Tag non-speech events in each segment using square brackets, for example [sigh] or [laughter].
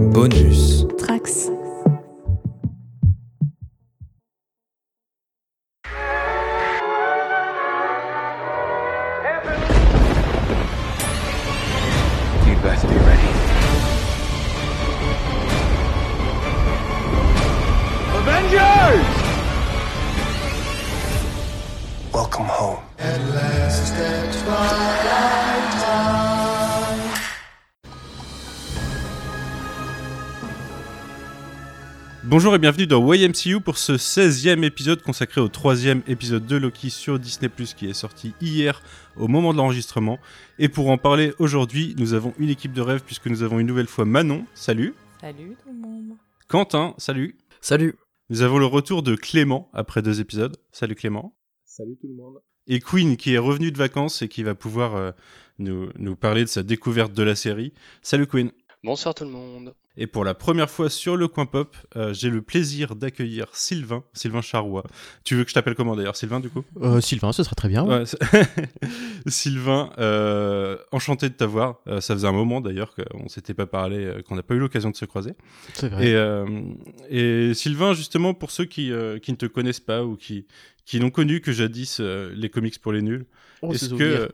Bonus. Bonjour et bienvenue dans YMCU pour ce 16e épisode consacré au troisième épisode de Loki sur Disney ⁇ qui est sorti hier au moment de l'enregistrement. Et pour en parler aujourd'hui, nous avons une équipe de rêve puisque nous avons une nouvelle fois Manon, salut. Salut tout le monde. Quentin, salut. Salut. Nous avons le retour de Clément après deux épisodes. Salut Clément. Salut tout le monde. Et Queen qui est revenu de vacances et qui va pouvoir euh, nous, nous parler de sa découverte de la série. Salut Queen. Bonsoir tout le monde. Et pour la première fois sur le coin pop, euh, j'ai le plaisir d'accueillir Sylvain, Sylvain Charrois. Tu veux que je t'appelle comment d'ailleurs, Sylvain du coup? Euh, Sylvain, ce serait très bien. Ouais, [laughs] Sylvain, euh, enchanté de t'avoir. Ça faisait un moment d'ailleurs qu'on s'était pas parlé, qu'on n'a pas eu l'occasion de se croiser. C'est vrai. Et, et Sylvain, justement, pour ceux qui, qui ne te connaissent pas ou qui, qui n'ont connu que jadis les comics pour les nuls, Oh, est-ce que,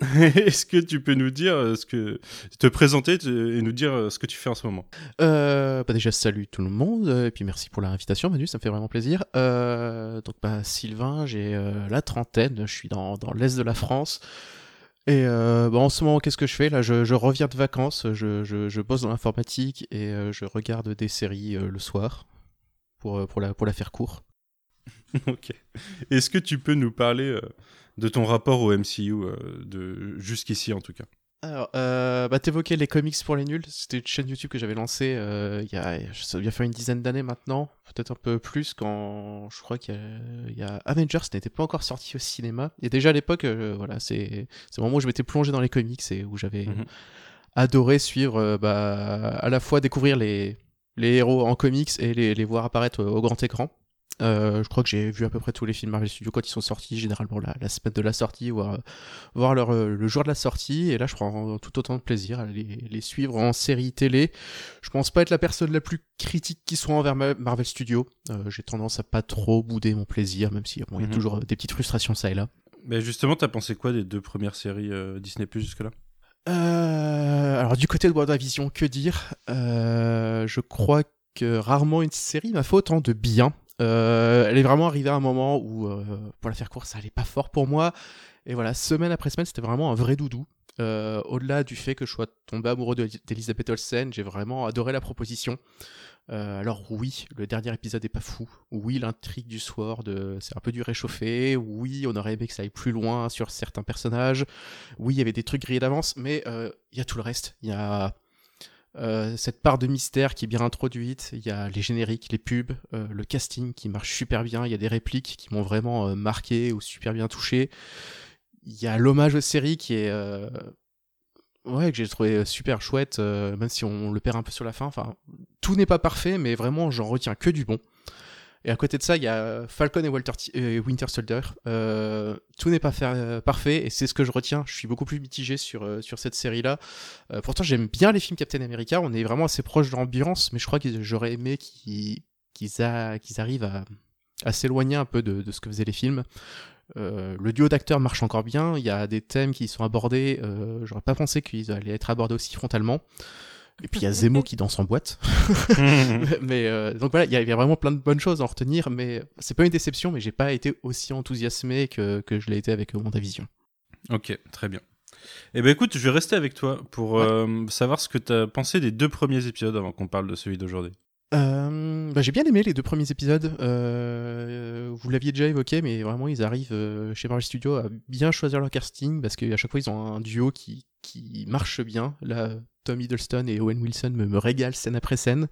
[laughs] est-ce que tu peux nous dire euh, ce que te présenter te- et nous dire euh, ce que tu fais en ce moment? Euh, bah déjà, salut tout le monde, euh, et puis merci pour l'invitation, Manu, ça me fait vraiment plaisir. Donc, bah, Sylvain, j'ai la trentaine, je suis dans, l'est de la France. Et euh, bah, en ce moment, qu'est-ce que je fais? Là, je, reviens de vacances, je, je, je bosse dans l'informatique et je regarde des séries le soir pour, pour, la, pour la faire court. [laughs] Ok. Est-ce que tu peux nous parler euh, de ton rapport au MCU, euh, de jusqu'ici en tout cas? Alors, euh, bah, t'évoquais les comics pour les nuls. C'était une chaîne YouTube que j'avais lancée euh, il y a, ça doit bien faire une dizaine d'années maintenant, peut-être un peu plus, quand je crois qu'il y, a- il y a Avengers n'était pas encore sorti au cinéma. Et déjà à l'époque, euh, voilà, c'est c'est le moment où je m'étais plongé dans les comics et où j'avais Mhm. adoré suivre, bah, à la fois découvrir les, les héros en comics et les, les voir apparaître au grand écran. Euh, je crois que j'ai vu à peu près tous les films Marvel Studios quand ils sont sortis, généralement la, la semaine de la sortie, voir, voir leur, euh, le jour de la sortie. Et là, je prends tout autant de plaisir à les, les suivre en série télé. Je pense pas être la personne la plus critique qui soit envers Ma- Marvel Studios. Euh, j'ai tendance à pas trop bouder mon plaisir, même si bon, il y a Mhm. toujours des petites frustrations ça et là. Mais justement, t'as pensé quoi des deux premières séries euh, Disney Plus jusque-là? Alors du côté de WandaVision, que dire? Je crois que rarement une série m'a fait autant de bien. Euh, elle est vraiment arrivée à un moment où, euh, pour la faire courte, ça allait pas fort pour moi. Et voilà, semaine après semaine, c'était vraiment un vrai doudou. Euh, Au-delà du fait que je sois tombé amoureux de- d'Elisabeth Olsen, j'ai vraiment adoré la proposition. Euh, alors oui, le dernier épisode est pas fou. Oui, l'intrigue du euh, c'est un peu du réchauffé. Oui, on aurait aimé que ça aille plus loin sur certains personnages. Oui, il y avait des trucs grillés d'avance, mais euh, il y a tout le reste. Il y a euh, cette part de mystère qui est bien introduite. Il y a les génériques, les pubs, euh, le casting qui marche super bien. Il y a des répliques qui m'ont vraiment euh, marqué ou super bien touché. Il y a l'hommage aux séries qui est ouais que j'ai trouvé super chouette, même si on le perd un peu sur la fin. Enfin, tout n'est pas parfait, mais vraiment j'en retiens que du bon. Et à côté de ça, il y a Falcon et Walter T- euh, Winter Soldier. Euh, tout n'est pas fa- euh, parfait et c'est ce que je retiens. Je suis beaucoup plus mitigé sur, euh, sur cette série-là. Euh, pourtant, j'aime bien les films Captain America. On est vraiment assez proche de l'ambiance, mais je crois que j'aurais aimé qu'ils a- qu'ils arrivent à, à s'éloigner un peu de, de ce que faisaient les films. Euh, le duo d'acteurs marche encore bien. Il y a des thèmes qui sont abordés. Euh, J'aurais pas pensé qu'ils allaient être abordés aussi frontalement. Et puis il y a Zemo qui danse en boîte. [laughs] mais euh, donc voilà, il y, a- vraiment plein de bonnes choses à en retenir, mais c'est pas une déception, mais j'ai pas été aussi enthousiasmé que, que je l'ai été avec WandaVision. Ok, très bien. Eh ben écoute, je vais rester avec toi pour Ouais. euh, savoir ce que t'as pensé des deux premiers épisodes avant qu'on parle de celui d'aujourd'hui. Euh, bah, j'ai bien aimé les deux premiers épisodes. Euh, vous l'aviez déjà évoqué, mais vraiment ils arrivent euh, chez Marvel Studios à bien choisir leur casting parce qu'à chaque fois ils ont un duo qui, qui marche bien. Là, Tom Hiddleston et Owen Wilson me, me régalent scène après scène.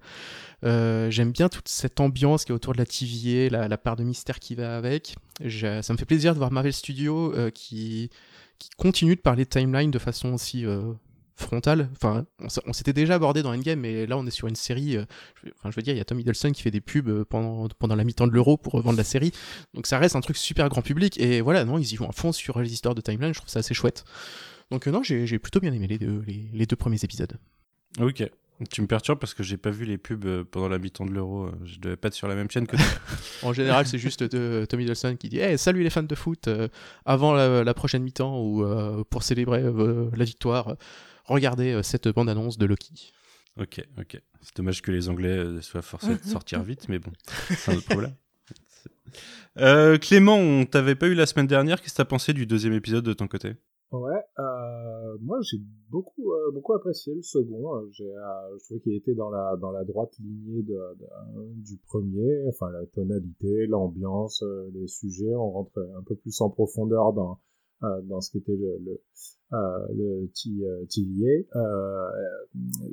Euh, J'aime bien toute cette ambiance qui est autour de la TVA, la, part de mystère qui va avec. Ça me fait plaisir de voir Marvel Studios euh, qui, qui continue de parler de timeline de façon aussi euh, frontale. Enfin, on, s'était déjà abordé dans Endgame, mais là on est sur une série. euh, je, veux- enfin, je veux dire, il y a Tom Hiddleston qui fait des pubs euh, pendant, pendant la mi-temps de l'euro pour vendre la série. Donc ça reste un truc super grand public. Et voilà, non, ils y vont à fond sur les histoires de timeline. Je trouve ça assez chouette. Donc euh, non, j'ai plutôt bien aimé les deux, les, les deux premiers épisodes. Ok. Tu me perturbes parce que j'ai pas vu les pubs pendant la mi-temps de l'Euro. Je devais pas être sur la même chaîne que toi. [laughs] [laughs] En général, c'est juste de, Tommy Hiddleston qui dit hey, Salut les fans de foot, euh, avant la, la prochaine mi-temps ou euh, pour célébrer euh, la victoire, regardez euh, cette bande-annonce de Loki. ok, ok. C'est dommage que les Anglais euh, soient forcés de [laughs] sortir vite, mais bon, c'est un autre problème. [laughs] Euh, Clément, on t'avait pas eu la semaine dernière. Qu'est-ce que t'as pensé du deuxième épisode de ton côté? Ouais, euh, moi j'ai beaucoup euh, beaucoup apprécié le second. J'ai, euh, je trouvais qu'il était dans la dans la droite lignée de, de- du premier. Enfin la tonalité, l'ambiance, euh, les sujets. On rentre un peu plus en profondeur dans euh, dans ce qu'était le le, euh, le euh, TVA. Euh,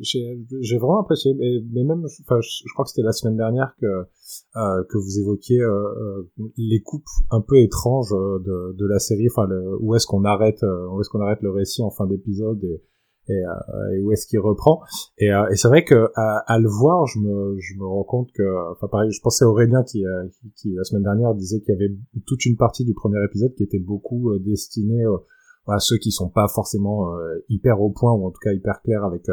j'ai vraiment apprécié. Mais, mais même, enfin, je, crois que c'était la semaine dernière que euh, que vous évoquiez euh, euh, les coupes un peu étranges euh, de, de la série. Enfin, où est-ce qu'on arrête, euh, où est-ce qu'on arrête le récit en fin d'épisode et, et, euh, et où est-ce qu'il reprend. Et, euh, et c'est vrai que à, à le voir, je me, je me rends compte que, enfin, pareil, je pensais à Aurélien qui, euh, qui, la semaine dernière disait qu'il y avait toute une partie du premier épisode qui était beaucoup destinée à ceux qui sont pas forcément hyper au point ou en tout cas hyper clairs avec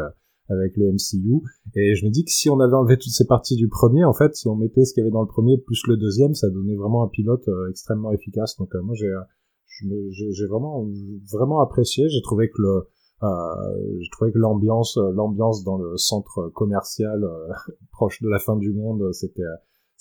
avec le MCU. Et je me dis que si on avait enlevé toutes ces parties du premier, en fait, si on mettait ce qu'il y avait dans le premier plus le deuxième, ça donnait vraiment un pilote extrêmement efficace. Donc euh, moi j'ai j'ai vraiment vraiment apprécié. J'ai trouvé que le j'ai trouvé que l'ambiance euh, l'ambiance dans le centre commercial euh, [laughs] proche de la fin du monde, c'était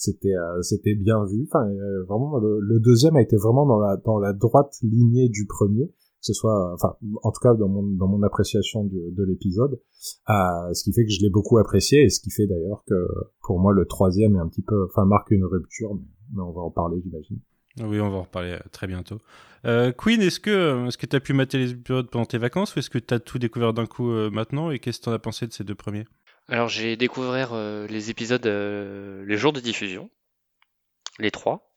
c'était euh, c'était bien vu. Enfin euh, vraiment le, deuxième a été vraiment dans la dans la droite lignée du premier que ce soit, enfin, en tout cas dans mon dans mon appréciation de l'épisode, euh, ce qui fait que je l'ai beaucoup apprécié et ce qui fait d'ailleurs que pour moi le troisième est un petit peu, enfin marque une rupture, mais, mais on va en parler j'imagine. Oui, on va en reparler euh, très bientôt. Euh, Queen, est-ce que euh, est-ce que t'as pu mater les épisodes pendant tes vacances ou est-ce que t'as tout découvert d'un coup maintenant et qu'est-ce que t'en as pensé de ces deux premiers? Alors j'ai découvert les épisodes les jours de diffusion, les trois,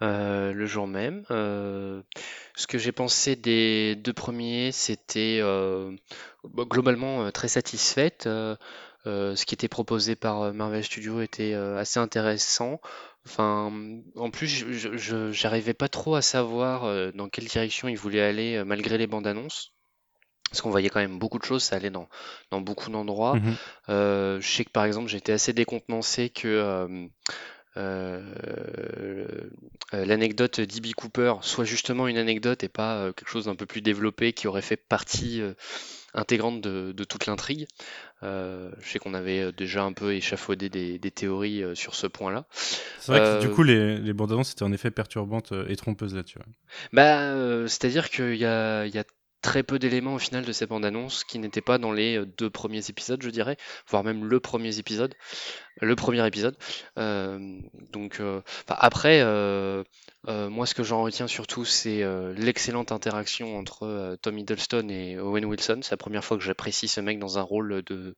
le jour même. Ce que j'ai pensé des deux premiers, c'était bah, globalement très satisfaite. Ce qui était proposé par Marvel Studios était assez intéressant. Enfin, en plus, je- j'arrivais pas trop à savoir euh, dans quelle direction ils voulaient aller euh, malgré les bandes annonces. Parce qu'on voyait quand même beaucoup de choses, ça allait dans, dans beaucoup d'endroits. Mhm. Euh, je sais que par exemple, j'étais assez décontenancé que euh, euh, euh, l'anecdote d'E.B. Cooper soit justement une anecdote et pas euh, quelque chose d'un peu plus développé qui aurait fait partie euh, intégrante de, de toute l'intrigue. Euh, je sais qu'on avait euh, déjà un peu échafaudé des, des théories euh, sur ce point-là. C'est vrai que du Euh, coup les, les bandes annonces étaient en effet perturbantes euh, et trompeuses là-dessus. Bah, euh, c'est-à-dire qu'il y a, y a très peu d'éléments au final de ces bandes annonces qui n'étaient pas dans les euh, deux premiers épisodes, je dirais, voire même le premier épisode, le premier épisode. Euh, donc, euh, après, moi, ce que j'en retiens surtout, c'est l'excellente interaction entre Tom Hiddleston et Owen Wilson. C'est la première fois que j'apprécie ce mec dans un rôle de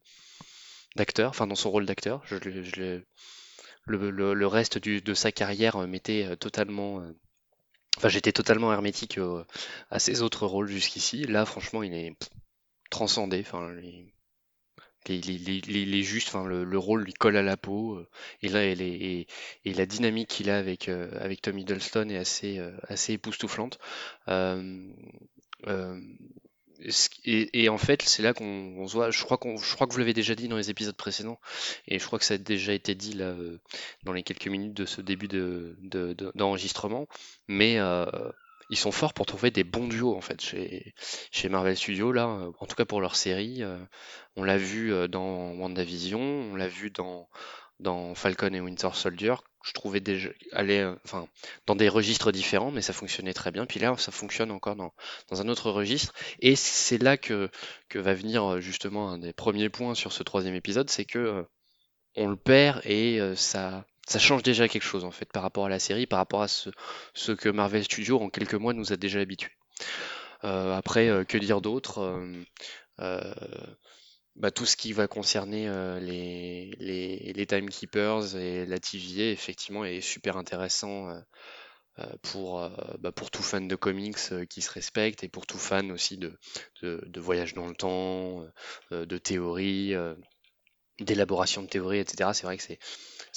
d'acteur, enfin dans son rôle d'acteur. Je, le, le- le reste du- de sa carrière m'était totalement Enfin, j'étais totalement hermétique euh, à ses autres rôles jusqu'ici. Là, franchement, il est transcendé. Enfin, il, il- est juste. Enfin, le, le rôle lui colle à la peau. euh, et là, elle est, et, et la dynamique qu'il a avec euh, avec Tom Hiddleston est assez euh, assez époustouflante. Euh, euh, et, en fait, c'est là qu'on on se voit. Je crois que vous l'avez déjà dit dans les épisodes précédents, et je crois que ça a déjà été dit là euh, dans les quelques minutes de ce début de, de- de- d'enregistrement. Mais euh, ils sont forts pour trouver des bons duos en fait chez, Marvel Studios là, euh, en tout cas pour leur série. on l'a vu dans WandaVision, on l'a vu dans dans Falcon et Winter Soldier. Je trouvais déjà aller, euh, enfin, dans des registres différents, mais ça fonctionnait très bien. Puis là, ça fonctionne encore dans, dans un autre registre. Et c'est là que, que va venir euh, justement un des premiers points sur ce troisième épisode, c'est que euh, on le perd et euh, ça, ça change déjà quelque chose en fait par rapport à la série, par rapport à ce, ce que Marvel Studios en quelques mois nous a déjà habitués. Euh, après, euh, que dire d'autre Euh, bah, tout ce qui va concerner euh, les, les, les Timekeepers et la TVA, effectivement, est super intéressant euh, euh, pour, euh, bah, pour tout fan de comics euh, qui se respecte et pour tout fan aussi de, de, de voyage dans le temps, de théorie, d'élaboration de théorie, etc. C'est vrai que c'est,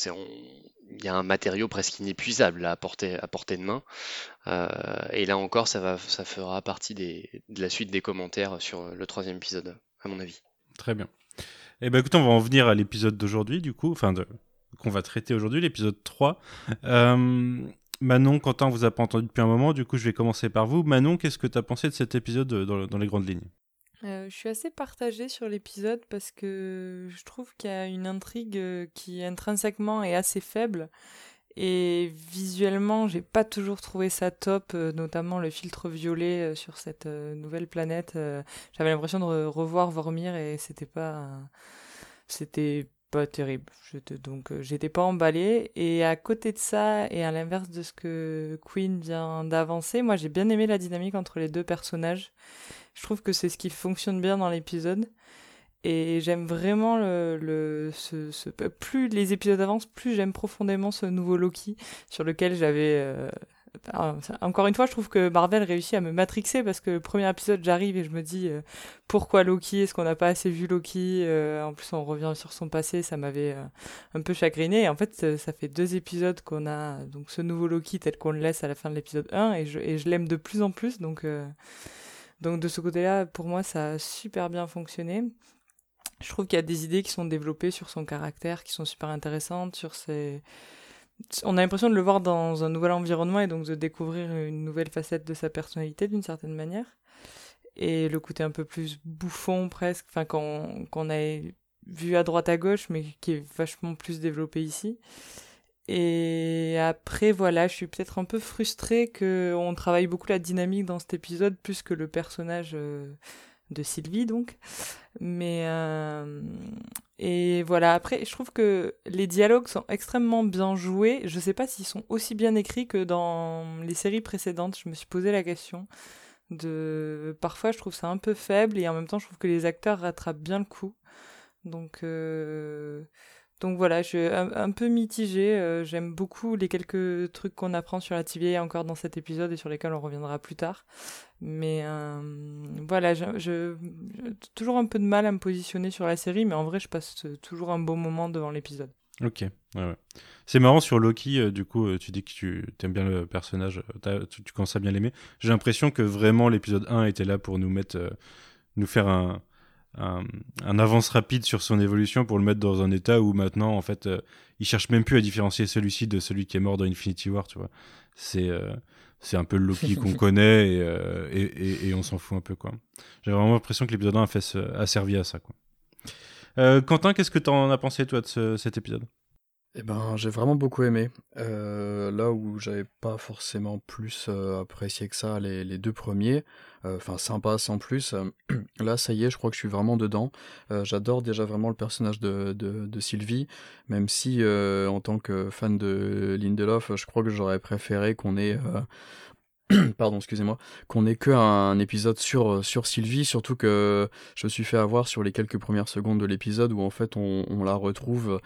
il y a un matériau presque inépuisable à portée, à portée de main. Et là encore, ça va, ça fera partie des, de la suite des commentaires sur le troisième épisode, à mon avis. Très bien. Eh ben écoute, on va en venir à l'épisode d'aujourd'hui, du coup, enfin, qu'on va traiter aujourd'hui, l'épisode 3. Euh, Manon, Quentin, vous a pas entendu depuis un moment, du coup, je vais commencer par vous. Manon, qu'est-ce que tu as pensé de cet épisode euh, dans, les grandes lignes? Euh, je suis assez partagée sur l'épisode parce que je trouve qu'il y a une intrigue qui intrinsèquement est assez faible et visuellement j'ai pas toujours trouvé ça top, euh, notamment le filtre violet euh, sur cette euh, nouvelle planète. J'avais l'impression de re- revoir Vormir et c'était pas c'était pas terrible. Donc j'étais pas emballée et à côté de ça et à l'inverse de ce que Queen vient d'avancer, moi j'ai bien aimé la dynamique entre les deux personnages. Je trouve que c'est ce qui fonctionne bien dans l'épisode. Et j'aime vraiment le, le ce, ce- plus les épisodes avancent, plus j'aime profondément ce nouveau Loki sur lequel j'avais euh, encore une fois, je trouve que Marvel réussit à me matrixer parce que le premier épisode, j'arrive et je me dis euh, pourquoi Loki? Est-ce qu'on n'a pas assez vu Loki? Euh, En plus, on revient sur son passé, ça m'avait euh, un peu chagriné. En fait, ça- fait deux épisodes qu'on a donc ce nouveau Loki tel qu'on le laisse à la fin de l'épisode 1 et je, et je l'aime de plus en plus. Donc, donc de ce côté-là, pour moi, ça a super bien fonctionné. Je trouve qu'il y a des idées qui sont développées sur son caractère, qui sont super intéressantes, sur ses... On a l'impression de le voir dans un nouvel environnement et donc de découvrir une nouvelle facette de sa personnalité d'une certaine manière. Et le côté un peu plus bouffon presque, enfin qu'on qu'on a vu à droite à gauche, mais qui est vachement plus développé ici. Et après, voilà, je suis peut-être un peu frustrée qu'on travaille beaucoup la dynamique dans cet épisode, plus que le personnage euh, de Sylvie, donc. Mais. euh, Et voilà, après, je trouve que les dialogues sont extrêmement bien joués. Je sais pas s'ils sont aussi bien écrits que dans les séries précédentes. Je me suis posé la question. De... Parfois, je trouve ça un peu faible et en même temps, je trouve que les acteurs rattrapent bien le coup. Donc. euh, donc voilà, je suis un, peu mitigée. euh, J'aime beaucoup les quelques trucs qu'on apprend sur la TVA encore dans cet épisode et sur lesquels on reviendra plus tard. Mais euh, voilà, je, je- toujours un peu de mal à me positionner sur la série, mais en vrai, je passe toujours un bon moment devant l'épisode. Ok. C'est marrant sur Loki, euh, du coup, tu dis que tu aimes bien le personnage, tu, tu commences à bien l'aimer. J'ai l'impression que vraiment l'épisode 1 était là pour nous mettre, nous faire un, un, un avance rapide sur son évolution pour le mettre dans un état où maintenant, en fait, euh, il cherche même plus à différencier celui-ci de celui qui est mort dans Infinity War, tu vois. C'est euh, c'est un peu le Loki [laughs] qu'on connaît et, euh, et, et- et on s'en fout un peu, quoi. J'ai vraiment l'impression que l'épisode 1 a, fait a servi à ça, quoi. Euh, Quentin, qu'est-ce que t'en as pensé, toi, de ce- cet épisode? Eh ben, j'ai vraiment beaucoup aimé. Euh, là où j'avais pas forcément plus euh, apprécié que ça les, les deux premiers, euh, enfin sympa sans plus, euh, [clears throat] là ça y est, je crois que je suis vraiment dedans. Euh, J'adore déjà vraiment le personnage de, de, Sylvie, même si euh, en tant que fan de Lindelof, je crois que j'aurais préféré qu'on ait... euh, [clears throat] Pardon, excusez-moi, qu'on ait que un épisode sur, sur Sylvie, surtout que je me suis fait avoir sur les quelques premières secondes de l'épisode où en fait on, on la retrouve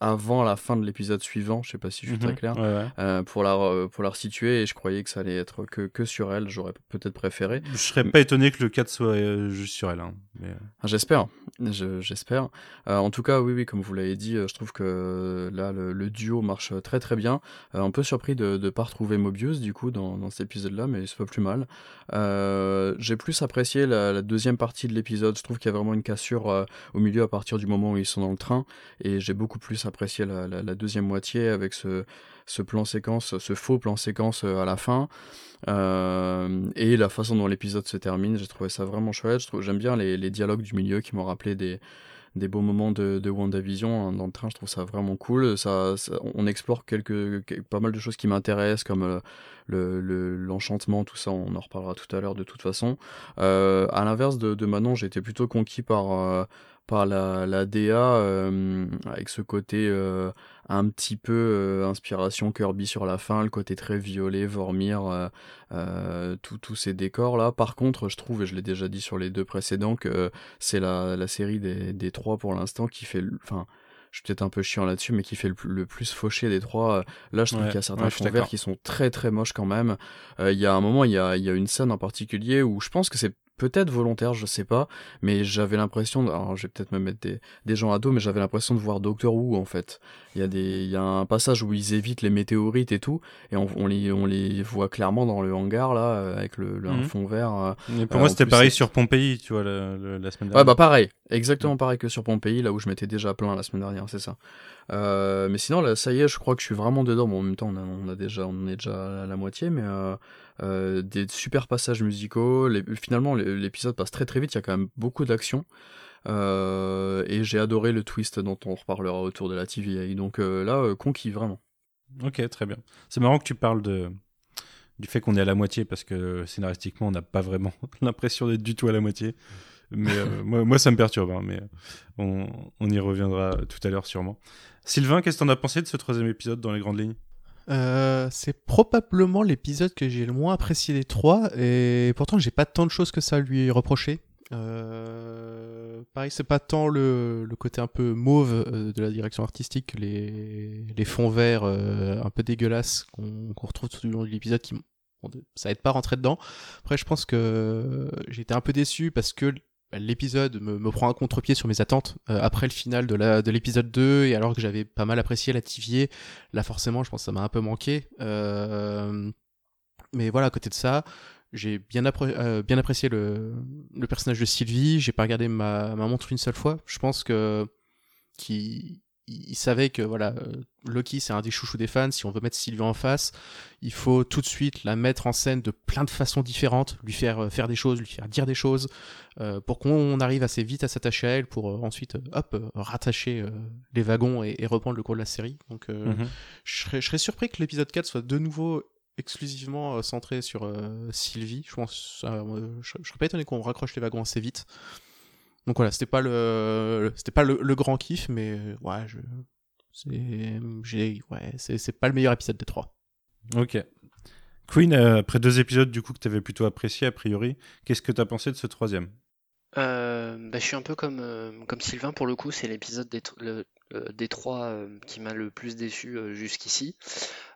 avant la fin de l'épisode suivant, je sais pas si je suis très Mhm. clair, Ouais, ouais. euh, pour, la, pour la resituer et je croyais que ça allait être que, que sur elle, j'aurais peut-être préféré. Je serais pas étonné que le 4 soit euh, juste sur elle. hein, mais, euh, Ah, J'espère, Je- j'espère. Euh, en tout cas, oui, oui, comme vous l'avez dit, euh, je trouve que euh, là le, le duo marche très très bien. Euh, un peu surpris de ne pas retrouver Mobius du coup dans, dans cet épisode-là, mais c'est pas plus mal. Euh, J'ai plus apprécié la, deuxième partie de l'épisode. Je trouve qu'il y a vraiment une cassure euh, au milieu à partir du moment où ils sont dans le train, et j'ai beaucoup plus apprécié la, deuxième moitié avec ce, plan séquence, ce faux plan séquence euh, à la fin. Et la façon dont l'épisode se termine, j'ai trouvé ça vraiment chouette. J'aime bien les dialogues du milieu qui m'ont rappelé des, des beaux moments de, de WandaVision hein, dans le train. Je trouve ça vraiment cool. Ça, on explore quelques, quel- pas mal de choses qui m'intéressent, comme euh, le- l'enchantement, tout ça. On en reparlera tout à l'heure de toute façon. Euh, à l'inverse de, de Manon, j'ai été plutôt conquis par, euh, par la, la DA euh, avec ce côté euh, un petit peu euh, inspiration Kirby sur la fin, le côté très violet, Vormir, tous ces décors là. Par contre, je trouve, et je l'ai déjà dit sur les deux précédents, que c'est la, la série des, des trois pour l'instant qui fait, le- enfin, je suis peut-être un peu chiant là-dessus, mais qui fait le, plus- le plus fauché des trois. Là, je trouve Ouais, qu'il y a certains ouais, fonds verts qui sont très très moches quand même. Euh, Il y a un moment, il y a, il y a une scène en particulier où je pense que c'est peut-être volontaire, je sais pas, mais j'avais l'impression, alors je vais peut-être me mettre des, des gens à dos, mais j'avais l'impression de voir Doctor Who en fait. Il y a des, il y a un passage où ils évitent les météorites et tout, et on, on les, on les voit clairement dans le hangar là, euh, avec le, Mhm. fond vert. euh. Et pour Euh, moi, en c'était pareil sur Pompéi, tu vois, le- le- la semaine Ouais, dernière. bah pareil, exactement pareil que sur Pompéi, là où je m'étais déjà plaint la semaine dernière, c'est ça. Euh, mais sinon, là, ça y est, je crois que je suis vraiment dedans. Bon, en même temps, on, a, on a déjà, on est déjà à la moitié, mais euh, euh, des super passages musicaux. Les- finalement, l'é- l'épisode passe très très vite. Il y a quand même beaucoup d'action. Euh, et j'ai adoré le twist dont on reparlera autour de la TVA. Donc euh, là, conquis vraiment. Ok, très bien. C'est marrant que tu parles de du fait qu'on est à la moitié parce que scénaristiquement, on n'a pas vraiment [laughs] l'impression d'être du tout à la moitié. Mais [laughs] moi, moi, ça me perturbe. hein, mais on, on y reviendra tout à l'heure sûrement. Sylvain, qu'est-ce que t'en as pensé de ce troisième épisode dans les grandes lignes? Euh, c'est probablement l'épisode que j'ai le moins apprécié des trois, et pourtant j'ai pas tant de choses que ça à lui reprocher. Euh, pareil, c'est pas tant le, le côté un peu mauve euh, de la direction artistique que les, les fonds verts euh, un peu dégueulasses qu'on retrouve tout au long de l'épisode qui ça aide pas à rentrer dedans. Après, je pense que été un peu déçu parce que l'épisode me, me prend un contre-pied sur mes attentes euh, après le final de la- de l'épisode 2 et alors que j'avais pas mal apprécié la TVA Là, forcément, je pense que ça m'a un peu manqué. Euh, Mais voilà, à côté de ça, j'ai bien, appré- euh, bien apprécié le... le personnage de Sylvie. J'ai pas regardé ma... ma montre une seule fois. Je pense que qu'il il savait que voilà, euh, Loki c'est un des chouchous des fans. Si on veut mettre Sylvie en face, il faut tout de suite la mettre en scène de plein de façons différentes, lui faire euh, faire des choses, lui faire dire des choses, euh, pour qu'on arrive assez vite à s'attacher à elle, pour euh, ensuite hop rattacher euh, les wagons et, et reprendre le cours de la série. Donc Mhm. je serais, je serais surpris que l'épisode 4 soit de nouveau exclusivement centré sur Sylvie. Je pense, je, je serais pas étonné qu'on raccroche les wagons assez vite. Donc voilà, c'était pas le, c'était pas le, le grand kiff, mais euh, ouais, je, c'est, j'ai, ouais, c'est, c'est pas le meilleur épisode des trois. Ok. Queen, euh, après deux épisodes du coup que t'avais plutôt apprécié a priori, qu'est-ce que t'as pensé de ce troisième? Euh, bah, je suis un peu comme, euh, comme Sylvain pour le coup, c'est l'épisode des, le- euh, des trois euh, qui m'a le plus déçu euh, jusqu'ici,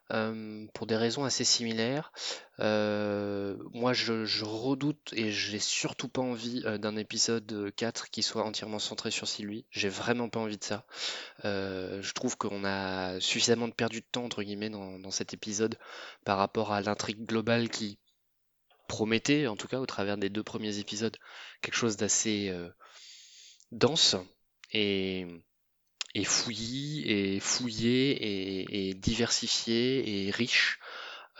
pour des raisons assez similaires. Moi je, redoute et j'ai surtout pas envie d'un épisode euh, 4 qui soit entièrement centré sur Sylvie, j'ai vraiment pas envie de ça. Je trouve qu'on a suffisamment perdu de temps entre guillemets dans, dans cet épisode par rapport à l'intrigue globale qui promettait, en tout cas au travers des deux premiers épisodes, quelque chose d'assez dense et, et fouillis et fouillé et, et diversifié et riche.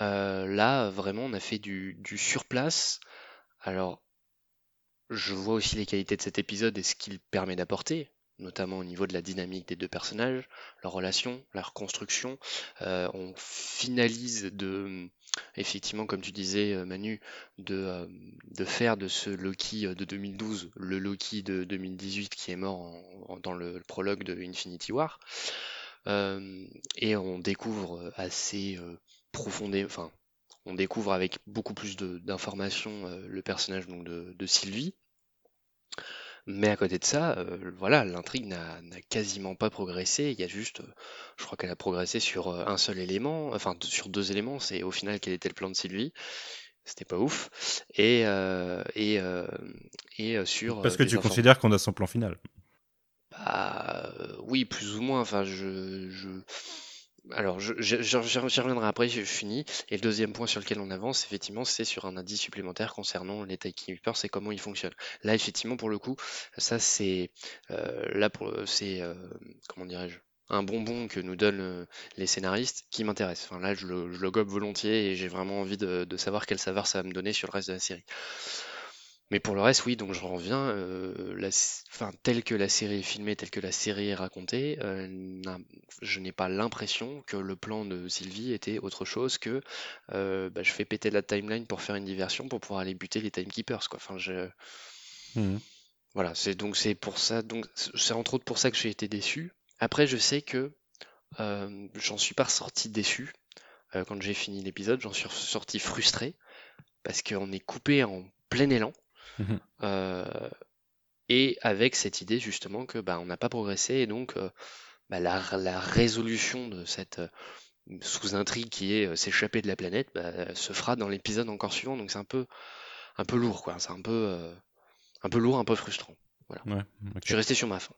Euh, là, vraiment, on a fait du, du surplace. Alors, je vois aussi les qualités de cet épisode et ce qu'il permet d'apporter, notamment au niveau de la dynamique des deux personnages, leur relation, leur construction. Euh, on finalise de, effectivement, comme tu disais, euh, Manu, de, euh, de faire de ce Loki de 2012 le Loki de 2018 qui est mort dans le, prologue de Infinity War. Et on découvre assez profondément, enfin, on découvre avec beaucoup plus d'informations le personnage donc, de Sylvie. Mais à côté de ça, euh, voilà, l'intrigue n'a quasiment pas progressé. Il y a juste, euh, je crois qu'elle a progressé sur euh, un seul élément, enfin sur deux éléments. C'est au final quel était le plan de Sylvie? C'était pas ouf. Et, et, et sur. Parce que tu considères qu'on a son plan final. Bah, oui, plus ou moins. Enfin, je, je... Alors, je, je- je- reviendrai après, j'ai fini. Et le deuxième point sur lequel on avance, effectivement, c'est sur un indice supplémentaire concernant les Timekeepers et comment ils fonctionnent. Là, effectivement, pour le coup, ça, c'est... euh, là, c'est... euh, comment dirais-je un bonbon que nous donnent euh, les scénaristes qui m'intéresse. Enfin, là, je le, je gobe volontiers et j'ai vraiment envie de, de savoir quelle saveur ça va me donner sur le reste de la série. Mais pour le reste, oui, donc je reviens, euh, la, s- enfin, telle que la série est filmée, telle que la série est racontée, euh, je n'ai pas l'impression que le plan de Sylvie était autre chose que euh, bah, je fais péter la timeline pour faire une diversion pour pouvoir aller buter les timekeepers, quoi. Enfin, je, Mhm. voilà, c'est donc c'est pour ça, donc c'est entre autres pour ça que j'ai été déçu. Après, je sais que j'en suis pas ressorti déçu quand j'ai fini l'épisode, j'en suis sorti frustré parce qu'on est coupé en plein élan. Mhm. Euh, et avec cette idée justement que bah, on n'a pas progressé et donc euh, bah, la, la résolution de cette euh, sous-intrigue qui est s'échapper de la planète bah, se fera dans l'épisode encore suivant donc c'est un peu un peu lourd, quoi. C'est un peu, un peu lourd, un peu frustrant. Voilà. Ouais. Je suis resté sur ma fin.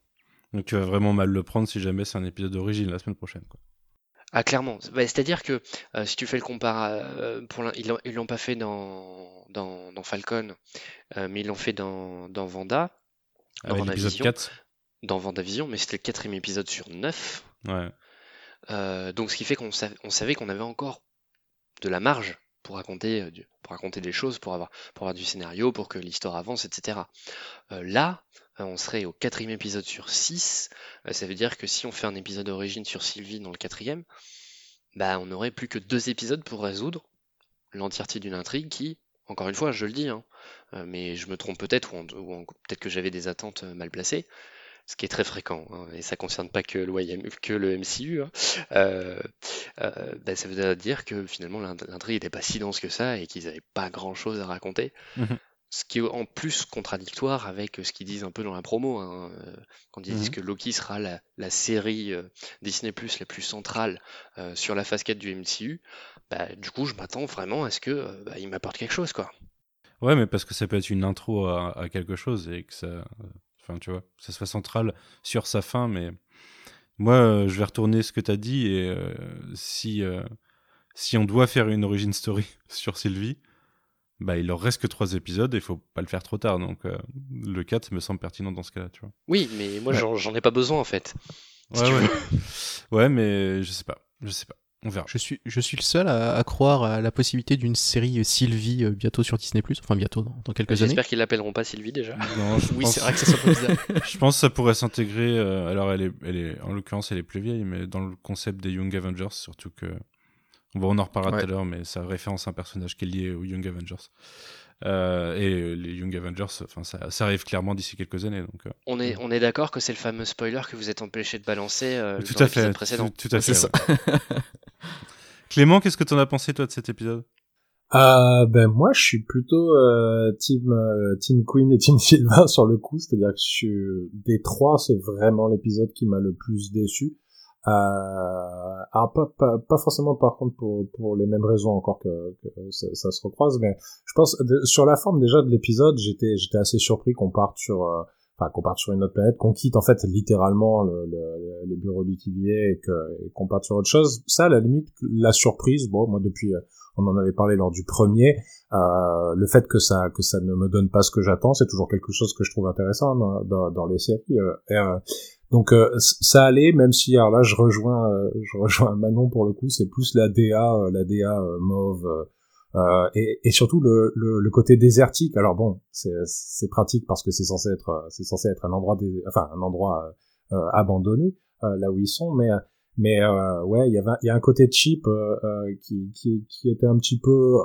Donc tu vas vraiment mal le prendre si jamais c'est un épisode d'origine la semaine prochaine. Quoi. Ah, clairement. Bah, C'est-à-dire que euh, si tu fais le compara, euh, pour l'un- ils l'ont ils l'ont pas fait dans, dans, dans Falcon, euh, mais ils l'ont fait dans, dans Vanda, ouais, l'épisode WandaVision. 4. dans Vendavision, mais c'était le quatrième épisode sur neuf. Ouais. Euh, donc ce qui fait qu'on sa- on savait qu'on avait encore de la marge pour raconter, euh, du- pour raconter des choses, pour avoir, pour avoir du scénario, pour que l'histoire avance, etc. Euh, là, on serait au quatrième épisode sur 6. ça veut dire que si on fait un épisode d'origine sur Sylvie dans le quatrième, bah, on n'aurait plus que deux épisodes pour résoudre l'entièreté d'une intrigue qui, encore une fois, je le dis, hein, euh, mais je me trompe peut-être, ou, ou peut-être que j'avais des attentes euh, mal placées, ce qui est très fréquent, hein, et ça concerne pas que que le MCU, hein. Euh, euh, bah, ça veut dire que finalement l'int- l'intrigue n'était pas si dense que ça et qu'ils n'avaient pas grand-chose à raconter. Ce qui est en plus contradictoire avec ce qu'ils disent un peu dans la promo, hein, euh, quand ils disent Mhm. que Loki sera la, la série euh, Disney Plus la plus centrale euh, sur la phase 4 du MCU, bah, du coup je m'attends vraiment à ce que euh, bah, il m'apporte quelque chose quoi. Ouais, mais parce que ça peut être une intro à, à quelque chose et que ça. euh, Enfin, tu vois, ça soit central sur sa fin, mais. Moi, euh, je vais retourner ce que tu as dit et euh, si, euh, si on doit faire une origin story [laughs] sur Sylvie, bah, il leur reste que trois épisodes et il faut pas le faire trop tard. Donc, euh, le 4 me semble pertinent dans ce cas-là, tu vois. Oui, mais moi Ouais. j'en ai pas besoin en fait. Si [laughs] Ouais, mais je sais pas. Je sais pas. On verra. Je suis, je suis le seul à, à croire à la possibilité d'une série Sylvie euh, bientôt sur Disney+, enfin bientôt, dans, dans quelques années. J'espère qu'ils l'appelleront pas Sylvie déjà. Non, je [laughs] Oui, pense- c'est vrai que ça serait bizarre. [laughs] Je pense que ça pourrait s'intégrer. euh, alors, elle est, elle est, en l'occurrence, elle est plus vieille, mais dans le concept des Young Avengers, surtout que. Bon, on en reparlera Ouais. tout à l'heure, mais ça référence à un personnage qui est lié aux Young Avengers. Euh, et euh, les Young Avengers, enfin, ça, ça arrive clairement d'ici quelques années. Donc, euh, On est, on est d'accord que c'est le fameux spoiler que vous êtes empêché de balancer euh, tout dans à fait. l'épisode Tout, précédent. tout à fait. C'est ça. [laughs] Clément, qu'est-ce que t'en as pensé, toi, de cet épisode? Euh, ben moi je suis plutôt euh, team euh, team Queen et team [laughs] Sylvain sur le coup, c'est-à-dire que je suis des trois, c'est vraiment l'épisode qui m'a le plus déçu. Euh, alors pas, pas pas forcément par contre pour pour les mêmes raisons encore que, que ça, ça se recroise, mais je pense sur la forme déjà de l'épisode, j'étais j'étais assez surpris qu'on parte sur euh, enfin qu'on parte sur une autre planète, qu'on quitte en fait littéralement le, le- les bureaux du TVA et que et qu'on parte sur autre chose. Ça à la limite la surprise, bon moi depuis euh, on en avait parlé lors du premier. Euh, le fait que ça que ça ne me donne pas ce que j'attends, c'est toujours quelque chose que je trouve intéressant dans, dans, dans les séries. euh, euh, donc euh, ça allait, même si alors là je rejoins euh, je rejoins Manon pour le coup, c'est plus la DA euh, la DA euh, mauve. euh, euh, et, et surtout le, le, le côté désertique. Alors bon, c'est pratique parce que c'est censé être c'est censé être un endroit dé- enfin un endroit abandonné là où ils sont, mais mais ouais, il y il y a un côté cheap qui, qui qui était un petit peu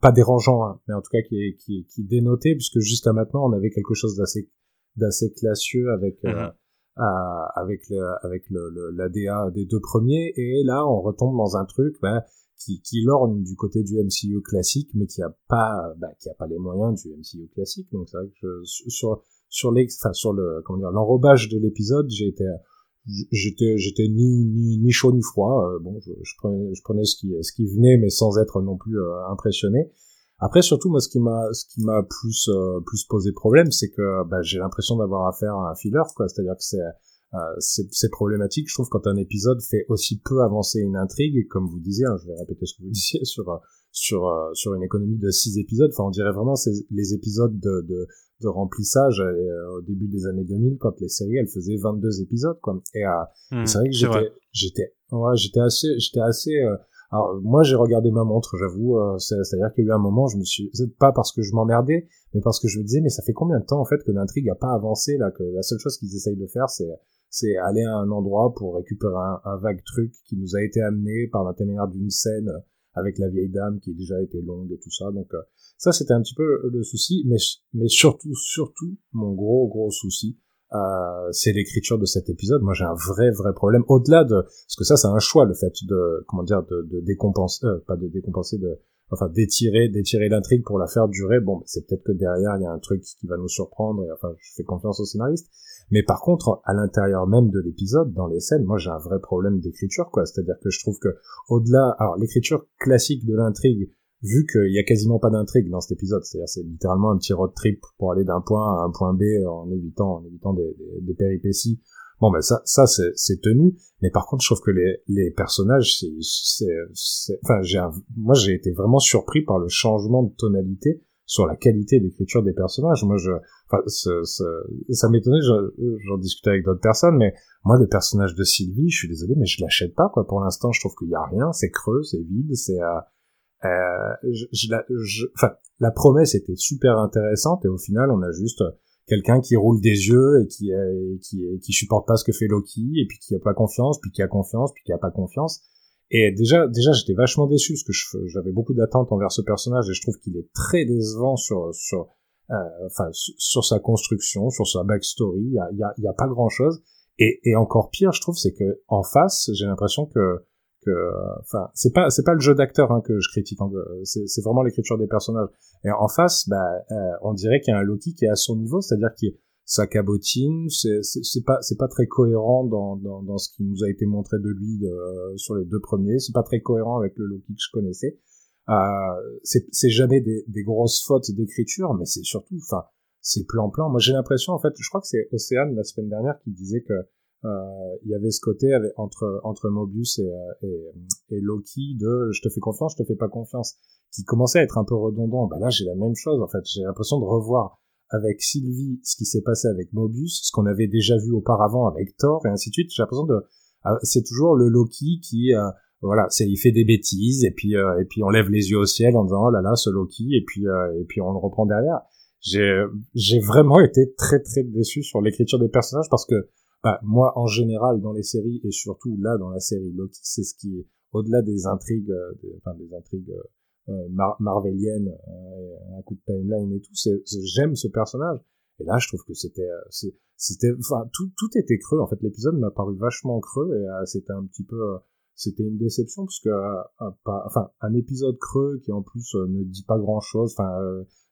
pas dérangeant, hein, mais en tout cas qui qui qui dénotait puisque jusqu'à maintenant on avait quelque chose d'assez d'assez classieux avec Mhm. Avec le, avec le, le- la DA des deux premiers. Et là on retombe dans un truc ben, qui, qui lorgne du côté du MCU classique mais qui a pas ben, qui a pas les moyens du MCU classique. Donc c'est vrai que je, sur sur les enfin sur le comment dire l'enrobage de l'épisode j'ai été j'étais j'étais ni, ni ni chaud ni froid. Euh, bon je, je prenais je prenais ce qui ce qui venait mais sans être non plus euh, impressionné après surtout moi ce qui m'a ce qui m'a plus euh, plus posé problème c'est que bah, j'ai l'impression d'avoir affaire à un filler quoi. C'est-à-dire que c'est euh, c'est c'est problématique je trouve quand un épisode fait aussi peu avancer une intrigue. Et comme vous disiez hein, je vais répéter ce que vous [laughs] disiez sur euh, sur euh, sur une économie de six épisodes. Enfin on dirait vraiment c'est les épisodes de, de de remplissage euh, au début des années 2000 quand les séries elles faisaient 22 épisodes quoi. Et euh, Hmm, c'est vrai que j'étais, j'étais, ouais, j'étais assez, j'étais assez. Alors moi j'ai regardé ma montre, j'avoue. euh, c'est, c'est-à-dire qu'il y a eu un moment, je me suis, pas parce que je m'emmerdais, mais parce que je me disais, mais ça fait combien de temps en fait que l'intrigue a pas avancé là, que la seule chose qu'ils essayent de faire, c'est, c'est aller à un endroit pour récupérer un, un vague truc qui nous a été amené par l'intermédiaire d'une scène avec la vieille dame qui déjà été longue et tout ça. Donc euh, ça c'était un petit peu le souci, mais mais surtout, surtout mon gros gros souci euh, c'est l'écriture de cet épisode. Moi, j'ai un vrai, vrai problème. Au-delà de, parce que ça, c'est un choix, le fait de, comment dire, de, décompenser, euh, pas de décompenser, de, enfin, d'étirer, d'étirer l'intrigue pour la faire durer. Bon, c'est peut-être que derrière, il y a un truc qui va nous surprendre. Et, enfin, je fais confiance au scénariste. Mais par contre, à l'intérieur même de l'épisode, dans les scènes, moi, j'ai un vrai problème d'écriture, quoi. C'est-à-dire que je trouve que, au-delà, alors, l'écriture classique de l'intrigue, vu qu'il y a quasiment pas d'intrigue dans cet épisode, c'est-à-dire c'est littéralement un petit road trip pour aller d'un point à un point B en évitant en évitant des, des, péripéties. Bon ben ça ça c'est c'est tenu, mais par contre je trouve que les les personnages c'est c'est enfin j'ai moi j'ai été vraiment surpris par le changement de tonalité sur la qualité d'écriture des personnages. Moi je enfin ça m'étonnait j'en discutais avec d'autres personnes mais moi le personnage de Sylvie, je suis désolé mais je l'achète pas quoi pour l'instant, je trouve qu'il y a rien, c'est creux, c'est vide, c'est euh, euh, je, je, enfin, la promesse était super intéressante et au final, on a juste quelqu'un qui roule des yeux et qui, euh, qui, qui supporte pas ce que fait Loki et puis qui a pas confiance, puis qui a confiance, puis qui a pas confiance. Et déjà, déjà, j'étais vachement déçu parce que j'avais beaucoup d'attentes envers ce personnage et je trouve qu'il est très décevant sur, sur, euh, enfin, sur sa construction, sur sa backstory. Il y a, y y a pas grand chose. Et, et encore pire, je trouve, c'est que en face, j'ai l'impression que enfin c'est pas c'est pas le jeu d'acteur hein, que je critique hein, c'est vraiment l'écriture des personnages. Et en face bah euh, on dirait qu'il y a un Loki qui est à son niveau c'est-à-dire qu'il sa cabotine c'est pas c'est pas très cohérent dans, dans, ce qui nous a été montré de lui de, sur les deux premiers. C'est pas très cohérent avec le Loki que je connaissais. Euh, c'est jamais des, des grosses fautes d'écriture mais c'est surtout enfin c'est plan plan moi j'ai l'impression en fait je crois que c'est Océane la semaine dernière qui disait que euh, il y avait ce côté entre entre Mobius et, euh, et, Loki de je te fais confiance, je te fais pas confiance, qui commençait à être un peu redondant. Bah là, j'ai la même chose en fait. J'ai l'impression de revoir avec Sylvie ce qui s'est passé avec Mobius, ce qu'on avait déjà vu auparavant avec Thor et ainsi de suite. J'ai l'impression de ah, c'est toujours le Loki qui euh, voilà, il fait des bêtises et puis et puis on lève les yeux au ciel en disant oh là là ce Loki et puis et puis on le reprend derrière. J'ai vraiment été très très déçu sur l'écriture des personnages parce que bah, moi, en général, dans les séries, et surtout là, dans la série Loki, c'est ce qui est, au-delà des intrigues, euh, des, enfin, des intrigues euh, euh marveliennes, euh, un coup de timeline et tout, j'aime ce personnage. Et là, je trouve que c'était, c'était, enfin, tout, tout était creux. En fait, l'épisode m'a paru vachement creux et c'était un petit peu, c'était une déception parce que, enfin, un épisode creux qui en plus ne dit pas grand chose. Enfin,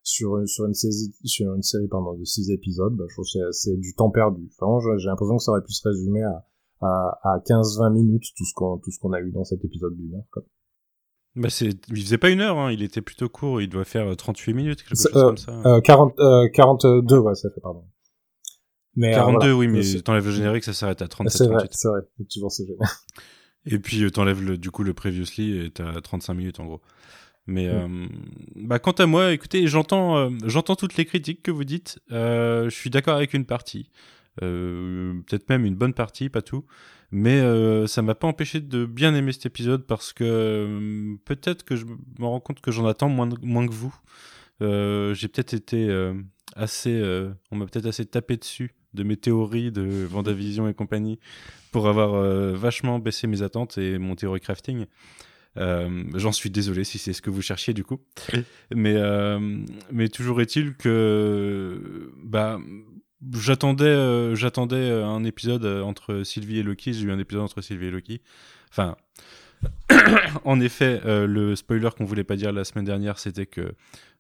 sur, sur, une, série, sur une série pardon, de 6 épisodes, bah, je trouve que c'est du temps perdu. Enfin, j'ai l'impression que ça aurait pu se résumer à, à, à 15-20 minutes, tout ce qu'on tout ce qu'on a eu dans cet épisode d'une heure. Quoi. Bah c'est, il faisait pas une heure, hein. il était plutôt court, il doit faire 38 euh, minutes, quelque chose euh, comme ça. Euh, 40, euh, 42, ouais, ça fait, pardon. Mais, 42, euh, oui, mais t'enlèves le générique, ça s'arrête à 37 C'est vrai, c'est vrai, toujours ce générique. Et puis t'enlèves le, du coup le previously et t'as 35 minutes en gros. Mais mm. euh, bah, quant à moi, écoutez, j'entends euh, j'entends toutes les critiques que vous dites. Euh, je suis d'accord avec une partie, peut-être même une bonne partie, pas tout. Mais ça m'a pas empêché de bien aimer cet épisode parce que peut-être que je me rends compte que j'en attends moins, moins que vous. J'ai peut-être été assez, on m'a peut-être assez tapé dessus de mes théories de Vendavision et compagnie pour avoir vachement baissé mes attentes et mon théorie crafting. Euh, J'en suis désolé si c'est ce que vous cherchiez du coup. Mais, euh, mais toujours est-il que bah, j'attendais euh, j'attendais un épisode entre Sylvie et Loki. J'ai eu un épisode entre Sylvie et Loki. Enfin, [coughs] en effet, euh, le spoiler qu'on voulait pas dire la semaine dernière, c'était que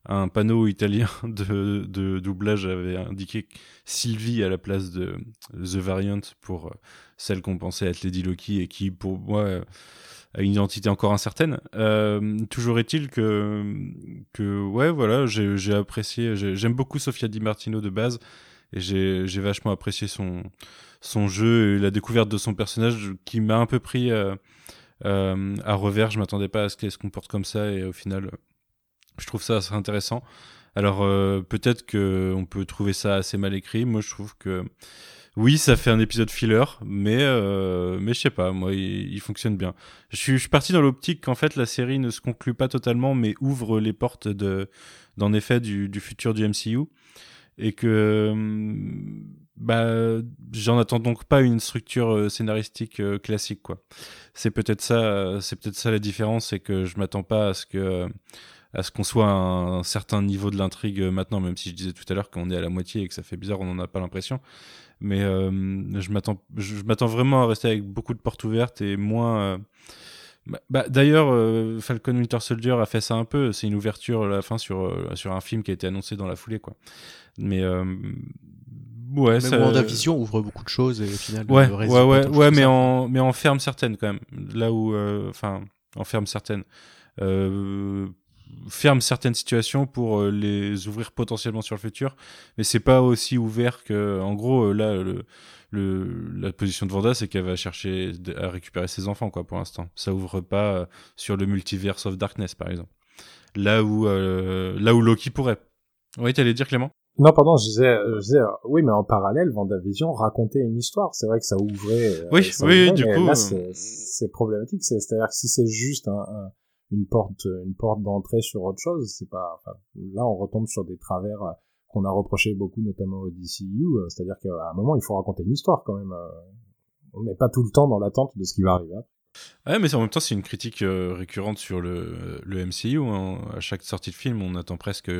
un panneau italien [laughs] de, de, doublage avait indiqué Sylvie à la place de The Variant pour celle qu'on pensait être Lady Loki et qui, pour moi, une identité encore incertaine. Euh, toujours est-il que, que, ouais, voilà, j'ai apprécié, j'aime beaucoup Sofia Di Martino de base, et j'ai vachement apprécié son, son jeu et la découverte de son personnage qui m'a un peu pris euh, euh, à revers. Je m'attendais pas à ce qu'elle se comporte comme ça, et au final, je trouve ça assez intéressant. Alors, peut-être qu'on peut trouver ça assez mal écrit. Moi, je trouve que oui, ça fait un épisode filler, mais euh, mais je sais pas, moi, il, fonctionne bien. Je suis, parti dans l'optique qu'en fait la série ne se conclut pas totalement, mais ouvre les portes de, d'en effet du, du futur du MCU, et que bah j'en attends donc pas une structure euh, scénaristique euh, classique quoi. C'est peut-être ça, c'est peut-être ça la différence, c'est que je m'attends pas à ce que à ce qu'on soit à un, certain niveau de l'intrigue maintenant, même si je disais tout à l'heure qu'on est à la moitié et que ça fait bizarre, on n'en a pas l'impression. Mais euh, je m'attends, je, m'attends vraiment à rester avec beaucoup de portes ouvertes et moins. Euh, bah, bah, d'ailleurs, euh, Falcon Winter Soldier a fait ça un peu. C'est une ouverture à la fin sur, sur un film qui a été annoncé dans la foulée, quoi. Mais ouais, ça... WandaVision ouvre beaucoup de choses et au final. Ouais, ouais, ouais, ouais, mais en mais en ferme certaines quand même. Là où, enfin, en ferme certaines. Ferme certaines situations pour euh, les ouvrir potentiellement sur le futur, mais c'est pas aussi ouvert que, en gros, euh, là, le, le, la position de Vanda, c'est qu'elle va chercher à récupérer ses enfants, quoi, pour l'instant. Ça ouvre pas euh, sur le multiverse of Darkness, par exemple. Là où, euh, là où Loki pourrait. Oui, t'allais dire Clément? Non, pardon, je disais, je disais, oui, mais en parallèle, Vendavision racontait une histoire. C'est vrai que ça ouvrait. Oui, ça oui, ouvrait, du coup, Là, c'est c'est problématique. C'est- C'est-à-dire que si c'est juste un, un- une porte, une porte d'entrée sur autre chose, c'est pas. là, on retombe sur des travers euh, qu'on a reproché beaucoup, notamment au DCU. euh, C'est-à-dire qu'à un moment, il faut raconter une histoire quand même. euh. On n'est pas tout le temps dans l'attente de ce qui va arriver. Mais en même temps, c'est une critique euh, récurrente sur le, le MCU. hein. À chaque sortie de film, on attend presque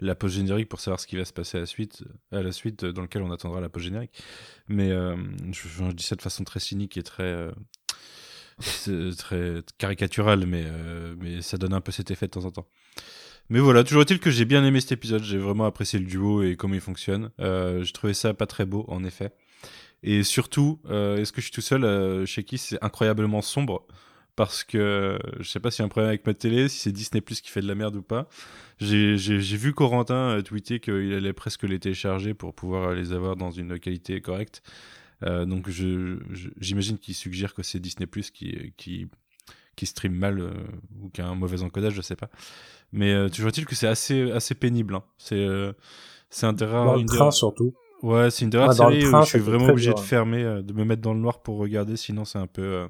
la post-générique pour savoir ce qui va se passer à la suite, à la suite euh, dans lequel on attendra la post-générique. Mais euh, je, dis ça de façon très cynique et très, euh, c'est très caricaturale, mais, euh, mais ça donne un peu cet effet de temps en temps. Mais voilà, toujours est-il que j'ai bien aimé cet épisode. J'ai vraiment apprécié le duo et comment il fonctionne. Euh, j'ai trouvé ça pas très beau, en effet. Et surtout, euh, est-ce que je suis tout seul euh, chez qui c'est incroyablement sombre? Parce que je sais pas s'il y a un problème avec ma télé, si c'est Disney Plus qui fait de la merde ou pas. J'ai vu Corentin euh, tweeter qu'il allait presque les télécharger pour pouvoir les avoir dans une qualité correcte. Euh, donc je- je- j'imagine qu'il suggère que c'est Disney Plus qui, qui, qui stream mal euh, ou qui a un mauvais encodage, je sais pas. Mais euh, toujours est-il que c'est assez, assez pénible. hein. C'est euh, c'est un des rares- Dans le une des train, surtout. Ouais, c'est une des rares Ah, séries train, où je suis vraiment obligé dur, de hein. fermer, euh, de me mettre dans le noir pour regarder, sinon c'est un peu, euh,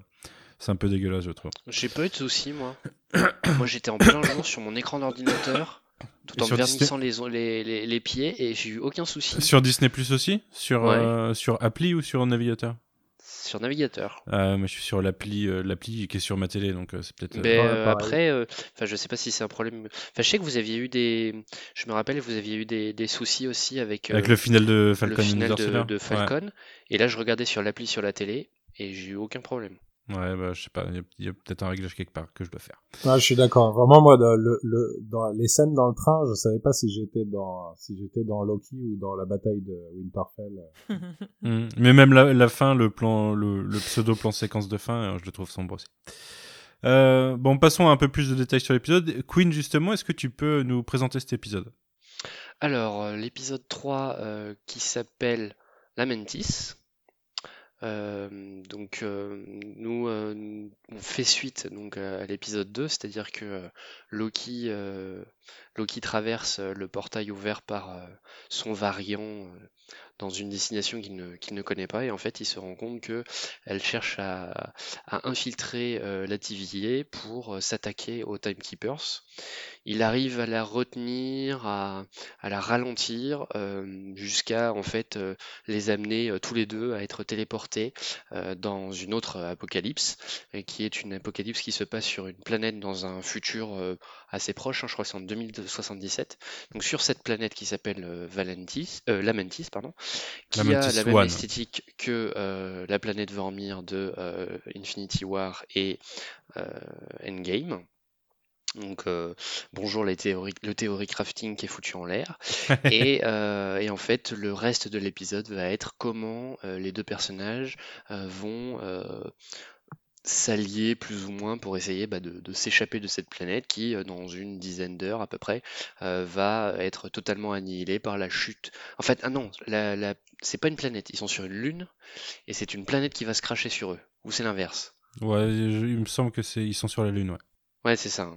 c'est un peu dégueulasse, je trouve. J'ai pas eu de soucis, moi. [coughs] moi, j'étais en plein jour sur mon écran d'ordinateur, tout Et en vernissant les, les, les, les pieds, et j'ai eu aucun souci. Sur Disney Plus aussi Sur, Ouais. euh, sur appli ou sur navigateur Sur navigateur. Euh, Moi je suis sur l'appli euh, l'appli qui est sur ma télé, donc euh, c'est peut-être. euh, Mais ouais, pareil. après, euh, enfin, je sais pas si c'est un problème. Enfin, je sais que vous aviez eu des. Je me rappelle, vous aviez eu des, des soucis aussi avec, Avec le final de le Falcon final Winter de, Soldier. de Falcon. Et là, je regardais sur l'appli sur la télé, et j'ai eu aucun problème. Ouais, bah je sais pas, il y a- peut-être un réglage quelque part que je dois faire. Ah, je suis d'accord. Vraiment, moi, dans, le, le, dans les scènes dans le train, je savais pas si j'étais dans, si j'étais dans Loki ou dans la bataille de Winterfell. [laughs] Mm. Mais même la, la fin, le plan, le, le pseudo plan séquence de fin, euh, je le trouve sombre aussi. Euh, bon, passons à un peu plus de détails sur l'épisode. Queen, justement, est-ce que tu peux nous présenter cet épisode? Alors, euh, l'épisode 3 euh, qui s'appelle Lamentis. Euh, donc, euh, nous, euh, on fait suite donc, à l'épisode 2, c'est-à-dire que Loki, Loki traverse le portail ouvert par son variant dans une destination qu'il ne, ne connaît pas, et en fait, il se rend compte que elle cherche à, à infiltrer la TVA pour s'attaquer aux Timekeepers. Il arrive à la retenir, à, à la ralentir, euh, jusqu'à en fait euh, les amener euh, tous les deux à être téléportés dans une autre apocalypse, et qui est une apocalypse qui se passe sur une planète dans un futur assez proche, hein, je crois que c'est en 2077. Donc sur cette planète qui s'appelle Valentis, Lamentis, pardon, qui a la même One. esthétique que la planète Vormir de Infinity War et Endgame. Donc euh, bonjour les théories, le théorie crafting qui est foutu en l'air. [laughs] et, euh, et en fait, le reste de l'épisode va être comment euh, les deux personnages euh, vont euh, s'allier plus ou moins pour essayer bah, de, de s'échapper de cette planète qui, euh, dans une dizaine d'heures à peu près, euh, va être totalement annihilée par la chute. En fait, ah non, la, la- c'est pas une planète, ils sont sur une lune et c'est une planète qui va se cracher sur eux. Ou c'est l'inverse? Ouais, je- il me semble que c'est ils sont sur la lune, ouais. Ouais, c'est ça. hein.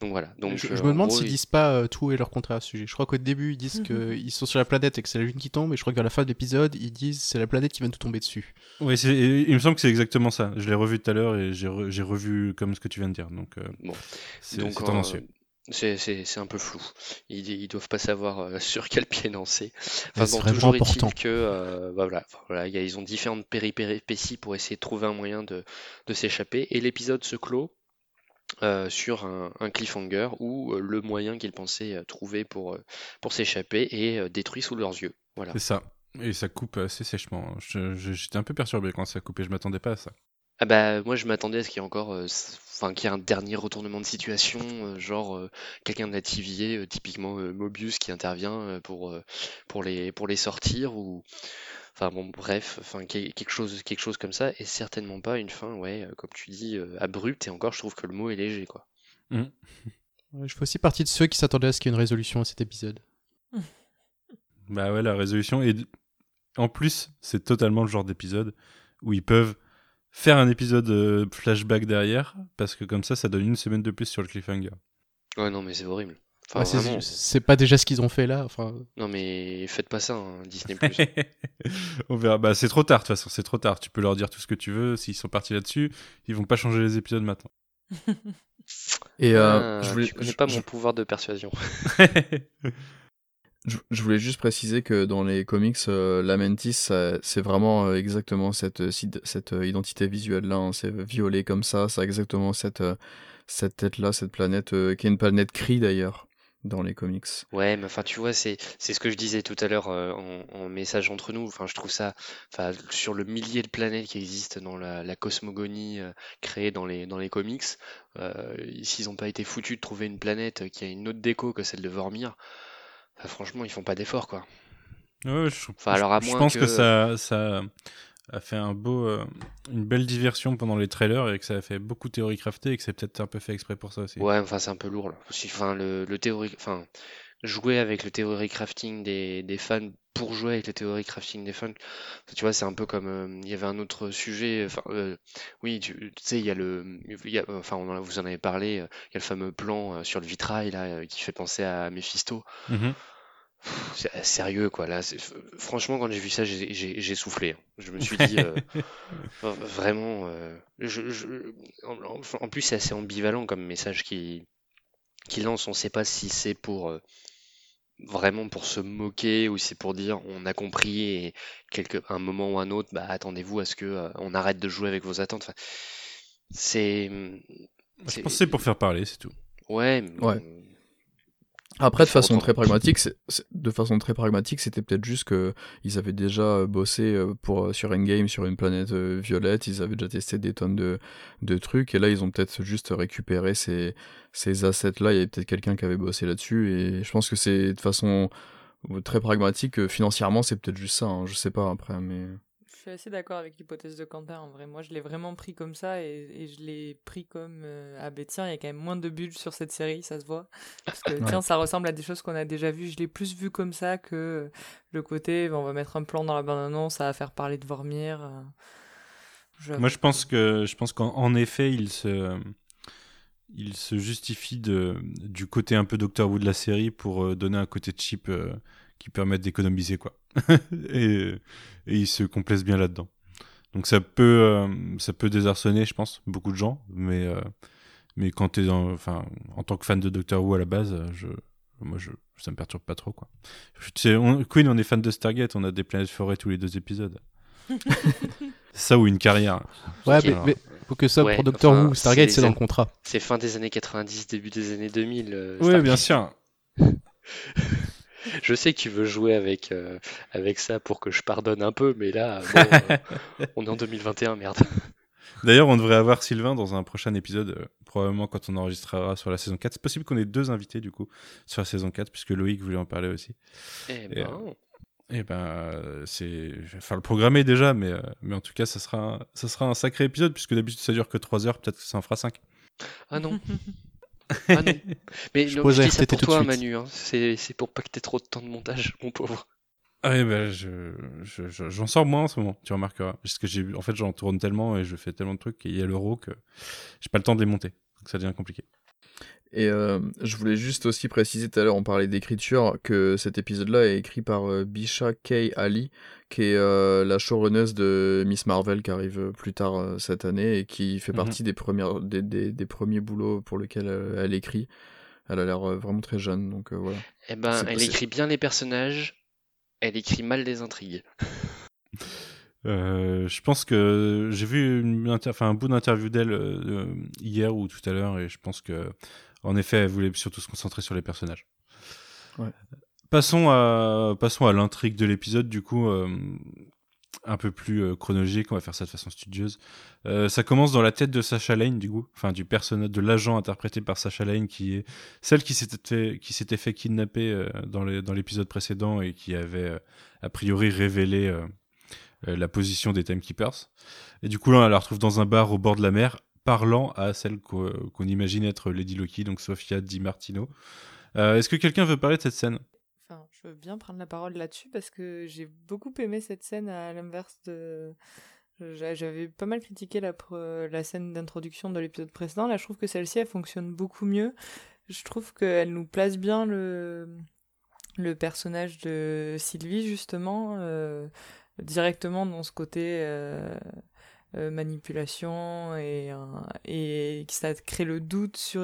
Donc voilà. Donc, je, je me demande s'ils il- disent pas euh, tout et leur contraire à ce sujet. Je crois qu'au début ils disent qu'ils sont sur la planète et que c'est la lune qui tombe, et je crois que vers la fin de l'épisode ils disent c'est la planète qui vient de tomber dessus. Oui, c'est- et il me semble que c'est exactement ça. Je l'ai revu tout à l'heure et j'ai re- j'ai revu comme ce que tu viens de dire. Donc, euh, Bon. c'est Donc, c'est euh, tendancieux. c'est c'est- c'est un peu flou. Ils, ils doivent pas savoir euh, [laughs] sur quel pied danser. Mais Enfin, c'est bon, vraiment toujours important. est-il que euh, bah voilà, voilà, il y a- ils ont différentes péripéties pour essayer de trouver un moyen de, de s'échapper. Et l'épisode se clôt euh, sur un, un cliffhanger où euh, le moyen qu'ils pensaient euh, trouver pour, pour s'échapper est détruit sous leurs yeux. Voilà. C'est ça. Et ça coupe assez sèchement. J'étais un peu perturbé quand ça a coupé. Je m'attendais pas à ça. Ah bah moi je m'attendais à ce qu'il y ait encore euh, enfin qu'il y ait un dernier retournement de situation euh, genre euh, quelqu'un de typiquement Mobius qui intervient pour pour les pour les sortir ou enfin bon bref enfin que- quelque chose quelque chose comme ça et certainement pas une fin ouais euh, comme tu dis euh, abrupte et encore je trouve que le mot est léger quoi. [laughs] Ouais, je fais aussi partie de ceux qui s'attendaient à ce qu'il y ait une résolution à cet épisode. [laughs] Bah ouais, la résolution. Et en plus, c'est totalement le genre d'épisode où ils peuvent faire un épisode euh, flashback derrière, parce que comme ça, ça donne une semaine de plus sur le cliffhanger. Ouais, non, mais c'est horrible. Enfin, Ouais, c'est- pas déjà ce qu'ils ont fait là. Enfin, Non, mais faites pas ça, hein, Disney+. [laughs] On verra. Bah, c'est trop tard, de toute façon, c'est trop tard. Tu peux leur dire tout ce que tu veux. S'ils sont partis là-dessus, ils vont pas changer les épisodes maintenant. Et euh, Ah, je voulais, tu connais pas je- mon pouvoir de persuasion. [laughs] Je, je voulais juste préciser que dans les comics, euh, la Mantis, ça- c'est vraiment euh, exactement cette, euh, cette identité visuelle-là. hein. C'est violet comme ça, ça a exactement cette, euh, cette tête-là, cette planète, euh, qui est une planète cri d'ailleurs, dans les comics. Ouais, mais enfin, tu vois, c'est c'est ce que je disais tout à l'heure euh, en, en message entre nous. Enfin, je trouve ça, enfin, sur le millier de planètes qui existent dans la, la cosmogonie euh, créée dans les dans les comics, euh, s'ils n'ont pas été foutus de trouver une planète qui a une autre déco que celle de Vormir, franchement, ils font pas d'efforts, quoi. Ouais, je, Enfin, alors, à je moins pense que, que- ça, ça a fait un beau, euh, une belle diversion pendant les trailers et que ça a fait beaucoup de théories craftées et que c'est peut-être un peu fait exprès pour ça aussi. Ouais, enfin, c'est un peu lourd, là. Si- Enfin, le, le théorie, enfin, jouer avec le théorie crafting des, des fans pour jouer avec le théorie crafting des fans, tu vois, c'est un peu comme, euh, il y avait un autre sujet, enfin, euh, oui, tu, tu sais, il y a le, il y a- enfin, on en a- vous en avez parlé, il y a le fameux plan sur le vitrail, là, qui fait penser à Mephisto. Mhm. Pff, C'est euh, sérieux, quoi, là, franchement, quand j'ai vu ça, j'ai- soufflé. hein. Je me suis dit, euh, [laughs] vraiment, euh, je, je- en, plus, c'est assez ambivalent comme message qui, qui lance. On sait pas si c'est pour euh, vraiment pour se moquer ou si c'est pour dire on a compris et quelque, un moment ou un autre, bah attendez-vous à ce que euh, on arrête de jouer avec vos attentes. Enfin, c'est, Je pense que c'est pour faire parler, c'est tout. ouais, Ouais. Après, de façon très pragmatique, de façon très pragmatique, c'était peut-être juste que ils avaient déjà euh, bossé euh, pour euh, sur Endgame sur une planète violette, ils avaient déjà testé des tonnes de, de trucs, et là ils ont peut-être juste récupéré ces, ces assets-là. Il y avait peut-être quelqu'un qui avait bossé là-dessus, et je pense que c'est de façon très pragmatique. Financièrement, c'est peut-être juste ça. hein, je sais pas après, mais suis assez d'accord avec l'hypothèse de Quentin en vrai. Moi, je l'ai vraiment pris comme ça et, et je l'ai pris comme euh, ah ben tiens, il y a quand même moins de bulles sur cette série, ça se voit. Parce que [laughs] tiens, ça ressemble à des choses qu'on a déjà vues. Je l'ai plus vu comme ça que le côté on va mettre un plan dans la bande-annonce, ça va faire parler de Vormir. euh. Je- Moi, je pense que, je pense qu'en en effet, il se, il se justifie de, du côté un peu Doctor Who de la série pour euh, donner un côté cheap euh, qui permette d'économiser, quoi. [laughs] et, et il se complaise bien là-dedans. Donc ça peut, euh, ça peut désarçonner, je pense, beaucoup de gens, mais, euh, mais quand t'es dans, enfin, en tant que fan de Doctor Who à la base, euh, je, moi, je, ça me perturbe pas trop, quoi. On- Queen, on est fan de Stargate, on a des planètes forêts tous les deux épisodes. [laughs] ça ou une carrière. ouais, mais, mais faut que ça Ouais, pour Doctor enfin, Who, Stargate, c'est c'est dans le contrat. C'est fin des années 90, début des années 2000. euh, Oui, bien sûr. [laughs] Je sais que tu veux jouer avec, euh, avec ça pour que je pardonne un peu, mais là, bon, [laughs] euh, on est en 2021, merde. D'ailleurs, on devrait avoir Sylvain dans un prochain épisode, euh, probablement quand on enregistrera sur la saison 4. C'est possible qu'on ait deux invités, du coup, sur la saison 4, puisque Loïc voulait en parler aussi. Eh Et, ben, Et ben, c'est. Je vais faire le programmer déjà, mais, euh, mais en tout cas, ça sera, un... ça sera un sacré épisode, puisque d'habitude ça dure que 3 heures, peut-être que ça en fera 5. ah non. [laughs] Ah [laughs] non. Mais Je non, pose je dis ça pour toi. Manu. Hein. C'est c'est pour pas que t'aies trop de temps de montage, mon pauvre. Ah oui, ben, je, je- je- j'en sors moins en ce moment, tu remarqueras. Parce que j'ai, en fait, j'en tourne tellement et je fais tellement de trucs, et il y a l'euro que j'ai pas le temps de les monter. Donc ça devient compliqué. Et euh, je voulais juste aussi préciser tout à l'heure, on parlait d'écriture, que cet épisode-là est écrit par euh, Bisha K. Ali, qui est euh, la showrunneuse de Miss Marvel qui arrive euh, plus tard euh, cette année et qui fait Mhm. partie des, premières, des, des, des premiers boulots pour lesquels elle écrit. Elle a l'air euh, vraiment très jeune, donc euh, voilà. Eh ben, elle écrit bien les personnages, elle écrit mal les intrigues. [laughs] Euh, je pense que j'ai vu une inter- enfin, un bout d'interview d'elle euh, hier ou tout à l'heure et je pense que en effet elle voulait surtout se concentrer sur les personnages. Ouais. Passons à passons à l'intrigue de l'épisode du coup euh, un peu plus euh, chronologique, on va faire ça de façon studieuse. Euh, ça commence dans la tête de Sacha Lane du coup, enfin du personnage de l'agent interprété par Sacha Lane qui est celle qui s'était fait, qui s'était fait kidnapper euh, dans l'épisode précédent et qui avait euh, a priori révélé la position des Timekeepers. Et du coup, là, on la retrouve dans un bar au bord de la mer, parlant à celle qu'on imagine être Lady Loki, donc Sofia Di Martino. Euh, Est-ce que quelqu'un veut parler de cette scène? Enfin, je veux bien prendre la parole là-dessus parce que j'ai beaucoup aimé cette scène à l'inverse de. j'a- J'avais pas mal critiqué la, scène d'introduction de l'épisode précédent. Là, je trouve que celle-ci, elle fonctionne beaucoup mieux. Je trouve qu'elle nous place bien le, le personnage de Sylvie, justement, euh, directement dans ce côté euh, euh, manipulation et, euh, et ça crée le doute sur,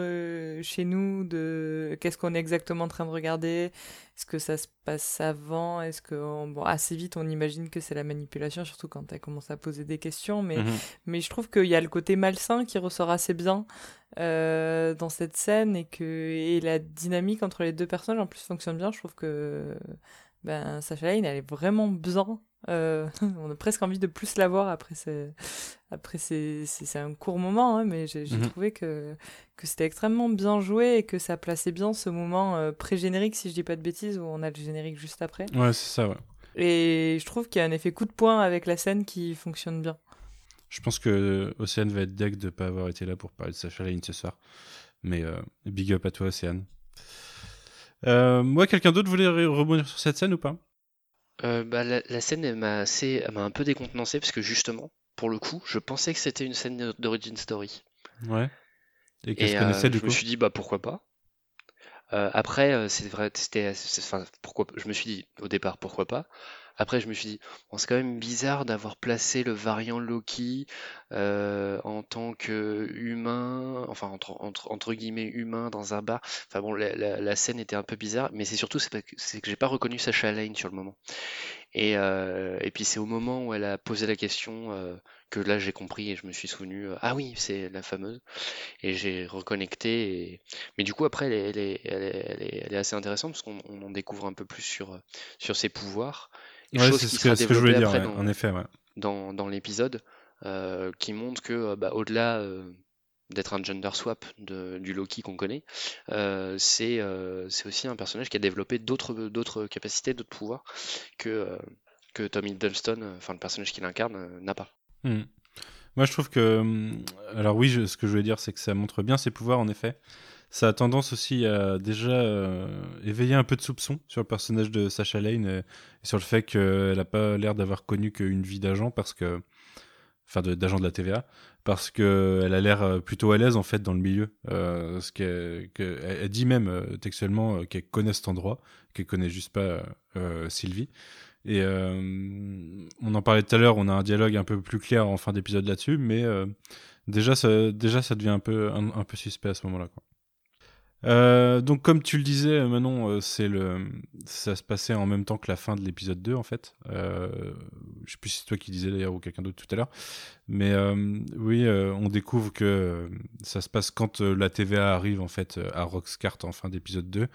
chez nous de qu'est-ce qu'on est exactement en train de regarder. Est-ce que ça se passe avant Est-ce que on- bon assez vite on imagine que c'est la manipulation, surtout quand elle commence à poser des questions. Mais Mhm. mais je trouve qu'il y a le côté malsain qui ressort assez bien euh, dans cette scène et que et la dynamique entre les deux personnages en plus fonctionne bien. Je trouve que ben Sacha Lane elle est vraiment bien. Euh, [laughs] on a presque envie de plus la voir après c'est après c'est un court moment hein, mais j'ai Mhm. trouvé que que c'était extrêmement bien joué et que ça plaçait bien ce moment euh, pré-générique si je dis pas de bêtises où on a le générique juste après. Ouais, c'est ça, ouais. Et je trouve qu'il y a un effet coup de poing avec la scène qui fonctionne bien. Je pense que Océane va être deg de pas avoir été là pour parler de Sacha Lane ce soir. Mais euh, big up à toi, Océane. Euh, moi, quelqu'un d'autre voulait re- rebondir sur cette scène ou pas? Euh, bah, la, la scène m'a un peu décontenancé parce que justement, pour le coup, je pensais que c'était une scène d'origin story. Ouais. Et qu'est-ce Et qu'on euh, du je coup? me suis dit bah pourquoi pas? Euh, après, euh, c'est vrai, c'était, enfin pourquoi, je me suis dit au départ pourquoi pas? Après, je me suis dit c'est quand même bizarre d'avoir placé le variant Loki euh, en tant que humain, enfin entre, guillemets humain dans un bar. Enfin bon, la, scène était un peu bizarre, mais c'est surtout c'est que, que j'ai pas reconnu Sacha Lane sur le moment. Et, euh, et puis c'est au moment où elle a posé la question euh, que là j'ai compris et je me suis souvenu, ah oui, c'est la fameuse. Et j'ai reconnecté. Mais du coup, après, elle est, assez intéressante parce qu'on on en découvre un peu plus sur, sur ses pouvoirs. Ouais, chose qui ce sera que, ce que je voulais dire, après ouais, dans, en effet. Ouais. dans, dans l'épisode, euh, qui montre que euh, bah, au-delà euh, d'être un gender swap de, du Loki qu'on connaît, euh, c'est c'est aussi un personnage qui a développé d'autres d'autres capacités, d'autres pouvoirs que, que Tom Hiddleston, enfin le personnage qu'il incarne, n'a pas. Hmm. Moi, je trouve que. hum, Alors, oui, je- ce que je voulais dire, c'est que ça montre bien ses pouvoirs, en effet. Ça a tendance aussi à déjà euh, éveiller un peu de soupçon sur le personnage de Sacha Lane euh, et sur le fait qu'elle n'a pas l'air d'avoir connu qu'une vie d'agent parce que. Enfin, d'agent de, la TVA, parce qu'elle a l'air euh, plutôt à l'aise, en fait, dans le milieu. Ce qu'elle, que- elle, elle dit même textuellement qu'elle connaît cet endroit, qu'elle connaît juste pas Sylvie. Et on en parlait tout à l'heure, on a un dialogue un peu plus clair en fin d'épisode là-dessus, mais déjà, ça, devient un peu, suspect à ce moment-là. Euh, donc comme tu le disais Manon, euh, c'est le, ça se passait en même temps que la fin de l'épisode 2 en fait. Euh, je sais plus si c'est toi qui disais d'ailleurs ou quelqu'un d'autre tout à l'heure. Mais euh, oui, euh, on découvre que euh, ça se passe quand euh, la TVA arrive en fait euh, à Roxcart en fin d'épisode 2.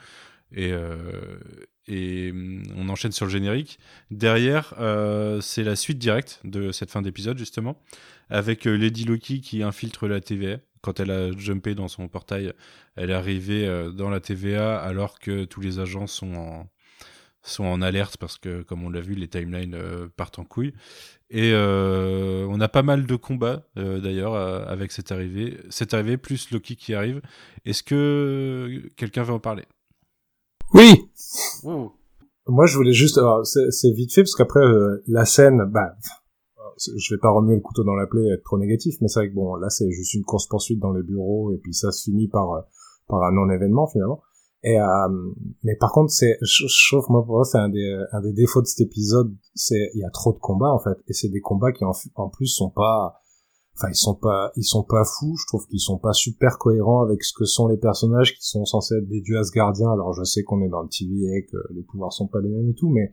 Et, euh, et hum, on enchaîne sur le générique. Derrière, euh, c'est la suite directe de cette fin d'épisode, justement, avec euh, Lady Loki qui infiltre la TVA. Quand elle a jumpé dans son portail, elle est arrivée euh, dans la TVA alors que tous les agents sont en, sont en alerte parce que, comme on l'a vu, les timelines euh, partent en couille. Et euh, on a pas mal de combats, euh, d'ailleurs, euh, avec cette arrivée. Cette arrivée, plus Loki qui arrive. Est-ce que quelqu'un veut en parler? Oui Wow. Moi, je voulais juste... alors, C'est c'est vite fait, parce qu'après, euh, la scène... Bah, je vais pas remuer le couteau dans la plaie et être trop négatif, mais c'est vrai que bon, là, c'est juste une course-poursuite dans les bureaux, et puis ça se finit par, euh, par un non-événement, finalement. Et, euh, mais par contre, c'est, je, je trouve, moi, pour moi, c'est un des, un des défauts de cet épisode, c'est, il y a trop de combats, en fait, et c'est des combats qui, en, plus, sont pas, enfin, ils sont pas, ils sont pas fous, je trouve qu'ils sont pas super cohérents avec ce que sont les personnages qui sont censés être des dieux asgardiens, alors je sais qu'on est dans le TVA et que les pouvoirs sont pas les mêmes et tout, mais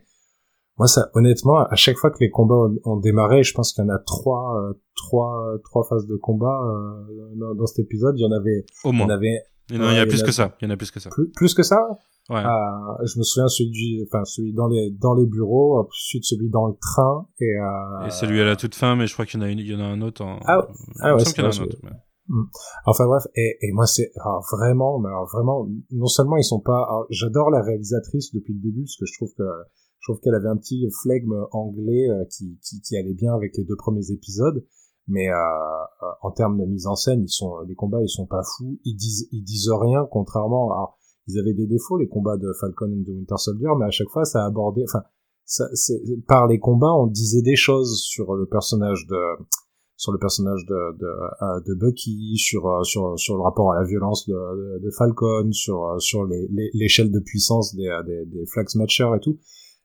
moi, ça, honnêtement, à chaque fois que les combats ont, ont démarré, je pense qu'il y en a trois, euh, trois, trois phases de combat euh, dans, dans cet épisode. Il y en avait, Au il y moins. en avait il y en a il y plus que ça. Il y en a plus que ça. plus, plus que ça. Ouais. Ah, je me souviens celui du, enfin celui dans les dans les bureaux, ensuite celui dans le train et, euh, Et celui à la toute fin, mais je crois qu'il y en a, une, il y en a un autre. En... Ah, il ah ouais, qu'il y en a c'est un vrai, autre. Enfin bref, et, et moi c'est vraiment, mais alors, vraiment, non seulement ils sont pas, j'adore la réalisatrice depuis le début parce que je trouve que je trouve qu'elle avait un petit flegme anglais euh, qui, qui qui allait bien avec les deux premiers épisodes, mais euh, euh, en termes de mise en scène, ils sont les combats, ils sont pas fous. Ils disent ils disent rien, contrairement à ils avaient des défauts les combats de Falcon and the Winter Soldier, mais à chaque fois ça abordait, enfin par les combats, on disait des choses sur le personnage de sur le personnage de, de, de Bucky, sur, sur, sur le rapport à la violence de, de, Falcon, sur, sur l'échelle les, de puissance des, des, des Flag Matchers et tout.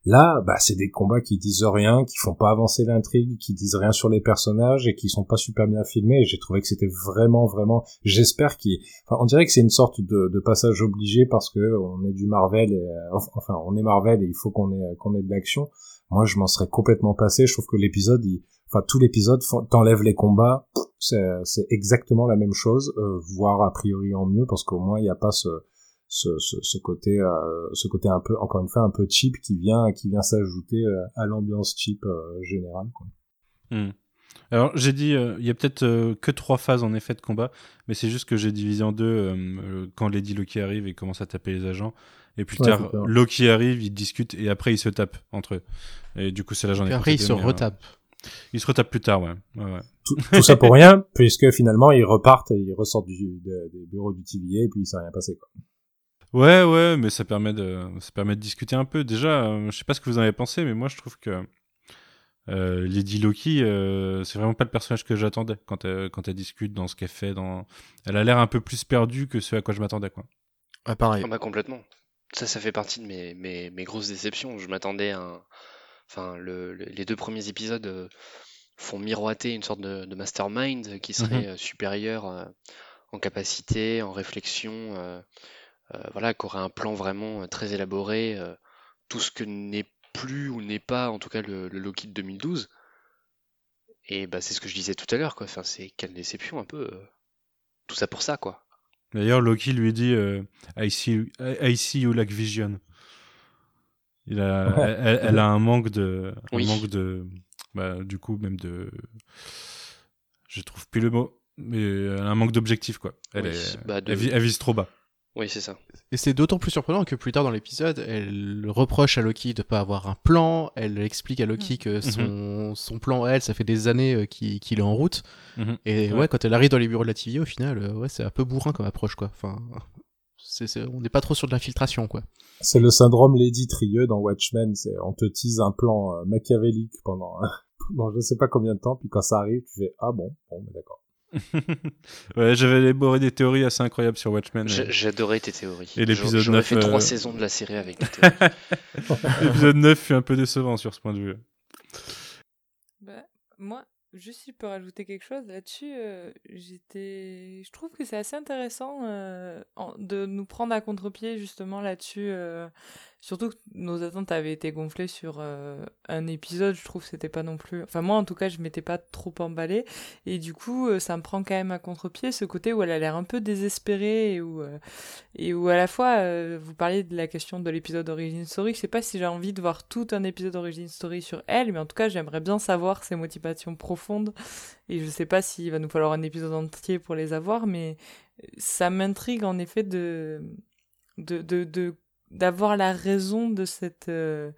Là, bah, c'est des combats qui disent rien, qui font pas avancer l'intrigue, qui disent rien sur les personnages et qui sont pas super bien filmés. J'ai trouvé que c'était vraiment, vraiment. J'espère qu'il. Enfin, on dirait que c'est une sorte de, de, passage obligé parce que on est du Marvel et enfin, on est Marvel et il faut qu'on ait qu'on ait de l'action. Moi, je m'en serais complètement passé. Je trouve que l'épisode, enfin tout l'épisode t'enlève les combats c'est exactement la même chose euh, voire a priori en mieux parce qu'au moins il n'y a pas ce ce, ce, côté euh, ce côté un peu encore une fois un peu cheap qui vient qui vient s'ajouter euh, à l'ambiance cheap générale quoi. Hmm. Alors j'ai dit, il y a peut-être que trois phases en effet de combat, mais c'est juste que j'ai divisé en deux quand Lady Loki arrive et commence à taper les agents, et plus tard Loki arrive, ils discutent et après ils se tapent entre eux. Et du coup c'est là j'en ai. Après ils se retapent. Il se retape plus tard, ouais. Tout, ça pour rien, [laughs] puisque finalement ils repartent et ils ressortent du, des bureaux du TVA et puis il s'est rien passé, quoi. Ouais, ouais, mais ça permet de, ça permet de discuter un peu. Déjà, euh, je sais pas ce que vous en avez pensé, mais moi je trouve que euh, Lady Loki, euh, c'est vraiment pas le personnage que j'attendais quand elle, quand elle discute dans ce qu'elle fait. Dans... Elle a l'air un peu plus perdue que ce à quoi je m'attendais, quoi. Ouais, pareil. Ah bah complètement. Ça, ça fait partie de mes, mes, mes grosses déceptions. Je m'attendais à un Enfin, les deux premiers épisodes euh, font miroiter une sorte de, mastermind qui serait mhm. euh, supérieur en capacité, en réflexion, voilà, qui aurait un plan vraiment très élaboré, tout ce que n'est plus ou n'est pas, en tout cas, le, Loki de 2012. Et bah, c'est ce que je disais tout à l'heure, quoi. Enfin, c'est quelle déception un peu. tout ça pour ça, quoi. D'ailleurs, Loki lui dit I, see, I see you like vision. Il a, elle, a un manque de, un manque de, bah, du coup même de, je trouve plus le mot, mais elle a un manque d'objectif quoi. Elle, est, bah, elle, vise trop bas. Oui, c'est ça. Et c'est d'autant plus surprenant que plus tard dans l'épisode, elle reproche à Loki de pas avoir un plan. Elle explique à Loki que son, mhm. son plan, elle, ça fait des années euh, qu'il est en route. Mhm. Et ouais. quand elle arrive dans les bureaux de la TVA, au final, euh, ouais, c'est un peu bourrin comme approche, quoi. Enfin, on n'est pas trop sur de l'infiltration, quoi. C'est le syndrome Lady Trieux dans Watchmen. C'est on te tease un plan euh, machiavélique pendant, [laughs] pendant je sais pas combien de temps, puis quand ça arrive, tu fais ah bon, bon, mais d'accord. Ouais, j'avais élaboré des théories assez incroyables sur Watchmen. J'adorais tes théories. Et l'épisode 9. fait trois euh, saisons de la série avec tes théories. [laughs] [laughs] l'épisode 9 fut un peu décevant sur ce point de vue. Bah, moi, Juste si je peux rajouter quelque chose là-dessus, euh, j'étais, je trouve que c'est assez intéressant euh, de nous prendre à contre-pied justement là-dessus. Euh, surtout que nos attentes avaient été gonflées sur un épisode, je trouve que c'était pas non plus. Enfin moi en tout cas, je m'étais pas trop emballée et du coup ça me prend quand même à contre-pied ce côté où elle a l'air un peu désespérée et où et où à la fois vous parliez de la question de l'épisode Origin Story. Je sais pas si j'ai envie de voir tout un épisode Origin Story sur elle, mais en tout cas j'aimerais bien savoir ses motivations profondes et je sais pas s'il va nous falloir un épisode entier pour les avoir, mais ça m'intrigue en effet de d'avoir la raison de cette euh,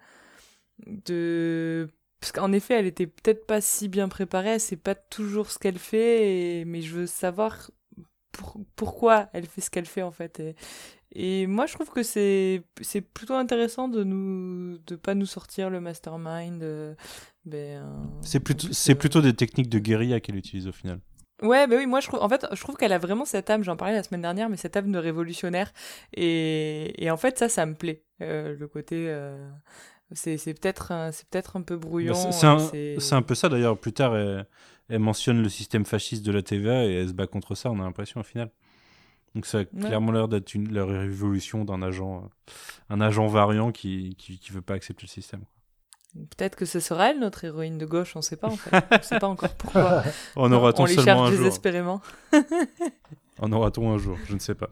de parce qu'en effet elle était peut-être pas si bien préparée elle sait pas toujours ce qu'elle fait mais je veux savoir pourquoi elle fait ce qu'elle fait en fait et, et moi, je trouve que c'est c'est plutôt intéressant de nous de pas nous sortir le mastermind. Euh, ben, c'est plutôt c'est plutôt des techniques de guérilla qu'elle utilise au final. Ouais, bah oui, moi je trouve, en fait, je trouve qu'elle a vraiment cette âme, j'en parlais la semaine dernière, mais cette âme de révolutionnaire. Et, et en fait, ça, ça me plaît. Euh, le côté. Euh, c'est peut-être c'est peut-être un peu brouillon. c'est un, un, peu ça d'ailleurs. Plus tard, elle, elle, mentionne le système fasciste de la TVA et elle se bat contre ça, on a l'impression au final. Donc ça a clairement l'air d'être une, la révolution d'un agent, euh, un agent variant qui, qui, veut pas accepter le système. Peut-être que ce sera elle notre héroïne de gauche, on sait pas en fait. [laughs] on sait pas encore pourquoi. on aura-t-on seulement un désespérément. [laughs] en aura-t-on un jour? Je ne sais pas.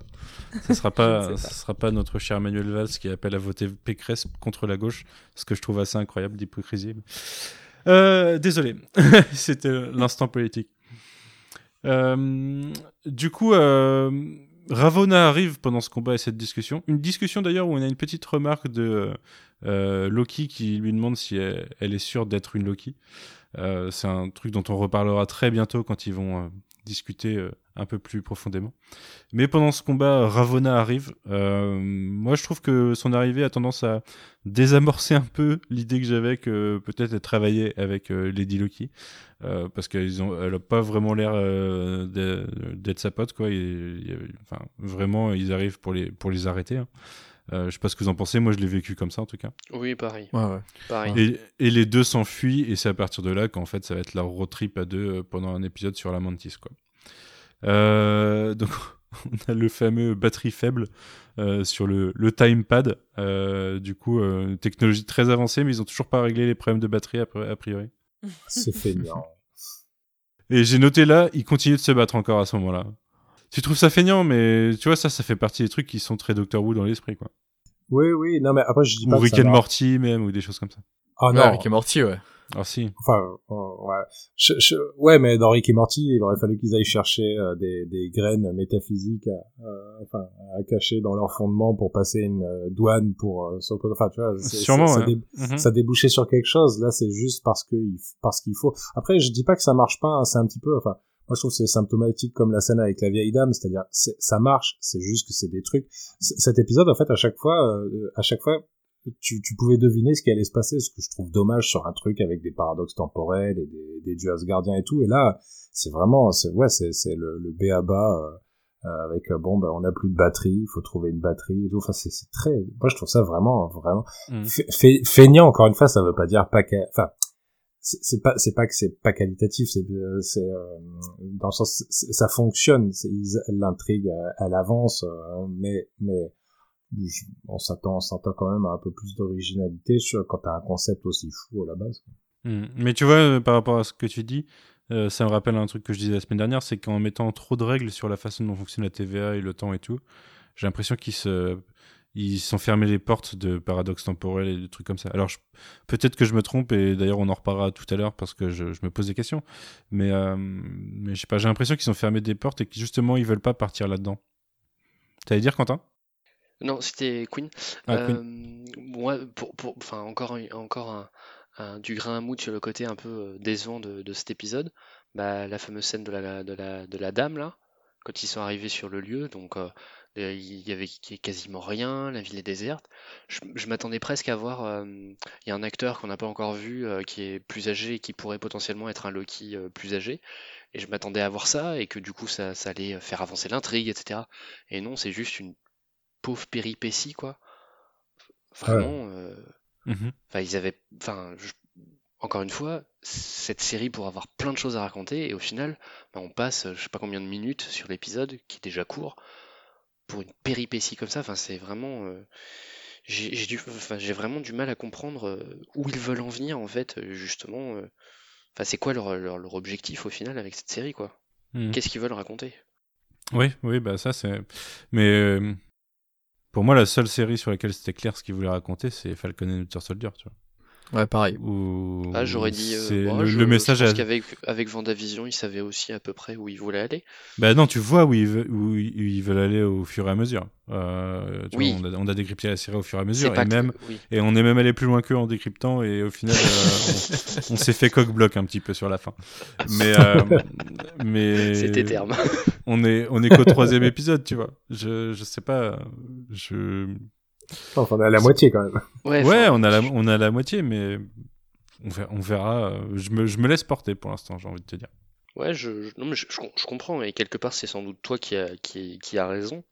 Ce sera [laughs] pas, sera pas notre cher Manuel Valls qui appelle à voter Pécresse contre la gauche, ce que je trouve assez incroyable d'hypocrisie. Euh, désolé, c'était l'instant politique. Euh, du coup, euh, Ravona arrive pendant ce combat et cette discussion. Une discussion d'ailleurs où on a une petite remarque de euh, Loki qui lui demande si elle, est sûre d'être une Loki. Euh, c'est un truc dont on reparlera très bientôt quand ils vont euh, discuter euh, un peu plus profondément. Mais pendant ce combat, Ravonna arrive. Euh, moi, je trouve que son arrivée a tendance à désamorcer un peu l'idée que j'avais que peut-être elle travaillait avec euh, Lady Loki. Parce qu'elle n'a pas vraiment l'air d'être sa pote. Quoi. Enfin, vraiment, ils arrivent pour les, pour les arrêter. hein. Euh, je sais pas ce que vous en pensez. Moi, je l'ai vécu comme ça, en tout cas. Oui, pareil. Ouais, ouais. pareil. Et, et les deux s'enfuient, et c'est à partir de là qu'en fait, ça va être leur road trip à deux euh, pendant un épisode sur la Mantis. Quoi. Euh, donc, [laughs] on a le fameux batterie faible euh, sur le, le timepad. Euh, du coup, euh, une technologie très avancée, mais ils ont toujours pas réglé les problèmes de batterie a, a priori. C'est feignant. Et j'ai noté là, ils continuent de se battre encore à ce moment-là. Tu trouves ça feignant, mais tu vois, ça, ça fait partie des trucs qui sont très Doctor Who dans l'esprit, quoi. Oui, oui, non, mais après, je dis Ou pas que Rick and Morty, même, ou des choses comme ça. Ah Ouais, non, Rick et Morty, ouais. Alors si. enfin, euh, ouais. Je- je- ouais, mais dans Rick et Morty, il aurait fallu qu'ils aillent chercher euh, des, des graines métaphysiques à, euh, enfin, à cacher dans leur fondement pour passer une euh, douane pour euh, enfin, tu vois, Sûrement, ça, ouais. Mhm. ça débouchait sur quelque chose. Là, c'est juste parce que parce qu'il faut. Après, je dis pas que ça marche pas. hein, c'est un petit peu. Enfin, moi, je trouve que c'est symptomatique comme la scène avec la vieille dame. C'est-à-dire, c'est- ça marche. C'est juste que c'est des trucs. C- Cet épisode, en fait, à chaque fois, euh, à chaque fois, tu, tu pouvais deviner ce qui allait se passer. Ce que je trouve dommage sur un truc avec des paradoxes temporels et des, des dieux asgardiens et tout. Et là, c'est vraiment, c'est ouais, c'est c'est le, le B à bas. euh, euh, avec euh, bon ben on n'a plus de batterie il faut trouver une batterie et tout enfin c'est c'est très moi je trouve ça vraiment vraiment Mm. Fe- feignant encore une fois ça veut pas dire pas enfin c'est pas c'est pas que c'est pas qualitatif c'est euh, c'est euh, dans le sens ça fonctionne l'intrigue euh, elle avance euh, mais mais on s'attend on s'attend quand même à un peu plus d'originalité quand t'as un concept aussi fou à la base Mm. Mais tu vois, par rapport à ce que tu dis, ça me rappelle un truc que je disais la semaine dernière, c'est qu'en mettant trop de règles sur la façon dont fonctionne la TVA et le temps et tout, j'ai l'impression qu'ils se ils sont fermés les portes de paradoxes temporels et de trucs comme ça. Alors je- peut-être que je me trompe et d'ailleurs on en reparlera tout à l'heure parce que je, je me pose des questions. Mais euh, mais je sais pas, j'ai l'impression qu'ils ont fermé des portes et que justement ils veulent pas partir là-dedans. T'allais dire Quentin? Non, c'était Queen. Ah, Queen. Euh, moi, pour, pour, enfin, encore, un- encore un, un- du grain à moudre sur le côté un peu euh, décevant de, de cet épisode. Bah, la fameuse scène de la, de la, de la dame, là, quand ils sont arrivés sur le lieu, donc euh, il y avait quasiment rien, la ville est déserte. Je, je m'attendais presque à voir. euh, Il y a un acteur qu'on n'a pas encore vu euh, qui est plus âgé et qui pourrait potentiellement être un Loki euh, plus âgé. Et je m'attendais à voir ça et que du coup ça, ça allait faire avancer l'intrigue, etc. Et non, c'est juste une pauvre péripétie, quoi. Vraiment. euh, Mhm. Enfin, ils avaient. Enfin, je- encore une fois, cette série pourrait avoir plein de choses à raconter et au final, bah, on passe, je sais pas combien de minutes sur l'épisode qui est déjà court pour une péripétie comme ça. Enfin, c'est vraiment. euh, j'ai j'ai du, enfin, j'ai vraiment du mal à comprendre euh, où ils veulent en venir en fait, euh, justement. Enfin, c'est quoi leur, leur, leur objectif au final avec cette série, quoi? Mhm. Qu'est-ce qu'ils veulent raconter? Oui, oui, bah ça c'est. Mais euh, pour moi, la seule série sur laquelle c'était clair ce qu'il voulait raconter, c'est Falcon and Winter Soldier, tu vois. Ouais, pareil. Où Ah, j'aurais dit. euh, c'est bah, le, je- le message. Je pense à- qu'avec avec Vendavision, ils savaient aussi à peu près où ils voulaient aller. Bah non, tu vois où ils, veulent, où ils veulent aller au fur et à mesure. Euh, tu Oui. vois, on, a, on a décrypté la série au fur et à C'est mesure, et que- même, oui. et on est même allé plus loin qu'eux en décryptant, et au final, euh, [laughs] on, on s'est fait coq-bloc un petit peu sur la fin. Mais, euh, [laughs] mais C'était terme. on est, on est qu'au troisième épisode, tu vois. Je, je sais pas, je, enfin on est à la moitié quand même Ouais, on a, la, on a la moitié, mais on verra. On verra euh, je, me, je me laisse porter pour l'instant, j'ai envie de te dire. Ouais, je, je- non, mais je, je com- je comprends, et quelque part, c'est sans doute toi qui a, qui, qui a raison,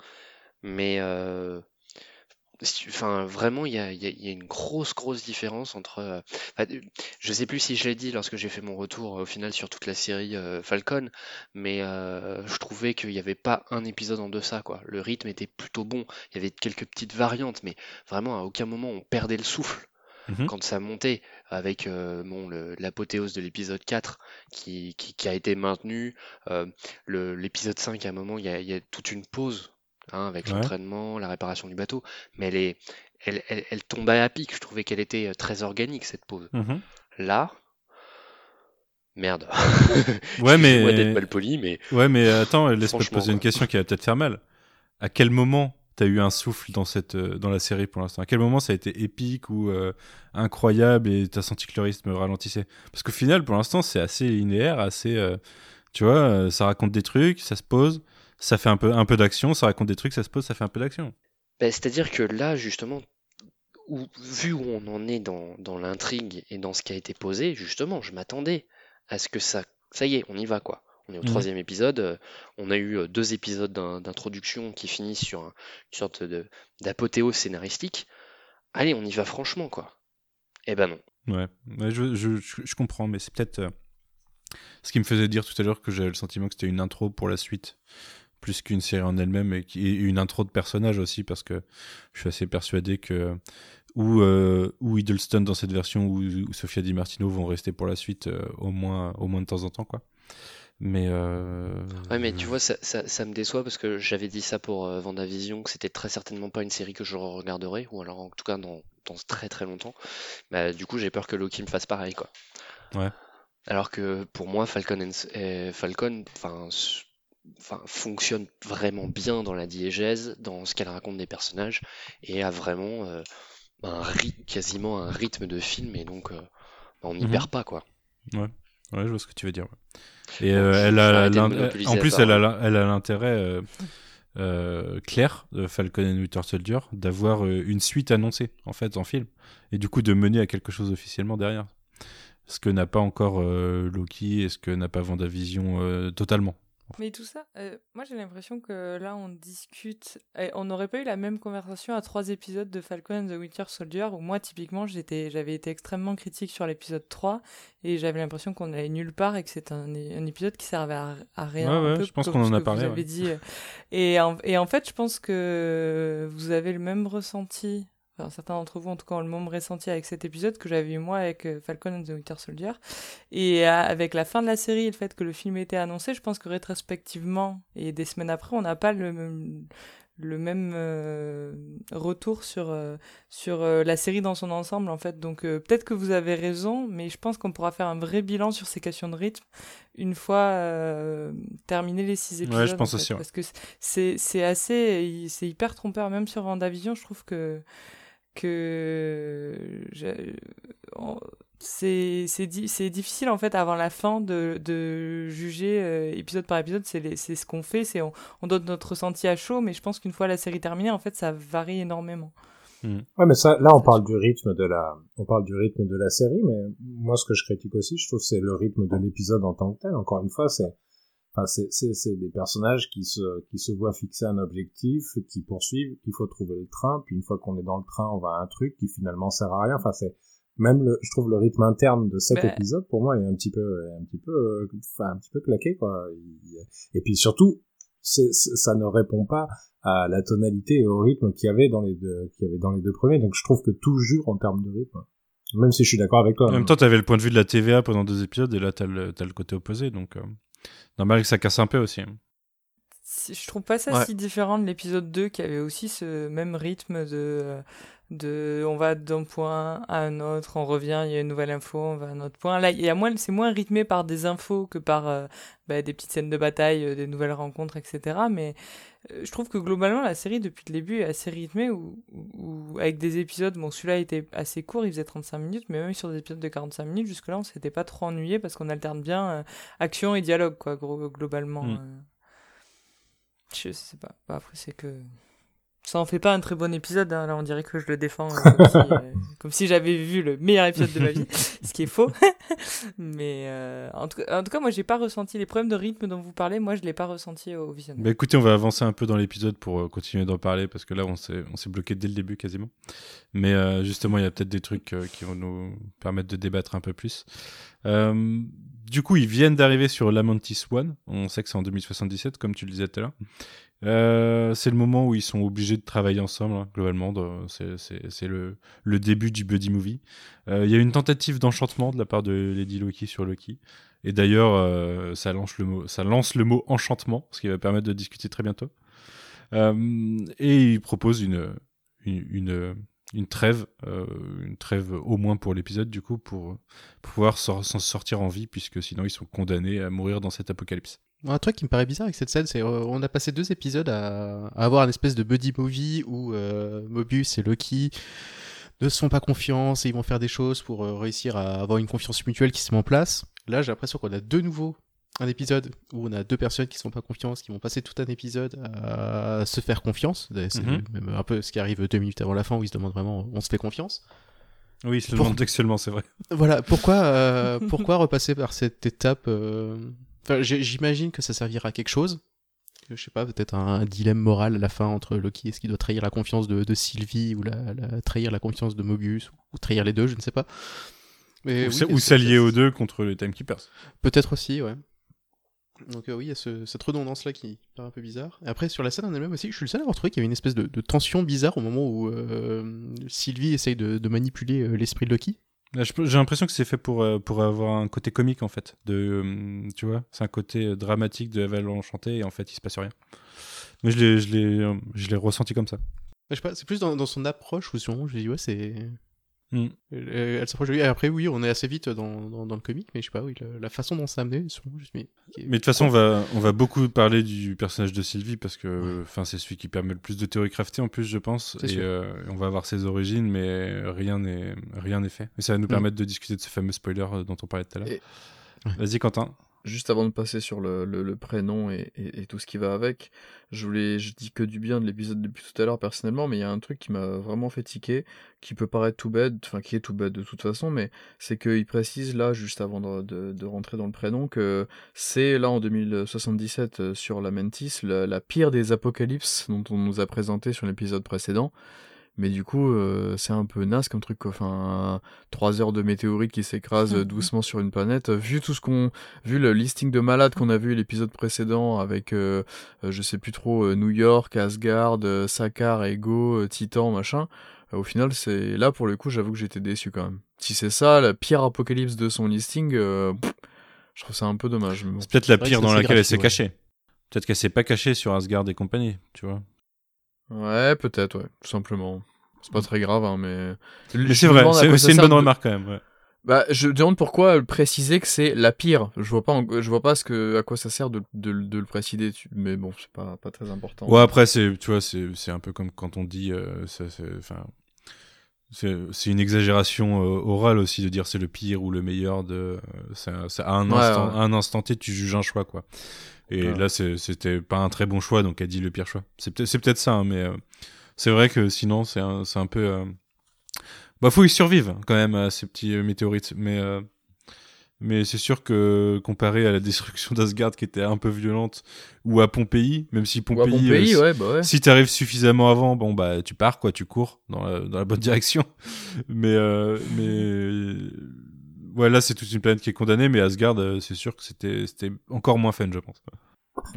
mais euh, enfin, vraiment, il y a, il y a- il y a une grosse, grosse différence entre. euh, enfin, euh, je sais plus si je l'ai dit lorsque j'ai fait mon retour euh, au final sur toute la série euh, Falcon, mais euh, je trouvais qu'il n'y avait pas un épisode en deçà, quoi. Le rythme était plutôt bon, il y avait quelques petites variantes, mais vraiment, à aucun moment on perdait le souffle Mhm. quand ça montait avec euh, bon, le- l'apothéose de l'épisode 4 qui, qui, qui a été maintenu. euh, le- l'épisode 5, à un moment, il y a, il y a toute une pause hein, avec Ouais. l'entraînement, la réparation du bateau, mais elle, est, elle, elle, elle tombait à pic. Je trouvais qu'elle était euh, très organique, cette pause. Mhm. Là, merde. [laughs] Ouais, mais- d'être mal poli, mais Ouais, mais attends, laisse-moi te poser une question qui va peut-être faire mal. À quel moment t'as eu un souffle dans cette euh, dans la série pour l'instant? À quel moment ça a été épique ou euh, incroyable et t'as senti que le rythme ralentissait? Parce qu'au final, pour l'instant, c'est assez linéaire, assez, euh, tu vois, euh, ça raconte des trucs, ça se pose, ça fait un peu un peu d'action, ça raconte des trucs, ça se pose, ça fait un peu d'action. Ben, c'est-à-dire que là, justement, où, vu où on en est dans, dans l'intrigue et dans ce qui a été posé, justement, je m'attendais à ce que ça. Ça y est, on y va, quoi. On est au Mhm. troisième épisode. euh, On a eu euh, deux épisodes d'in- d'introduction qui finissent sur un- une sorte de d'apothéose scénaristique. Allez, on y va franchement, quoi. Eh ben non. Ouais, ouais je, je, je, je comprends, mais c'est peut-être euh, ce qui me faisait dire tout à l'heure que j'avais le sentiment que c'était une intro pour la suite, plus qu'une série en elle-même, et, qui- et une intro de personnage aussi, parce que je suis assez persuadé que ou, euh, ou Hiddleston dans cette version ou, ou Sofia Di Martino vont rester pour la suite euh, au, moins, au moins de temps en temps, quoi. Mais. Euh... Ouais, mais tu vois, ça, ça, ça me déçoit parce que j'avais dit ça pour euh, Vendavision, que c'était très certainement pas une série que je regarderais, ou alors en tout cas dans, dans très très longtemps. Bah, du coup, j'ai peur que Loki me fasse pareil, quoi. Ouais. Alors que pour moi, Falcon, and, euh, Falcon enfin, enfin, fonctionne vraiment bien dans la diégèse, dans ce qu'elle raconte des personnages, et a vraiment euh, un rythme, quasiment un rythme de film, et donc euh, bah, on n'y Mhm. perd pas, quoi. Ouais. Ouais, je vois ce que tu veux dire. ouais. Et euh, elle a, en la plus, elle a, elle l'intérêt clair de Falcon and Winter Soldier d'avoir une suite annoncée en fait en film et du coup de mener à quelque chose officiellement derrière. Ce que n'a pas encore euh, Loki et ce que n'a pas Vendavision euh, totalement. Mais tout ça, euh, moi j'ai l'impression que là on discute, et on n'aurait pas eu la même conversation à trois épisodes de Falcon and the Winter Soldier où moi typiquement j'étais, j'avais été extrêmement critique sur l'épisode 3 et j'avais l'impression qu'on allait nulle part et que c'est un, un épisode qui servait à, à rien. Ouais, un ouais, peu je pense qu'on en a parlé, Vous avez ouais. dit. Et en, et en fait je pense que vous avez le même ressenti. Enfin, certains d'entre vous, en tout cas, ont le même ressenti avec cet épisode que j'avais eu moi avec euh, Falcon and the Winter Soldier. Et euh, avec la fin de la série et le fait que le film était annoncé, je pense que rétrospectivement et des semaines après, on n'a pas le même, le même euh, retour sur, euh, sur euh, la série dans son ensemble, en fait. Donc peut-être que vous avez raison, mais je pense qu'on pourra faire un vrai bilan sur ces questions de rythme une fois terminé les six Ouais, épisodes. je pense en fait. aussi, ouais. Parce que c'est c'est assez... C'est hyper trompeur, même sur Vendavision, je trouve que que c'est c'est di- c'est difficile en fait avant la fin de, de juger euh, épisode par épisode. C'est ce qu'on fait c'est on, on donne notre ressenti à chaud mais je pense qu'une fois la série terminée en fait ça varie énormément. Ouais, mais ça, là, on parle du rythme de la, on parle du rythme de la série, mais moi, ce que je critique aussi, je trouve, c'est le rythme de l'épisode en tant que tel. Encore une fois, c'est, enfin, c'est, c'est, c'est des personnages qui se, qui se voient fixer un objectif, qui poursuivent, il faut trouver le train, puis une fois qu'on est dans le train, on va à un truc qui finalement sert à rien. Enfin, c'est, même le, je trouve le rythme interne de cet épisode, pour moi, est un petit peu, un petit peu, euh, enfin, un petit peu claqué, quoi. Et puis surtout, c'est, c'est- ça ne répond pas à la tonalité et au rythme qu'il y avait dans les deux, qu'il y avait dans les deux premiers. Donc je trouve que tout jure en termes de rythme. Même si je suis d'accord avec toi. En même temps, t'avais le point de vue de la TVA pendant deux épisodes et là, t'as le, t'as le côté opposé, donc euh, normal que ça casse un peu aussi. Si- je trouve pas ça Ouais. si différent de l'épisode 2 qui avait aussi ce même rythme de de on va d'un point à un autre on revient il y a une nouvelle info on va à un autre point là il y a moins c'est moins rythmé par des infos que par euh, bah, des petites scènes de bataille euh, des nouvelles rencontres etc mais euh, je trouve que globalement la série depuis le début est assez rythmée ou ou- avec des épisodes bon celui-là était assez court il faisait 35 minutes mais même sur des épisodes de 45 minutes jusque là on s'était pas trop ennuyé parce qu'on alterne bien euh, action et dialogue quoi gros, globalement Mm. euh. Je sais pas. Bah, après, c'est que. Ça en fait pas un très bon épisode. hein. Là, on dirait que je le défends euh, comme si, euh, [laughs] comme si j'avais vu le meilleur épisode de ma vie, ce qui est faux. [laughs] Mais euh, en, tout, en tout cas, moi, j'ai pas ressenti les problèmes de rythme dont vous parlez. Moi, je l'ai pas ressenti au visionnage. Bah écoutez, on va avancer un peu dans l'épisode pour euh, continuer d'en parler parce que là, on s'est, on s'est bloqué dès le début quasiment. Mais euh, justement, il y a peut-être des trucs euh, qui vont nous permettre de débattre un peu plus. Euh, du coup, ils viennent d'arriver sur Lamantis One. On sait que c'est en 2077, comme tu le disais tout à l'heure. Euh, c'est le moment où ils sont obligés de travailler ensemble, hein, globalement. c'est, le, début du buddy movie. Euh, Il y a une tentative d'enchantement de la part de Lady Loki sur Loki. Et d'ailleurs, euh, ça, lance le mot, ça lance le mot enchantement, ce qui va permettre de discuter très bientôt. Et il propose une, une, trêve, une trêve au moins pour l'épisode, du coup, pour, pouvoir s'en sortir en vie, puisque sinon ils sont condamnés à mourir dans cet apocalypse. Un truc qui me paraît bizarre avec cette scène, c'est euh, on a passé deux épisodes à, à avoir un espèce de buddy movie où euh, Mobius et Loki ne se font pas confiance et ils vont faire des choses pour euh, réussir à avoir une confiance mutuelle qui se met en place. Là, j'ai l'impression qu'on a de nouveau un épisode où on a deux personnes qui ne se font pas confiance, qui vont passer tout un épisode à se faire confiance. C'est Mhm. même un peu ce qui arrive deux minutes avant la fin où ils se demandent vraiment on se fait confiance? Oui, c'est le Pour- demande textuellement, c'est vrai. Voilà, pourquoi, euh, pourquoi repasser par cette étape euh, Enfin, j'imagine que ça servira à quelque chose. Je sais pas, peut-être un, un dilemme moral à la fin entre Loki, est-ce qu'il doit trahir la confiance de, de Sylvie ou la, la- trahir la confiance de Mobius ou, trahir les deux, je ne sais pas. Mais ou oui, s'allier aux deux contre les Timekeepers. Peut-être aussi, ouais. Donc euh, oui, il y a ce- cette redondance-là qui paraît un peu bizarre. Et après, sur la scène en elle-même aussi, je suis le seul à avoir trouvé qu'il y avait une espèce de, de tension bizarre au moment où euh, Sylvie essaye de, de manipuler euh, l'esprit de Loki. J'ai l'impression que c'est fait pour, euh, pour avoir un côté comique en fait. De, euh, tu vois, c'est un côté euh, dramatique de la Vallée enchantée et en fait il se passe rien. Mais je l'ai, ressenti comme ça. C'est plus dans, dans son approche où son, je me dis ouais c'est. Mm. Elle, elle s'approche de lui. Et après oui, on est assez vite dans, dans, dans le comique, mais je sais pas, oui, la, la façon dont c'est amené, me dis, mais. Mais de toute façon, on va, on va beaucoup parler du personnage de Sylvie parce que enfin, c'est celui qui permet le plus de théories craftées en plus, je pense. Et euh, on va avoir ses origines, mais rien n'est, rien n'est fait. Et ça va nous Mm. permettre de discuter de ce fameux spoiler euh, dont on parlait tout à l'heure. Et- Vas-y, Quentin. Juste avant de passer sur le, prénom et, tout ce qui va avec, je voulais, je dis que du bien de l'épisode depuis tout à l'heure personnellement, mais il y a un truc qui m'a vraiment fait tiquer, qui peut paraître tout bête, enfin qui est tout bête de toute façon, mais c'est qu'il précise là, juste avant de, rentrer dans le prénom, que c'est là en 2077 euh, sur la Mantis, la, la pire des apocalypses dont on nous a présenté sur l'épisode précédent. Mais du coup, euh, c'est un peu naze comme truc, quoi. Enfin, trois heures de météorite qui s'écrase euh, [laughs] doucement sur une planète. Vu tout ce qu'on, vu le listing de malades qu'on a vu l'épisode précédent avec, euh, euh, je sais plus trop, New York, Asgard, Sakaar, Ego, Titan, machin. euh, au final, c'est là pour le coup, j'avoue que j'étais déçu quand même. Si c'est ça, la pire apocalypse de son listing, euh, pff, je trouve ça un peu dommage. bon. C'est peut-être la pire dans laquelle elle s'est ouais. cachée. Peut-être qu'elle s'est pas cachée sur Asgard et compagnie, tu vois. Ouais, peut-être, ouais, tout simplement. C'est pas très grave, hein, mais. Mais c'est vrai, c'est une bonne remarque quand même. ouais. Bah, je demande pourquoi préciser que c'est la pire. Je vois pas, en- je vois pas ce que, à quoi ça sert de, de, de le préciser, mais bon, c'est pas, pas très important. Ouais, après, c'est, tu vois, c'est, un peu comme quand on dit, euh, ça, c'est, enfin, c'est, c'est une exagération euh, orale aussi de dire c'est le pire ou le meilleur de, euh, à un Ouais, instant, ouais. à un instant T, tu juges un choix, quoi. Et Ouais. là, c'était pas un très bon choix, donc elle dit le pire choix. C'est peut-être, ça, hein, mais euh, c'est vrai que sinon, c'est un, peu, euh, bah, faut y survivre quand même à ces petits euh, météorites, mais. euh, mais c'est sûr que comparé à la destruction d'Asgard qui était un peu violente, ou à Pompéi, même si Pompéi, Pompéi, si- ouais, bah ouais. si t'arrives suffisamment avant, bon bah tu pars quoi, tu cours dans la, dans la bonne [laughs] direction. Mais mais ouais là c'est toute une planète qui est condamnée, mais Asgard euh, c'est sûr que c'était c'était encore moins fun je pense.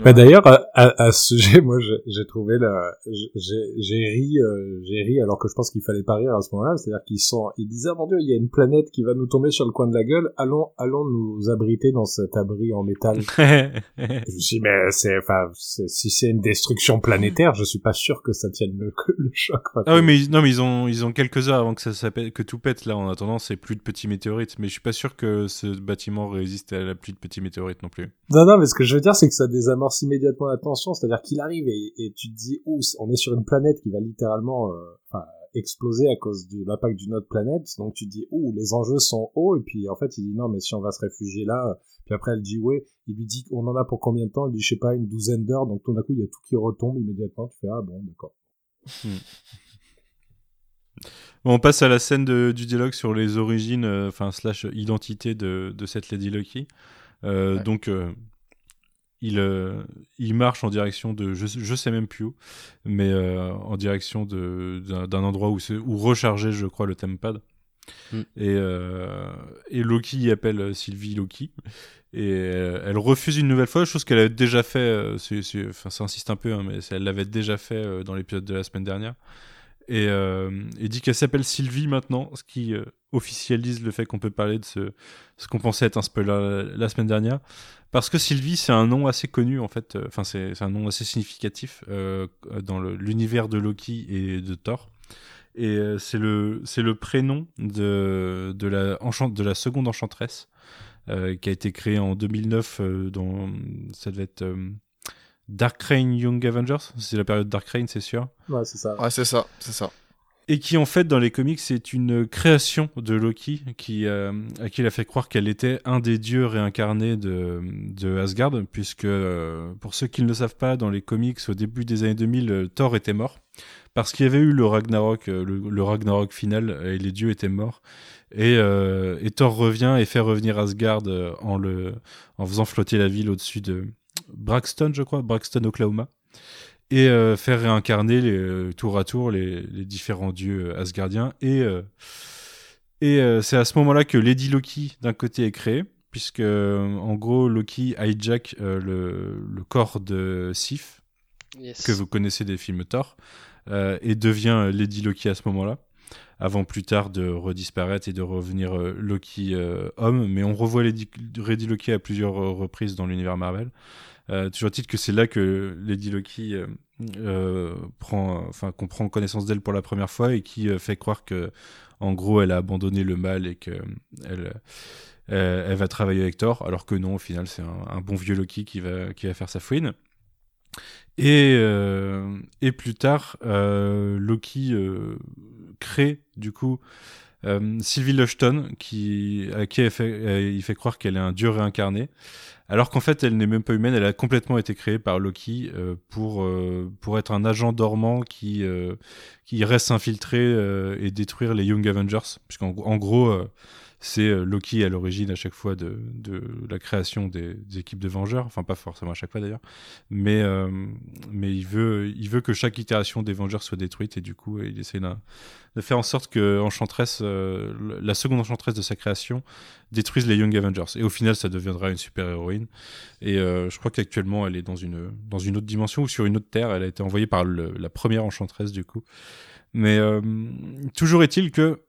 Bah, d'ailleurs, à, ce sujet, [laughs] moi, j'ai trouvé la, j'ai ri, euh, j'ai ri alors que je pense qu'il fallait pas rire à ce moment-là. C'est-à-dire qu'ils sont, ils disaient, ah, mon Dieu, il y a une planète qui va nous tomber sur le coin de la gueule. Allons, allons nous abriter dans cet abri en métal. [laughs] je me suis dit, mais c'est, enfin, si c'est une destruction planétaire, je suis pas sûr que ça tienne le, [laughs] le choc. Enfin, ah oui mais ils- non mais ils ont ils ont quelques heures avant que ça s'appelle que tout pète là en attendant c'est plus de petits météorites, mais je suis pas sûr que ce bâtiment résiste à la pluie de petits météorites non plus. Non, non, mais ce que je veux dire, c'est que ça désamorce immédiatement la tension. C'est-à-dire qu'il arrive et, et tu te dis, oh, on est sur une planète qui va littéralement euh, exploser à cause de l'impact d'une autre planète. Donc tu te dis, oh, les enjeux sont hauts. Et puis en fait, il dit, non, mais si on va se réfugier là. euh, Puis après, elle dit, ouais. Il lui dit, on en a pour combien de temps? Il dit, je sais pas, une douzaine d'heures. Donc tout d'un coup, il y a tout qui retombe immédiatement. Tu fais, ah bon, d'accord. Bon, on passe à la scène de- du dialogue sur les origines, euh, enfin slash identité de, de cette Lady Lucky. Euh, Ouais. Donc, euh, il, euh, il marche en direction de, je, je sais même plus où, mais euh, en direction d'un endroit où, où recharger, je crois, le tempad. Mm. Et, euh, et Loki appelle Sylvie Loki. Et elle refuse une nouvelle fois, chose qu'elle avait déjà fait, enfin, ça insiste un peu, hein, mais elle l'avait déjà fait dans l'épisode de la semaine dernière et, euh, et dit qu'elle s'appelle Sylvie maintenant, ce qui euh, officialise le fait qu'on peut parler de ce, ce qu'on pensait être un spoiler la, semaine dernière. Parce que Sylvie, c'est un nom assez connu, en fait, euh, enfin, c'est c'est un nom assez significatif euh, dans l'univers de Loki et de Thor. Et euh, c'est le, le prénom de, de, la, enchant- de la seconde enchanteresse. qui a été créé en 2009 dans ça devait être Dark Reign Young Avengers. C'est la période Dark Reign, c'est sûr. Ouais, c'est ça. Ouais, c'est ça, c'est ça. Et qui en fait dans les comics c'est une création de Loki qui à qui il a fait croire qu'elle était un des dieux réincarnés de, de Asgard puisque pour ceux qui ne le savent pas dans les comics au début des années 2000 Thor était mort parce qu'il y avait eu le Ragnarok le, le Ragnarok final et les dieux étaient morts et, euh, et, Thor revient et fait revenir Asgard euh, en, le, en faisant flotter la ville au-dessus de Braxton, je crois, Braxton, Oklahoma, et euh, faire réincarner les, tour à tour les, les différents dieux asgardiens. Et, et c'est à ce moment-là que Lady Loki, d'un côté, est créée, puisque en gros, Loki hijack le, le, corps de Sif, que vous connaissez des films Thor, et devient Lady Loki à ce moment-là avant plus tard de redisparaître et de revenir euh, Loki euh, homme. Mais on revoit Lady, Loki à plusieurs euh, reprises dans l'univers Marvel. Toujours titre que c'est là que Lady Loki prend, enfin, qu'on prend connaissance d'elle pour la première fois et qui fait croire que, en gros, elle a abandonné le mal et que elle, elle va travailler avec Thor, alors que non, au final, c'est un, bon vieux Loki qui va, qui va faire sa fouine. Et, euh, et plus tard, euh, Loki euh, crée du coup Sylvie Lushton, qui, à qui fait, il fait croire qu'elle est un dieu réincarné, alors qu'en fait elle n'est même pas humaine, elle a complètement été créée par Loki pour, pour être un agent dormant qui, qui reste infiltrer et détruire les Young Avengers, puisqu'en en gros c'est euh, Loki à l'origine à chaque fois de, la création des, équipes de Vengeurs, enfin pas forcément à chaque fois d'ailleurs, mais, euh, mais il, veut, il veut que chaque itération des Vengeurs soit détruite et du coup il essaie de, de faire en sorte que Enchantress, euh, la seconde Enchantress de sa création détruise les Young Avengers. Et au final ça deviendra une super héroïne et je crois qu'actuellement elle est dans une, dans une autre dimension ou sur une autre terre, elle a été envoyée par la première Enchantress du coup. Mais toujours est-il que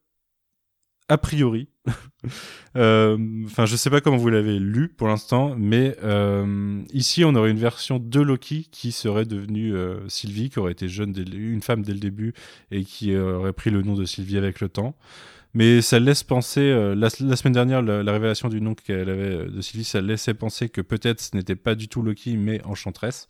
a priori, [laughs] euh, enfin je sais pas comment vous l'avez lu pour l'instant, mais euh, ici on aurait une version de Loki qui serait devenue euh, Sylvie, qui aurait été jeune, une femme dès le début et qui aurait pris le nom de Sylvie avec le temps. Mais ça laisse penser, la, semaine dernière, la, révélation du nom qu'elle avait de Sylvie, ça laissait penser que peut-être ce n'était pas du tout Loki, mais Enchantress.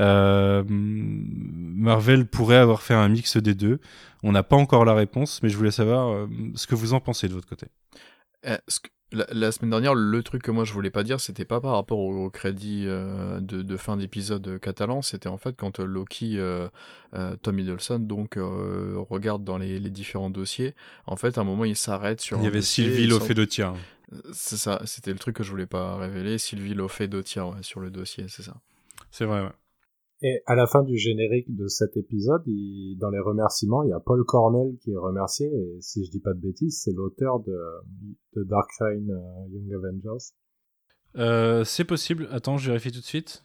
Euh, Marvel pourrait avoir fait un mix des deux. On n'a pas encore la réponse, mais je voulais savoir euh, ce que vous en pensez de votre côté. Eh, la, semaine dernière, le truc que moi je voulais pas dire, c'était pas par rapport au, crédit euh, de, fin d'épisode catalan, c'était en fait quand Loki, Tom Hiddleston, donc regarde dans les, différents dossiers. En fait, à un moment, il s'arrête sur. Il y avait Sylvie Lofedotia. C'est ça, c'était le truc que je voulais pas révéler. Sylvie Lofedotia ouais, sur le dossier, c'est ça. C'est vrai, ouais. Et à la fin du générique de cet épisode, dans les remerciements, il y a Paul Cornell qui est remercié, et si je dis pas de bêtises, c'est l'auteur de, Dark Reign euh, Young Avengers. Euh, c'est possible. Attends, je vérifie tout de suite.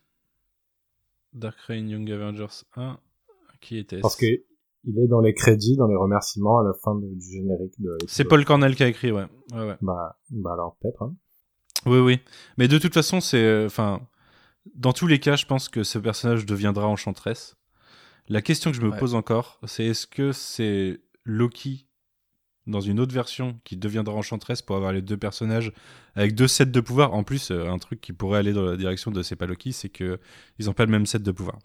Dark Reign Young Avengers 1, qui était Parce que il est dans les crédits, dans les remerciements à la fin du générique de. C'est Paul Cornell qui a écrit, ouais. ouais, ouais. Bah, bah alors peut-être. Hein. Oui, oui. Mais de toute façon, c'est, euh, dans tous les cas, je pense que ce personnage deviendra enchantresse. La question que je me pose encore, c'est est-ce que c'est Loki dans une autre version qui deviendra enchantresse pour avoir les deux personnages avec deux sets de pouvoir? En plus, euh, un truc qui pourrait aller dans la direction de c'est pas Loki, c'est que ils n'ont pas le même set de pouvoir.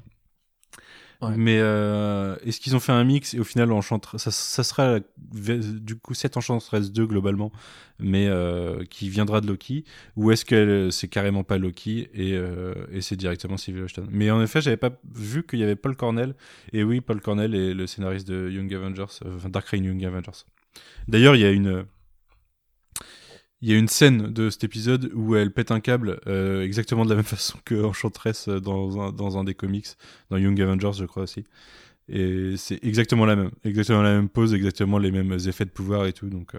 Mais euh, est-ce qu'ils ont fait un mix et au final ça, sera du coup cette Enchantress 2 globalement, mais euh, qui viendra de Loki, ou est-ce que c'est carrément pas Loki et, euh, et c'est directement Sylvie Ashton Mais en effet, j'avais pas vu qu'il y avait Paul Cornell, et oui, Paul Cornell est le scénariste de Young Avengers, enfin Dark Reign Young Avengers. D'ailleurs, il y a une il y a une scène de cet épisode où elle pète un câble euh, exactement de la même [laughs] façon que Enchantress dans un, dans un des comics, dans Young Avengers, je crois aussi. Et c'est exactement la même, exactement la même pose, exactement les mêmes effets de pouvoir et tout. Donc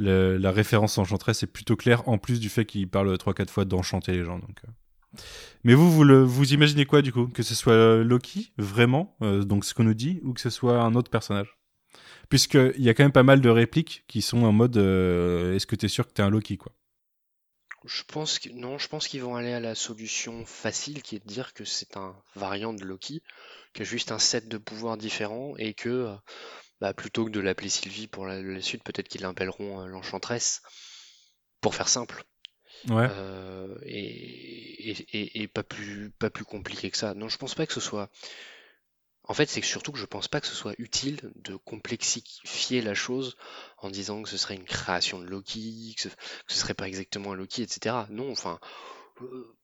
euh, la référence Enchantress est plutôt claire, en plus du fait qu'il parle 3-4 fois d'enchanter les gens. Donc, euh. Mais vous, vous, le, vous imaginez quoi du coup? Que ce soit Loki, vraiment, donc ce qu'on nous dit, ou que ce soit un autre personnage? Puisqu'il y a quand même pas mal de répliques qui sont en mode euh, est-ce que tu es sûr que tu es un Loki quoi? Je pense que non, je pense qu'ils vont aller à la solution facile qui est de dire que c'est un variant de Loki, qui a juste un set de pouvoirs différents et que euh, bah, plutôt que de l'appeler Sylvie pour la, suite, peut-être qu'ils l'appelleront euh, l'Enchantresse. Pour faire simple, Ouais. Euh, et, et, et- et pas plus pas plus compliqué que ça. Non, je pense pas que ce soit. En fait, c'est surtout que je pense pas que ce soit utile de complexifier la chose en disant que ce serait une création de Loki, que ce, serait pas exactement un Loki, etc. Non, enfin, euh,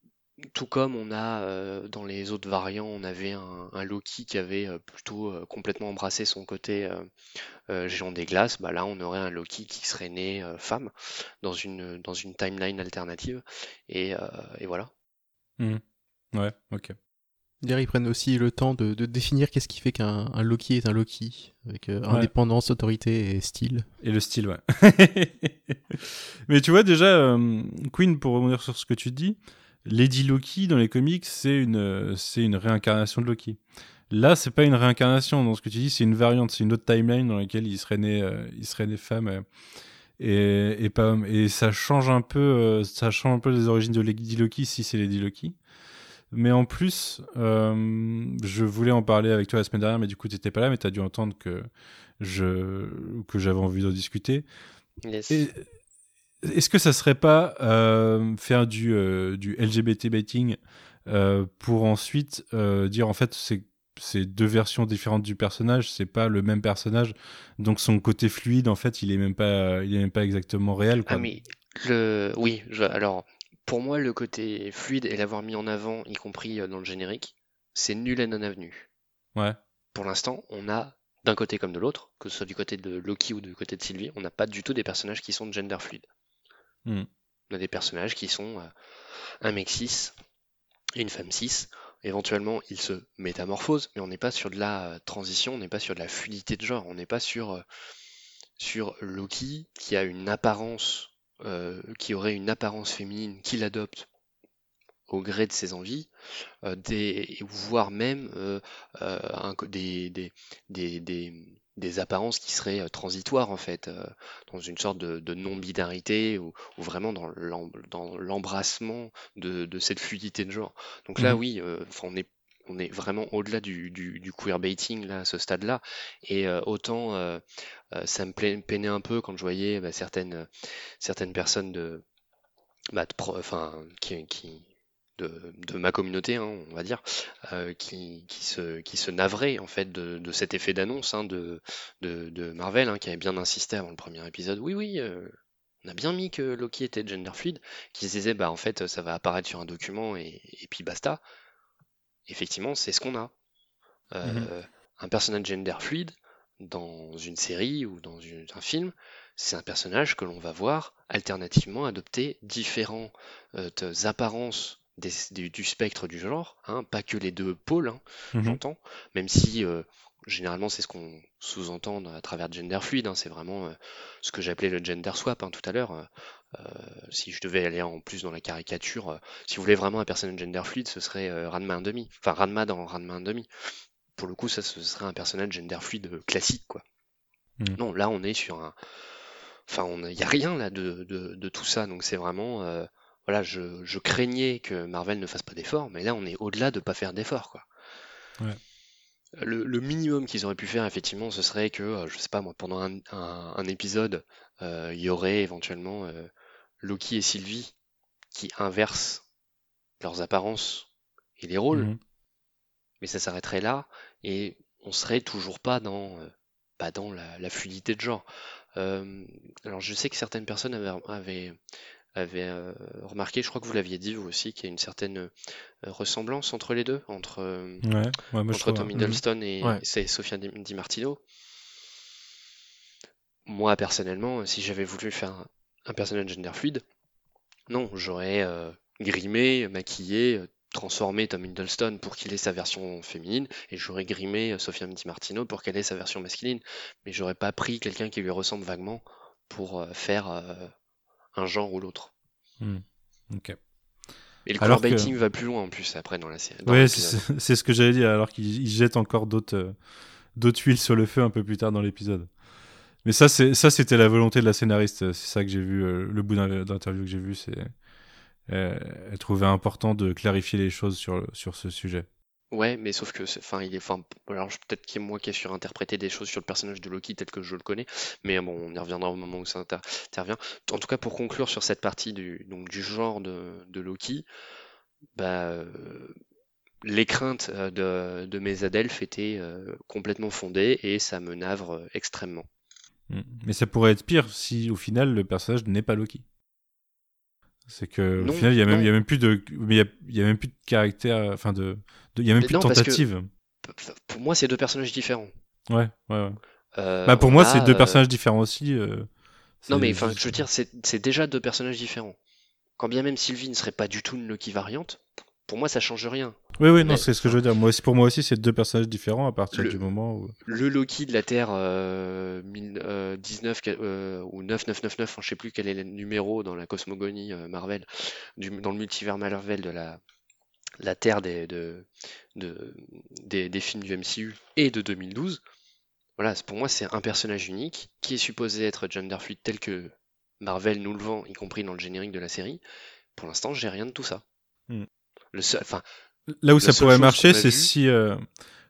tout comme on a euh, dans les autres variants, on avait un, Loki qui avait euh, plutôt euh, complètement embrassé son côté euh, euh, géant des glaces, bah là on aurait un Loki qui serait né euh, femme dans une dans une timeline alternative et, et voilà. Mhm. Ouais, ok. D'ailleurs, ils prennent aussi le temps de, de définir qu'est-ce qui fait qu'un un Loki est un Loki, avec euh, Ouais. indépendance, autorité et style. Et le style, ouais. [laughs] Mais tu vois, déjà, euh, Queen, pour rebondir sur ce que tu dis, Lady Loki dans les comics, c'est une, euh, c'est une réincarnation de Loki. Là, c'est pas une réincarnation. Dans ce que tu dis, c'est une variante, c'est une autre timeline dans laquelle il serait né, euh, il serait né femme. et, et, pas homme. Et ça change un peu, ça change un peu les origines de Lady Loki si c'est Lady Loki. Mais en plus, euh, je voulais en parler avec toi la semaine dernière, mais du coup, tu n'étais pas là, mais tu as dû entendre que je que j'avais envie d'en discuter. Yes. Est-ce que ça serait pas euh, faire du, euh, du LGBT baiting pour ensuite dire en fait c'est c'est deux versions différentes du personnage, c'est pas le même personnage, donc son côté fluide en fait il est même pas il est même pas exactement réel quoi. Ah mais le oui, je- alors pour moi le côté fluide et l'avoir mis en avant, y compris euh, dans le générique, c'est nul et non avenu. Ouais. Pour l'instant, on a d'un côté comme de l'autre, que ce soit du côté de Loki ou du côté de Sylvie, on n'a pas du tout des personnages qui sont gender fluide. Hmm. On a des personnages qui sont euh, un mec cis et une femme cis. Éventuellement, ils se métamorphosent, mais on n'est pas sur de la euh, transition, on n'est pas sur de la fluidité de genre, on n'est pas sur, sur Loki qui a une apparence, euh, qui aurait une apparence féminine qu'il adopte au gré de ses envies, euh, des, voire même euh, un des, des, des, des, apparences qui seraient transitoires en fait, dans une sorte de, de non-binarité ou, ou vraiment dans l'em- dans l'embrassement de, de cette fluidité de genre. Donc là, Mhm. oui, on est on est vraiment au-delà du, du, queerbaiting là, à ce stade-là. Et euh, autant euh, euh, ça me peinait un peu quand je voyais bah, certaines, personnes de, bah, ma communauté, hein, on va dire, qui, se, navraient en fait de, cet effet d'annonce hein, de, Marvel, hein, qui avait bien insisté avant le premier épisode. Oui, oui, on a bien mis que Loki était gender fluid, qui se disait bah en fait ça va apparaître sur un document et puis basta. Effectivement, c'est ce qu'on a. Euh, Un personnage gender fluide dans une série ou dans une- un film, c'est un personnage que l'on va voir alternativement adopter différentes apparences des- du, du spectre du genre, hein, pas que les deux pôles, hein, Mhm. j'entends, même si euh, généralement c'est ce qu'on sous-entend à travers gender fluide, hein, c'est vraiment euh, ce que j'appelais le gender swap hein, tout à l'heure. euh, euh, si je devais aller en plus dans la caricature, euh, si vous voulez vraiment un personnage gender fluide, ce serait Ranma 1,5. Enfin, Ranma dans Ranma 1,5. Pour le coup, ça, ce serait un personnage gender fluide classique, quoi. Mhm. Non, là, on est sur un... Enfin, il n'y a rien là de, de, de tout ça, donc c'est vraiment... voilà, je, je craignais que Marvel ne fasse pas d'efforts, mais là, on est au-delà de pas faire d'efforts, quoi. Ouais. Le, le minimum qu'ils auraient pu faire, effectivement, ce serait que, euh, je sais pas moi, pendant un, un- un épisode, euh, il y aurait éventuellement euh, Loki et Sylvie qui inversent leurs apparences et les rôles, Mhm. mais ça s'arrêterait là, et on serait toujours pas dans, euh, pas dans la, la fluidité de genre. Alors je sais que certaines personnes avaient, avaient, avaient, euh, remarqué, je crois que vous l'aviez dit vous aussi, qu'il y a une certaine euh, ressemblance entre les deux, entre, euh, Ouais, ouais, entre. Tom. Hiddleston et, Ouais. et c'est Sofia Di, Di Martino. Moi, personnellement, si j'avais voulu faire un, un personnage gender fluide, non, j'aurais euh, grimé, maquillé, transformé Tom Hiddleston pour qu'il ait sa version féminine, et j'aurais grimé euh, Sofia Di Martino pour qu'elle ait sa version masculine. Mais j'aurais pas pris quelqu'un qui lui ressemble vaguement pour euh, faire euh, un genre ou l'autre. Ok. Et le Alors que- va plus loin en plus après dans la série. l'épisode. c'est ce que j'allais dire, alors qu'il il jette encore d'autres euh, d'autres huiles sur le feu un peu plus tard dans l'épisode. Mais ça, c'était la volonté de la scénariste. C'est ça que j'ai vu, euh, le bout d'interview que j'ai vu, c'est euh, elle trouvait important de clarifier les choses sur sur ce sujet. Ouais, mais sauf que, enfin, il est, enfin, alors peut-être qu'il a moi qui ai surinterprété des choses sur le personnage de Loki tel que je le connais, mais bon, on y reviendra au moment où ça inter- intervient. En tout cas, pour conclure sur cette partie du, donc, du genre de, Loki, bah, euh, les craintes euh, de, mes adelphes étaient euh, complètement fondées et ça me navre extrêmement. Mm. Mais ça pourrait être pire si au final le personnage n'est pas Loki. C'est que au final il y a même non. il y a même plus de mais il y a, il y a même plus de caractère enfin de, il y a même Mais plus de non, tentative. Pour moi, c'est deux personnages différents. Ouais ouais ouais. Euh, bah pour moi c'est deux euh, personnages différents aussi. euh, Non, mais enfin, je veux dire, c'est c'est déjà deux personnages différents. Quand bien même Sylvie ne serait pas du tout une Loki variante, pour moi, ça change rien. Oui oui non mais- c'est ce que je veux dire. Moi aussi pour moi aussi c'est deux personnages différents à partir Le- du moment où Le Loki de la Terre euh, 1000, euh, 19 euh, ou 9999, enfin, je sais plus quel est le numéro dans la cosmogonie euh, Marvel, du, dans le multivers Marvel de la, la Terre des, de, de- des, des films du MCU et de 2012. Voilà, pour moi, c'est un personnage unique qui est supposé être gender fluid tel que Marvel nous le vend, y compris dans le générique de la série. Pour l'instant, j'ai rien de tout ça. Hmm. Le seul, enfin, Là où La ça seule pourrait marcher, c'est si euh,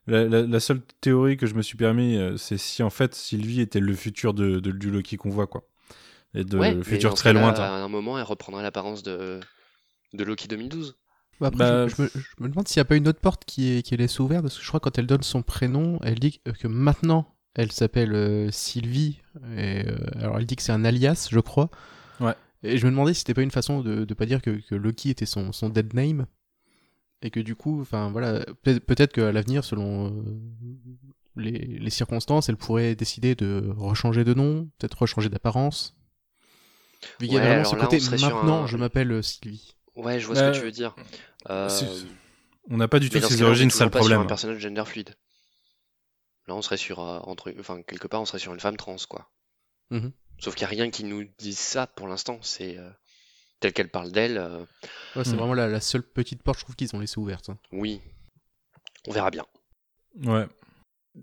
la, la- la seule théorie que je me suis permis, euh, c'est si en fait Sylvie était le futur de, de- du Loki qu'on voit, quoi, et de ouais, futur très lointain. À un moment, elle reprendra l'apparence de, de Loki 2012. Bah, après, Bah, je, je me, je me demande s'il n'y a pas une autre porte qui est, qui est laissée ouverte, parce que je crois que quand elle donne son prénom, elle dit que, maintenant elle s'appelle euh, Sylvie. Et, euh, alors elle dit que c'est un alias, je crois. Ouais. Et je me demandais si c'était pas une façon de, de pas dire que, que Loki était son, son dead name. Et que du coup, enfin voilà, peut- peut-être qu'à l'avenir, selon euh, les, les circonstances, elle pourrait décider de rechanger de nom, peut-être rechanger d'apparence. Qu'il y a vraiment ce côté maintenant, un- je m'appelle euh, Sylvie. Ouais, je vois ce que tu veux dire. Euh, On n'a pas du tout ses origines, c'est ça le pas sur problème. un personnage gender fluide. Là, on serait sur euh, entre, enfin quelque part, on serait sur une femme trans, quoi. Mhm. Sauf qu'il n'y a rien qui nous dise ça pour l'instant. C'est euh, tel qu'elle parle d'elle. euh, Ouais, c'est Hmm. vraiment la, la seule petite porte, je trouve qu'ils ont laissé ouverte. hein. oui, on verra bien. Ouais.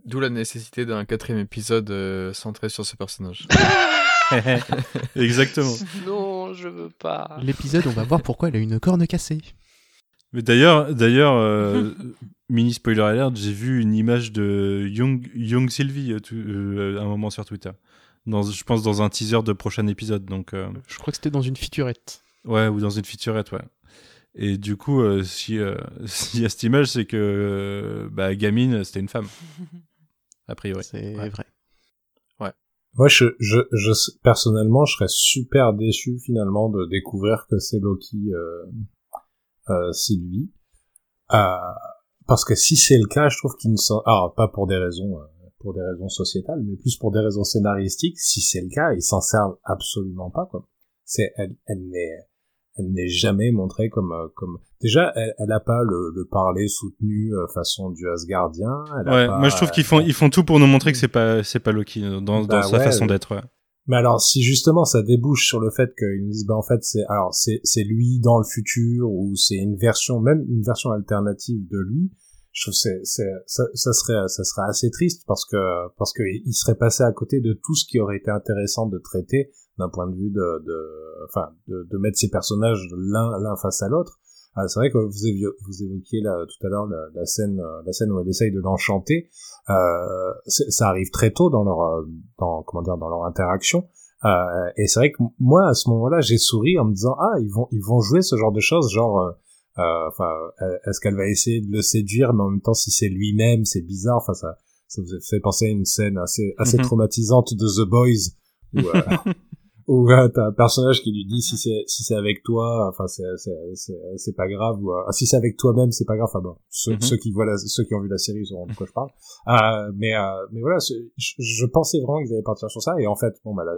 D'où la nécessité d'un quatrième épisode euh, centré sur ce personnage. [laughs] Exactement. non, je veux pas. L'épisode, on va voir pourquoi elle a une corne cassée. Mais d'ailleurs, d'ailleurs, euh, [laughs] mini spoiler alert, j'ai vu une image de Young, Young Sylvie euh, tout- euh, à un moment sur Twitter. Dans, je pense dans un teaser de prochain épisode, donc euh, Je crois que c'était dans une featurette. ouais, ou dans une featurette, ouais. Et du coup, euh, si euh, [laughs] s'il y a cette image, c'est que euh, bah, gamine, c'était une femme, [laughs] a priori. C'est Ouais. vrai. Moi, je, je, je, personnellement, je serais super déçu finalement de découvrir que c'est Loki euh, euh, Sylvie. Euh, parce que si c'est le cas, je trouve qu'il ne s'en... Alors, pas pour des raisons euh, pour des raisons sociétales, mais plus pour des raisons scénaristiques. Si c'est le cas, ils s'en servent absolument pas, quoi. C'est, elle, elle n'est, elle n'est jamais montrée comme, euh, comme. Déjà, elle, elle a pas le, le parler soutenu euh, façon du Asgardien. Elle a Ouais, pas- moi je trouve qu'ils font, ils font tout pour nous montrer que c'est pas, c'est pas Loki euh, dans, Bah dans sa ouais, façon d'être. Ouais. Mais alors, si justement ça débouche sur le fait qu'ils nous disent, bah en fait, c'est alors c'est c'est lui dans le futur ou c'est une version, même une version alternative de lui, je trouve c'est ça, ça serait ça serait assez triste parce que parce que il serait passé à côté de tout ce qui aurait été intéressant de traiter d'un point de vue de de enfin de, de mettre ces personnages l'un l'un face à l'autre. Ah, c'est vrai que vous, évi- vous évoquiez là, tout à l'heure la, la scène euh, la scène où elle essaye de l'enchanter. Euh, ça arrive très tôt dans leur euh, dans comment dire dans leur interaction. Euh, et c'est vrai que moi à ce moment-là j'ai souri en me disant ah ils vont ils vont jouer ce genre de choses genre euh, enfin euh, est-ce qu'elle va essayer de le séduire mais en même temps si c'est lui-même c'est bizarre enfin ça ça vous fait penser à une scène assez assez Mhm. traumatisante de The Boys où euh, [laughs] où euh, t'as un personnage qui lui dit si c'est si c'est avec toi enfin c'est c'est pas grave ou euh, si c'est avec toi-même c'est pas grave enfin bon ceux, Mhm. ceux qui voient la, ceux qui ont vu la série sauront de quoi je parle euh, mais euh, mais voilà je pensais vraiment qu'ils allaient partir sur ça et en fait bon bah la-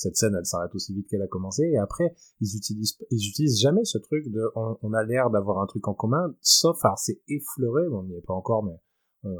cette scène elle s'arrête aussi vite qu'elle a commencé et après ils utilisent ils utilisent jamais ce truc de on, on a l'air d'avoir un truc en commun sauf alors c'est effleuré bon, on n'y est pas encore mais euh,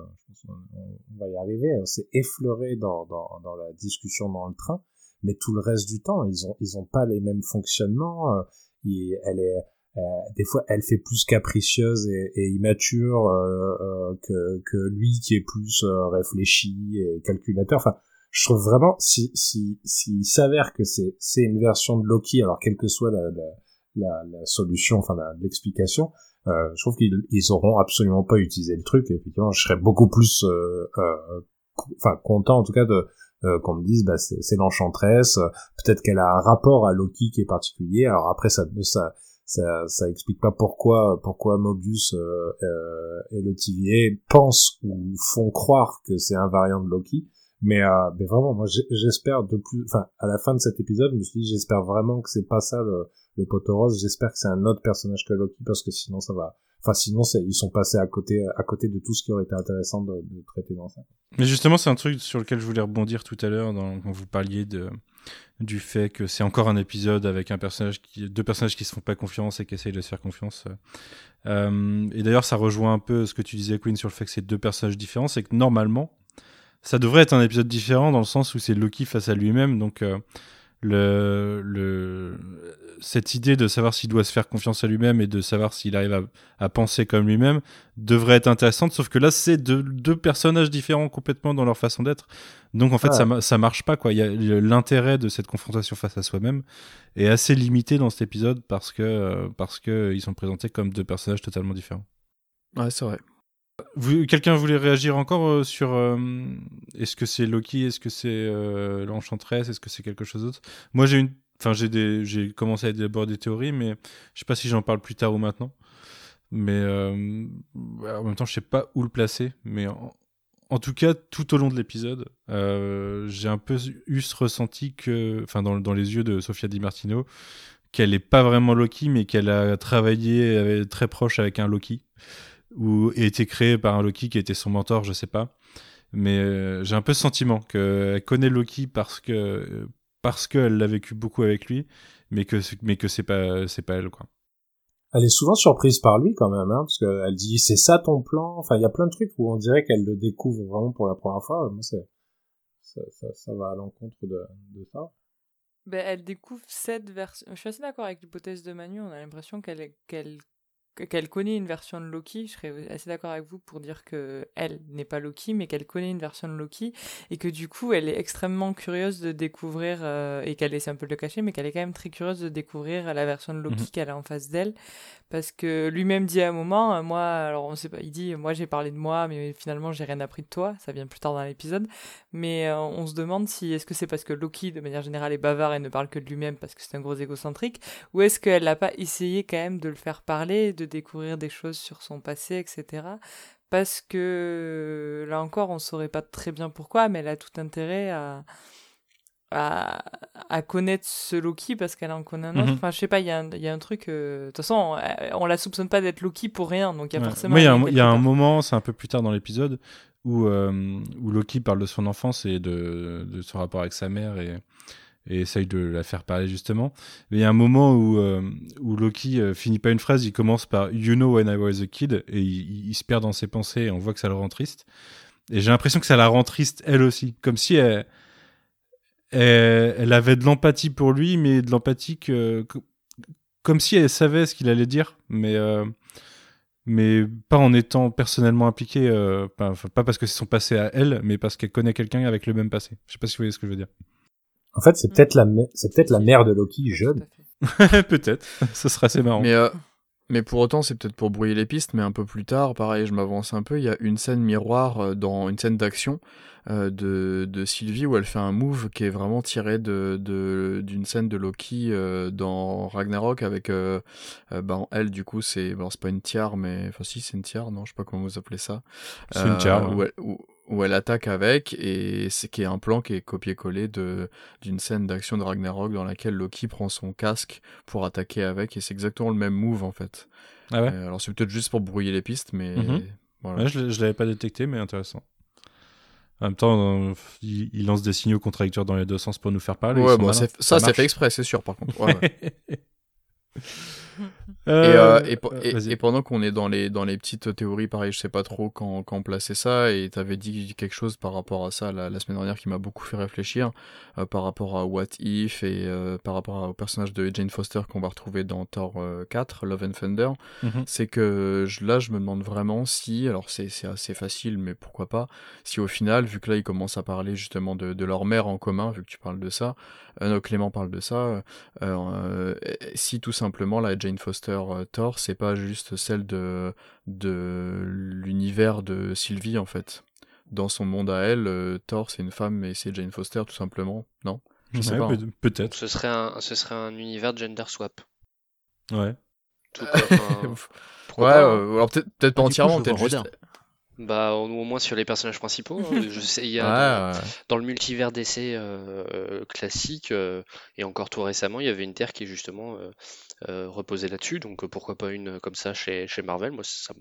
on, va y arriver hein. c'est effleuré dans, dans dans la discussion dans le train mais tout le reste du temps ils ont ils ont pas les mêmes fonctionnements euh, il- elle est euh, des fois elle fait plus capricieuse et, et immature euh, euh, que que lui qui est plus euh, réfléchi et calculateur enfin je trouve vraiment si si s'il s'avère que c'est c'est une version de Loki alors quelle que soit la la, la, solution enfin l'explication Euh, je trouve qu'ils ils auront absolument pas utilisé le truc. Et effectivement, je serais beaucoup plus, euh, euh, enfin, content en tout cas de euh, qu'on me dise, bah, c'est l'enchantresse. Peut-être qu'elle a un rapport à Loki qui est particulier. Alors après, ça, ça, ça, ça explique pas pourquoi, pourquoi Mobius euh, euh, et le TVA pensent ou font croire que c'est un variant de Loki. Mais, euh, mais vraiment, moi, j'espère de plus. Enfin, à la fin de cet épisode, je me suis dit, j'espère vraiment que c'est pas ça le, le poteau rose. J'espère que c'est un autre personnage que Loki parce que sinon ça va. Enfin, sinon ils sont passés à côté, à côté de tout ce qui aurait été intéressant de, de traiter dans ça. Mais justement, c'est un truc sur lequel je voulais rebondir tout à l'heure quand vous parliez de du fait que c'est encore un épisode avec un personnage qui, deux personnages qui se font pas confiance et qui essayent de se faire confiance. Euh, et d'ailleurs, ça rejoint un peu ce que tu disais, Queen, sur le fait que c'est deux personnages différents. C'est que normalement, ça devrait être un épisode différent dans le sens où c'est Loki face à lui-même. Donc, euh, le, le, cette idée de savoir s'il doit se faire confiance à lui-même et de savoir s'il arrive à, à, penser comme lui-même devrait être intéressante. Sauf que là, c'est deux, deux, personnages différents complètement dans leur façon d'être. Donc en fait, ah. ça, ça marche pas. quoi. Il y a l'intérêt de cette confrontation face à soi-même est assez limité dans cet épisode parce que parce que ils sont présentés comme deux personnages totalement différents. Ouais, c'est vrai. Quelqu'un voulait réagir encore euh, sur euh, est-ce que c'est Loki, est-ce que c'est euh, l'Enchantress, est-ce que c'est quelque chose d'autre? Moi j'ai une, enfin j'ai commencé à élaborer des théories, mais je sais pas si j'en parle plus tard ou maintenant. Mais en même temps je sais pas où le placer, mais en, tout cas tout au long de l'épisode, j'ai un peu eu ce ressenti que, enfin dans, dans les yeux de Sofia Di Martino, qu'elle est pas vraiment Loki, mais qu'elle a travaillé très proche avec un Loki ou été créé par un Loki qui était son mentor, je sais pas. Mais euh, j'ai un peu ce sentiment qu'elle connaît Loki parce que parce qu'elle l'a vécu beaucoup avec lui, mais que mais que c'est pas c'est pas elle quoi. Elle est souvent surprise par lui quand même, hein, parce qu'elle dit c'est ça ton plan? Enfin, il y a plein de trucs où on dirait qu'elle le découvre vraiment pour la première fois. Moi, ça, ça, ça, va à l'encontre de, de ça. Ben, elle découvre cette version. Je suis assez d'accord avec l'hypothèse de Manu. On a l'impression qu'elle qu'elle qu'elle connaît une version de Loki, je serais assez d'accord avec vous pour dire que elle n'est pas Loki, mais qu'elle connaît une version de Loki et que du coup elle est extrêmement curieuse de découvrir euh, et qu'elle essaie un peu de le cacher, mais qu'elle est quand même très curieuse de découvrir la version de Loki mhm. qu'elle a en face d'elle, parce que lui-même dit à un moment, euh, moi, alors on sait pas, il dit, moi j'ai parlé de moi, mais finalement j'ai rien appris de toi, ça vient plus tard dans l'épisode, mais euh, on se demande si est-ce que c'est parce que Loki de manière générale est bavard et ne parle que de lui-même parce que c'est un gros égocentrique, ou est-ce qu'elle n'a pas essayé quand même de le faire parler, de découvrir des choses sur son passé, etc. Parce que là encore, on saurait pas très bien pourquoi, mais elle a tout intérêt à, à, à connaître ce Loki parce qu'elle en connaît un autre. Mhm. Enfin, je sais pas, il y, y, a un truc. Euh, de toute façon, on, la soupçonne pas d'être Loki pour rien, donc il y a forcément. il y a, un, y a un moment, c'est un peu plus tard dans l'épisode, où, euh, où Loki parle de son enfance et de, de son rapport avec sa mère et et essaye de la faire parler justement. Mais il y a un moment où, euh, où Loki euh, finit pas une phrase, il commence par You know when I was a kid, et il, se perd dans ses pensées, et on voit que ça le rend triste. Et j'ai l'impression que ça la rend triste elle aussi, comme si elle, elle, avait de l'empathie pour lui, mais de l'empathie que, comme si elle savait ce qu'il allait dire, mais, euh, mais pas en étant personnellement impliquée, pas, pas parce que c'est son passé à elle, mais parce qu'elle connaît quelqu'un avec le même passé. Je sais pas si vous voyez ce que je veux dire. En fait, c'est mm. peut-être la, c'est peut-être la mère de Loki jeune. [laughs] peut-être. Ce serait assez marrant. Mais, euh, mais pour autant, c'est peut-être pour brouiller les pistes, mais un peu plus tard, pareil, je m'avance un peu, il y a une scène miroir euh, dans une scène d'action euh, de, de, Sylvie où elle fait un move qui est vraiment tiré de, de d'une scène de Loki dans Ragnarok avec ben, elle du coup c'est bon, c'est pas une tiare mais enfin si c'est une tiare non je sais pas comment vous appelez ça c'est une tiare où elle attaque avec et c'est qui est un plan qui est copié-collé de d'une scène d'action de Ragnarok dans laquelle Loki prend son casque pour attaquer avec et c'est exactement le même move en fait. Ah ouais? Euh, alors c'est peut-être juste pour brouiller les pistes mais mhm. voilà. je, je l'avais pas détecté mais intéressant. En même temps, euh, il, lance des signaux contradictoires dans les deux sens pour nous faire parler. Ouais, bon, ça, ça c'est fait exprès, c'est sûr par contre. Ouais, [laughs] Euh, et, euh, et, pendant qu'on est dans les, dans les petites théories, pareil, je sais pas trop quand, quand placer ça, et tu avais dit quelque chose par rapport à ça la, semaine dernière qui m'a beaucoup fait réfléchir, euh, par rapport à What If et par rapport au personnage de Jane Foster qu'on va retrouver dans Thor 4, Love and Thunder, mhm. c'est que là, je me demande vraiment si, alors c'est assez facile, mais pourquoi pas, si au final, vu que là, ils commencent à parler justement de, de leur mère en commun, vu que tu parles de ça, euh, Clément parle de ça, si tout simplement, la Jane Foster euh, Thor, c'est pas juste celle de, de l'univers de Sylvie en fait. Dans son monde à elle, euh, Thor c'est une femme et c'est Jane Foster tout simplement, non? Je sais Ouais, pas. hein. Peut-être. Ce serait un, ce serait un univers gender swap. Ouais. Tout comme un- [laughs] ouais, pas, hein. euh, alors peut-être peut-être pas coup, entièrement, peut-être juste. Bah, au, au moins sur les personnages principaux. hein. [laughs] Je sais, il y a dans, Ouais, ouais. dans le multivers d'essai euh, classique, euh, et encore tout récemment, il y avait une Terre qui justement euh, euh, reposait là-dessus. Donc pourquoi pas une comme ça chez, chez Marvel? Moi, ça,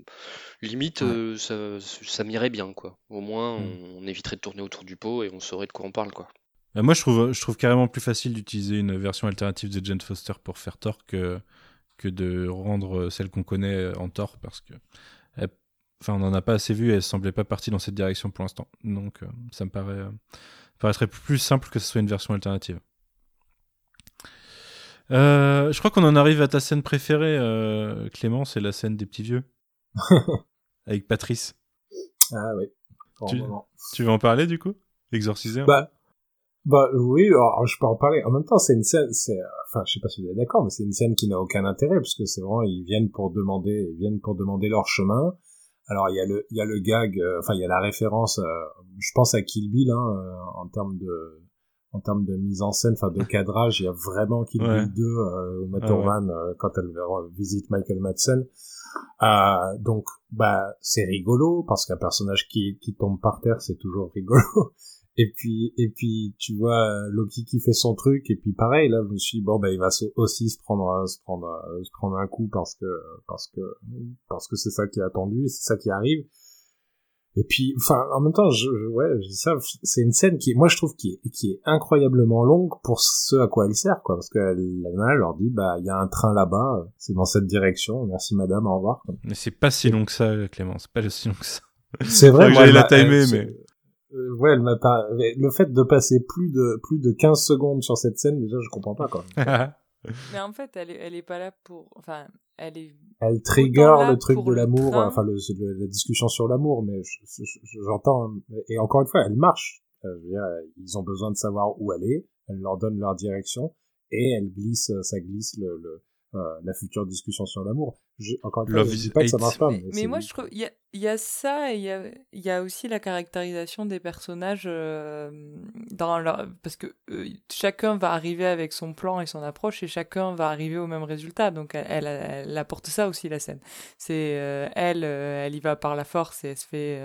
limite, Ouais. euh, ça, ça m'irait bien, quoi. Au moins, Mm. on, on éviterait de tourner autour du pot et on saurait de quoi on parle, quoi. Bah, moi, je trouve, je trouve carrément plus facile d'utiliser une version alternative de Jane Foster pour faire Thor que, que de rendre celle qu'on connaît en Thor parce que. Enfin, on n'en a pas assez vu et elle semblait pas partie dans cette direction pour l'instant. Donc, euh, ça me paraît, euh, paraîtrait plus simple que ce soit une version alternative. Euh, je crois qu'on en arrive à ta scène préférée, euh, Clément, c'est la scène des petits vieux. [laughs] Avec Patrice. Ah oui. Tu-. Tu veux en parler du coup? Exorciser Bah, bah oui, alors je peux en parler. En même temps, c'est une scène, c'est, enfin, je sais pas si vous êtes d'accord, mais c'est une scène qui n'a aucun intérêt parce que c'est vraiment, ils viennent pour demander, ils viennent pour demander leur chemin. Alors il y a le, il y a le gag, euh, enfin il y a la référence, euh, je pense à Kill Bill, hein, euh, en termes de, en termes de mise en scène, enfin de [laughs] cadrage, il y a vraiment Kill Ouais. Bill 2 euh, Uma Ah euh, quand elle visite Michael Madsen. Euh, donc bah c'est rigolo parce qu'un personnage qui qui tombe par terre c'est toujours rigolo. Et puis et puis tu vois euh, Loki qui fait son truc et puis pareil là je me suis dit, bon bah il va aussi se prendre se prendre se prendre un coup parce que parce que parce que c'est ça qui est attendu c'est ça qui arrive. Et puis enfin en même temps je, je- ouais je dis ça c'est une scène qui moi je trouve qui est qui est incroyablement longue pour ce à quoi elle sert quoi parce que la nana leur dit bah il y a un train là-bas c'est dans cette direction merci madame au revoir. Mais c'est pas si long que ça, Clément. C'est pas si long que ça. C'est vrai, moi, la elle- mais- Euh, ouais, elle m'a pas. Le fait de passer plus de plus de 15 secondes sur cette scène, déjà, je comprends pas quoi. [laughs] Mais en fait, elle est, elle est pas là pour. Enfin, elle est. Elle trigger le truc de l'amour, enfin le, le- la discussion sur l'amour, mais je- je- je- j'entends. Et encore une fois, elle marche. Euh, dire, ils ont besoin de savoir où elle est. Elle leur donne leur direction et elle glisse, ça glisse le, le euh, la future discussion sur l'amour. Je- Encore une fois, je is dis pas que ça marche pas. Mais, Mais, mais moi, je trouve. Il y a, il y a ça et il y a, il y a aussi la caractérisation des personnages euh, dans leur. Parce que euh, chacun va arriver avec son plan et son approche et chacun va arriver au même résultat. Donc, elle, elle, elle apporte ça aussi, la scène. C'est euh, elle, euh, elle y va par la force et elle se fait.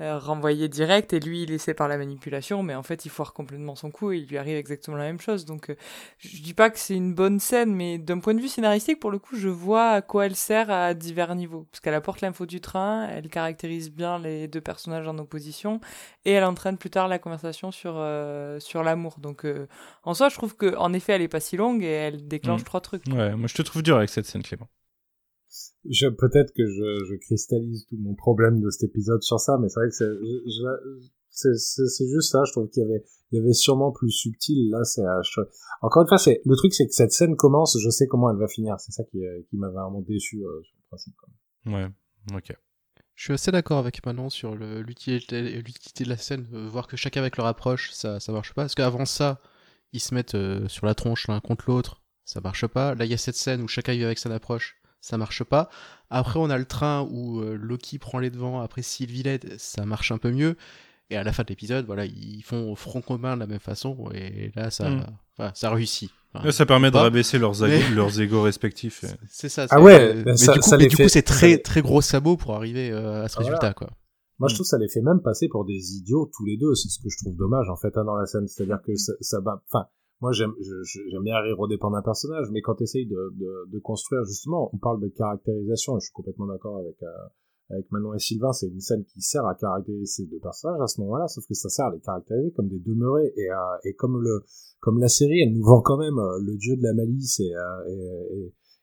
Euh, renvoyer direct et lui il essaie par la manipulation mais en fait il foire complètement son coup et il lui arrive exactement la même chose donc euh, je dis pas que c'est une bonne scène mais d'un point de vue scénaristique pour le coup je vois à quoi elle sert à divers niveaux parce qu'elle apporte l'info du train elle caractérise bien les deux personnages en opposition et elle entraîne plus tard la conversation sur euh, sur l'amour donc euh, en soi je trouve que en effet elle est pas si longue et elle déclenche Mm. trois trucs Ouais, moi je te trouve dur avec cette scène, Clément. Je peut-être que je, je cristallise tout mon problème de cet épisode sur ça, mais c'est vrai que c'est c'est juste ça. Je trouve qu'il y avait il y avait sûrement plus subtil. Là, c'est euh, encore une fois, c'est le truc, c'est que cette scène commence, je sais comment elle va finir. C'est ça qui euh, qui m'avait vraiment déçu euh, sur le principe. Ouais, ok. Je suis assez d'accord avec Manon sur l'utilité de la scène, voir que chacun avec leur approche, ça, ça marche pas. Parce qu'avant ça, ils se mettent sur la tronche l'un contre l'autre, ça marche pas. Là, il y a cette scène où chacun avec son approche, ça marche pas. Après, on a le train où euh, Loki prend les devants, après Sylvie l'aide, ça marche un peu mieux. Et à la fin de l'épisode, voilà, ils font front commun de la même façon, et là, ça, Mm. enfin, ça réussit. Enfin, ça permet de rabaisser leurs, Mais- égos, leurs égos respectifs. [laughs] C'est ça. Ah ouais, mais ça- du coup, fait- c'est très très gros sabot pour arriver euh, à ce Ah, voilà. résultat, quoi. Moi, Mm. je trouve que ça les fait même passer pour des idiots tous les deux. C'est ce que je trouve dommage en fait hein, dans la scène. C'est-à-dire que ça, ça va. Enfin, moi, j'aime bien rire au dépend d'un personnage, mais quand tu essayes de, construire justement, on parle de caractérisation. Je suis complètement d'accord avec euh, avec Manon et Sylvain. C'est une scène qui sert à caractériser ces deux personnages à ce moment-là, sauf que ça sert à les caractériser comme des demeurés et euh, comme la série, elle nous vend quand même euh, le dieu de la malice et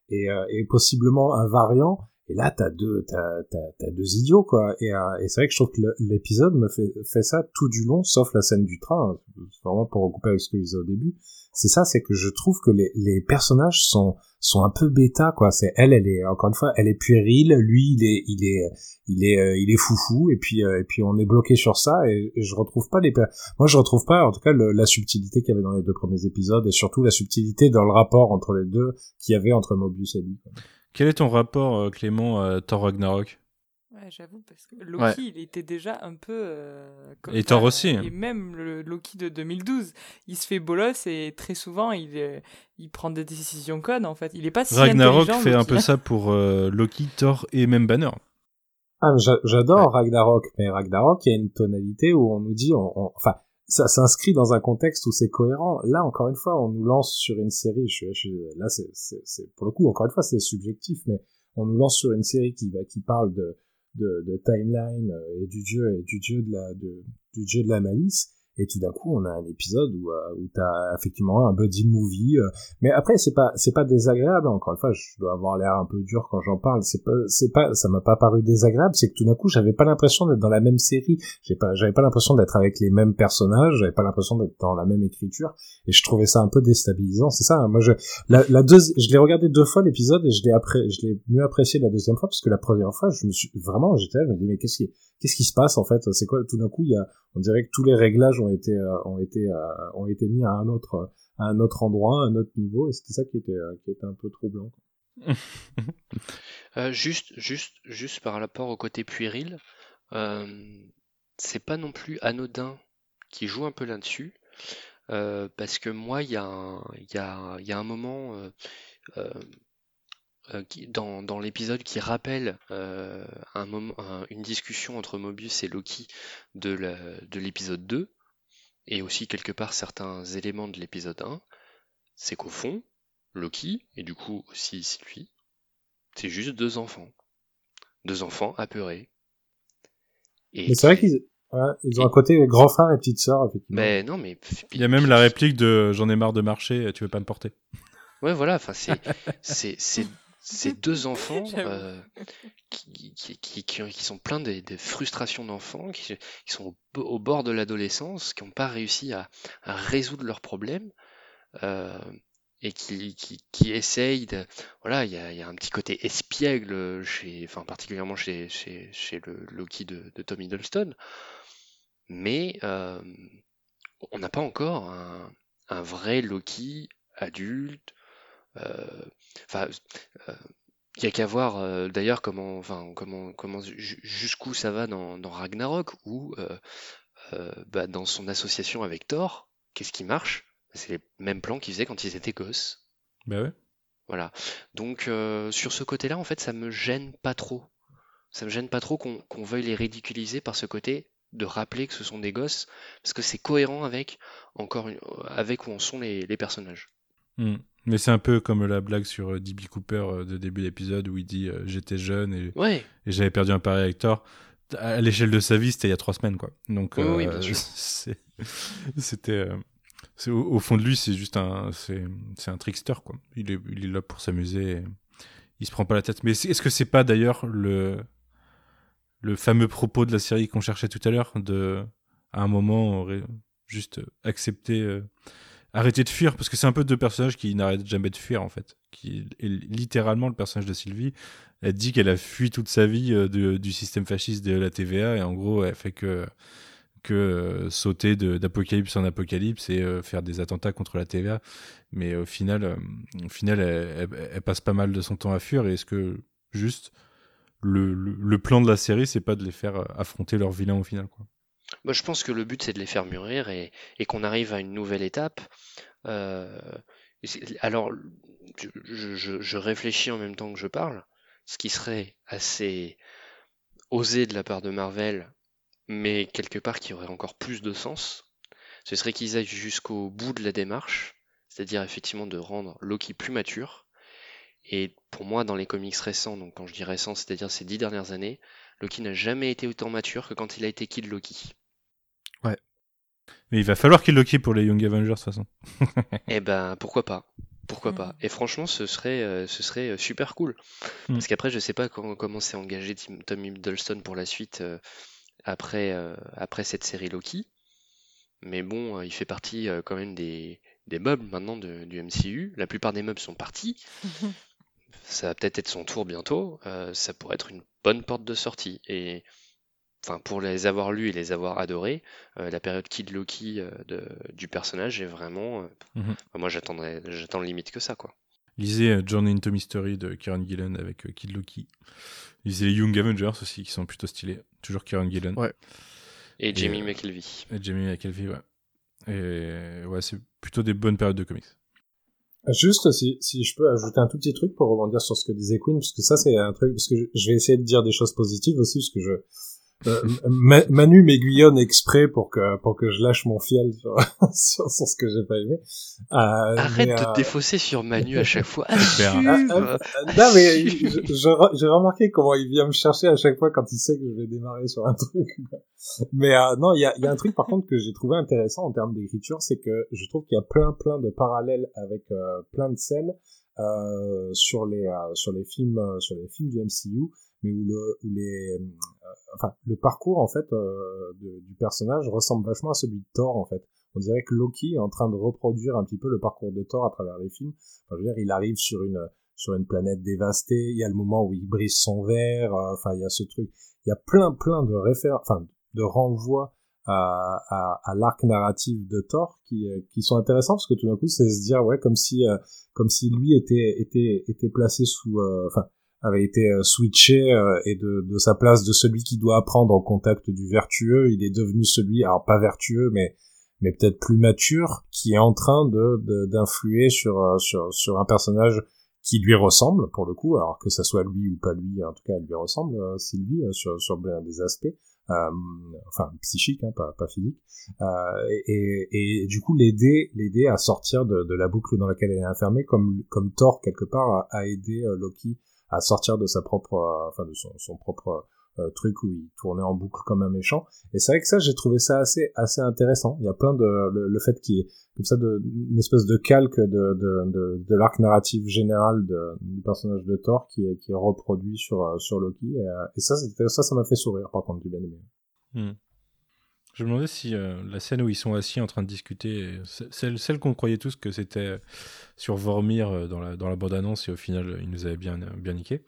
et, et possiblement un variant. Et là, t'as deux, t'as, t'as, t'as deux idiots, quoi. Et, euh, et c'est vrai que je trouve que l'épisode me fait, fait ça tout du long, sauf la scène du train. C'est vraiment pour recouper avec ce que je disais au début. C'est ça, c'est que je trouve que les, les personnages sont, sont un peu bêta, quoi. C'est elle, elle est, encore une fois, elle est puérile. Lui, il est, il est, il est, euh, il est foufou. Et puis, euh, et puis on est bloqué sur ça. Et, je retrouve pas les, moi, je retrouve pas, en tout cas, la subtilité qu'il y avait dans les deux premiers épisodes et surtout la subtilité dans le rapport entre les deux qu'il y avait entre Mobius et lui. Quel est ton rapport, euh, Clément, à Thor Ragnarok? Ouais, j'avoue, parce que Loki, il était déjà un peu. euh, comme- Et Thor aussi, hein. Et même le Loki de 2012, il se fait bolos et très souvent, il, euh, il prend des décisions connes, en fait. Il est pas si Ragnarok intelligent, fait un Loki. peu ça pour euh, Loki, Thor et même Banner. Ah, j'adore Ragnarok, mais Ragnarok, il y a une tonalité où on nous dit, on, on- enfin, ça s'inscrit dans un contexte où c'est cohérent. Là, encore une fois, on nous lance sur une série. Là, c'est, pour le coup, encore une fois, c'est subjectif, mais on nous lance sur une série qui parle de, timeline euh, et du dieu du dieu de la malice. Et tout d'un coup, on a un épisode où, euh, où t'as effectivement un buddy movie. euh, mais après, c'est pas, c'est pas désagréable. hein. Encore une fois, je dois avoir l'air un peu dur quand j'en parle. C'est pas, c'est pas, ça m'a pas paru désagréable. C'est que tout d'un coup, j'avais pas l'impression d'être dans la même série. J'ai pas, j'avais pas l'impression d'être avec les mêmes personnages. J'avais pas l'impression d'être dans la même écriture. Et je trouvais ça un peu déstabilisant. C'est ça. hein. Moi, je, la, deuxi- je l'ai regardé deux fois l'épisode et je l'ai après, je l'ai mieux apprécié la deuxième fois parce que la première fois, je me suis vraiment, j'étais là, je me dis mais qu'est-ce qui, qu'est-ce qui se passe en fait? C'est quoi Tout d'un coup, il y a, on dirait que tous les réglages ont été, euh, ont été, euh, ont été mis à un autre, un autre endroit, à un autre niveau. Et c'était ça qui était, euh, qui était un peu troublant. Juste, juste, juste par rapport au côté puéril, c'est pas non plus anodin qui joue un peu là-dessus, parce que moi, il y y y a un moment euh, qui, dans, dans l'épisode qui rappelle euh, un moment, un- une discussion entre Mobius et Loki de la- de l'épisode 2, et aussi quelque part certains éléments de l'épisode 1, c'est qu'au fond, Loki, et du coup aussi Sylvie, c'est juste deux enfants. Deux enfants apeurés. Et Mais c'est vrai qui- qu'ils, ouais, ils ont un côté grand frère et petite sœur, effectivement. Mais non, mais. Il y a même la réplique de J'en ai marre de marcher, tu veux pas me porter. Ouais, voilà, enfin, c'est, c'est [laughs] deux enfants euh, qui, qui, qui, qui, sont pleins des, des frustrations d'enfants, qui, qui sont au, au bord de l'adolescence, qui n'ont pas réussi à, à résoudre leurs problèmes, euh, et qui, qui, qui essayent de. Voilà, il y a, y a un petit côté espiègle, chez, enfin, particulièrement chez, chez, chez le Loki de, de Tom Hiddleston, mais euh, on n'a pas encore un, un vrai Loki adulte. euh, Enfin, euh, il y a qu'à voir euh, d'ailleurs comment, enfin, comment, comment, ju- jusqu'où ça va dans, dans Ragnarok, où euh, euh, bah, dans son association avec Thor, qu'est-ce qui marche? C'est les mêmes plans qu'ils faisaient quand ils étaient gosses. Bah ouais. Voilà. Donc sur ce côté-là, en fait, ça me gêne pas trop. Ça me gêne pas trop qu'on veuille les ridiculiser par ce côté de rappeler que ce sont des gosses, parce que c'est cohérent avec encore une- avec où en sont les, les personnages. Hmm. Mais c'est un peu comme la blague sur euh, D.B. Cooper euh, de début d'épisode où il dit euh, J'étais jeune et, Ouais, et j'avais perdu un pari avec Thor. À l'échelle de sa vie, c'était il y a trois semaines, quoi. Donc, Oui, oui, bien sûr. [laughs] c'est- c'était. au, au fond de lui, c'est juste un. C'est un trickster, quoi. Il est, il est là pour s'amuser. et Il se prend pas la tête. Mais est-ce que c'est pas d'ailleurs le. Le fameux propos de la série qu'on cherchait tout à l'heure, de à un moment on aurait juste accepter, euh, arrêter de fuir, parce que c'est un peu deux personnages qui n'arrêtent jamais de fuir en fait. Qui est littéralement le personnage de Sylvie, elle dit qu'elle a fui toute sa vie euh, du système fasciste de la TVA et en gros elle fait que que euh, sauter d'apocalypse en apocalypse et euh, faire des attentats contre la TVA. Mais au final, au final elle, passe pas mal de son temps à fuir. Et est-ce que juste le, le, le plan de la série, c'est pas de les faire affronter leur vilain au final quoi? Bah, je pense que le but c'est de les faire mûrir et, qu'on arrive à une nouvelle étape. Euh, alors, je- je réfléchis en même temps que je parle, ce qui serait assez osé de la part de Marvel, mais quelque part qui aurait encore plus de sens. Ce serait qu'ils aillent jusqu'au bout de la démarche, c'est-à-dire effectivement de rendre Loki plus mature. Et pour moi, dans les comics récents, donc quand je dis récents, c'est-à-dire ces dix dernières années, Loki n'a jamais été autant mature que quand il a été Kid Loki. Mais il va falloir qu'il Loki pour les Young Avengers de toute façon. [laughs] Eh ben, pourquoi pas? Pourquoi Mm. pas? Et franchement, ce serait, euh, ce serait euh, super cool. Mm. Parce qu'après, je sais pas comment, comment s'est engagé Tim- Tom Hiddleston pour la suite euh, après, euh, après cette série Loki. Mais bon, euh, il fait partie euh, quand même des, des meubles maintenant de- du MCU. La plupart des meubles sont partis. [laughs] Ça va peut-être être son tour bientôt. Euh, ça pourrait être une bonne porte de sortie. Et enfin, pour les avoir lus et les avoir adorés, euh, la période Kid Loki euh, de- du personnage est vraiment. euh, Mhm. moi, j'attendrais, j'attends limite que ça, quoi. Lisez Journey into Mystery de Kieran Gillen avec euh, Kid Loki. Lisez les Young Avengers aussi qui sont plutôt stylés. Toujours Kieran Gillen. Ouais. Et Jamie McKelvey. Et Jamie McKelvey, ouais. Et ouais, c'est plutôt des bonnes périodes de comics. Juste si, si je peux ajouter un tout petit truc pour rebondir sur ce que disait Queen, parce que ça c'est un truc, parce que je, je vais essayer de dire des choses positives aussi, parce que je, euh, [laughs] Ma- Manu m'aiguillonne exprès pour que pour que je lâche mon fiel sur, [laughs] sur, sur ce que j'ai pas aimé. Euh, Arrête mais, de euh, te défausser sur Manu à chaque fois. [laughs] Super. ah, Assume. ah, ah, non mais je- je- je- j'ai remarqué comment il vient me chercher à chaque fois quand il sait que je vais démarrer sur un truc. Mais euh, non, il y a, y a un truc par contre que j'ai trouvé intéressant en termes d'écriture, c'est que je trouve qu'il y a plein plein de parallèles avec euh, plein de scènes euh, sur les euh, sur les films euh, sur les films du MCU, mais où le où les euh, enfin le parcours en fait euh, du personnage ressemble vachement à celui de Thor en fait. On dirait que Loki est en train de reproduire un petit peu le parcours de Thor à travers les films. Enfin, je veux dire, il arrive sur une sur une planète dévastée. Il y a le moment où il brise son verre. euh, Enfin, il y a ce truc. Il y a plein plein de références, enfin de renvois à, à, à l'arc narratif de Thor qui qui sont intéressants parce que tout d'un coup, c'est se dire ouais comme si euh, comme si lui était était était placé sous enfin avait été euh, switché euh, et de, de sa place de celui qui doit apprendre au contact du vertueux, il est devenu celui, alors pas vertueux, mais mais peut-être plus mature, qui est en train de d'influer sur euh, sur sur un personnage qui lui ressemble pour le coup, alors que ça soit lui ou pas lui, en tout cas elle lui ressemble Sylvie sur sur bien des aspects, euh, enfin psychiques, hein, pas pas physiques, euh, et, et, et du coup l'aider l'aider à sortir de, de la boucle dans laquelle elle est enfermée, comme comme Thor quelque part a, aidé Loki à sortir de sa propre, euh, enfin de son, son propre euh, truc où il tournait en boucle comme un méchant. Et c'est vrai que ça, j'ai trouvé ça assez, assez intéressant. Il y a plein de le, le fait qu'il y ait comme ça de, une espèce de calque de, de, de, de l'arc narratif général de, du personnage de Thor qui est, qui est reproduit sur, euh, sur Loki. Et, et ça, ça, ça m'a fait sourire. Par contre, j'ai bien aimé. Hmm. Je me demandais si euh, la scène où ils sont assis en train de discuter, euh, celle, celle qu'on croyait tous que c'était euh, sur Vormir euh, dans la, dans la bande-annonce et au final euh, ils nous avaient bien, bien niqué.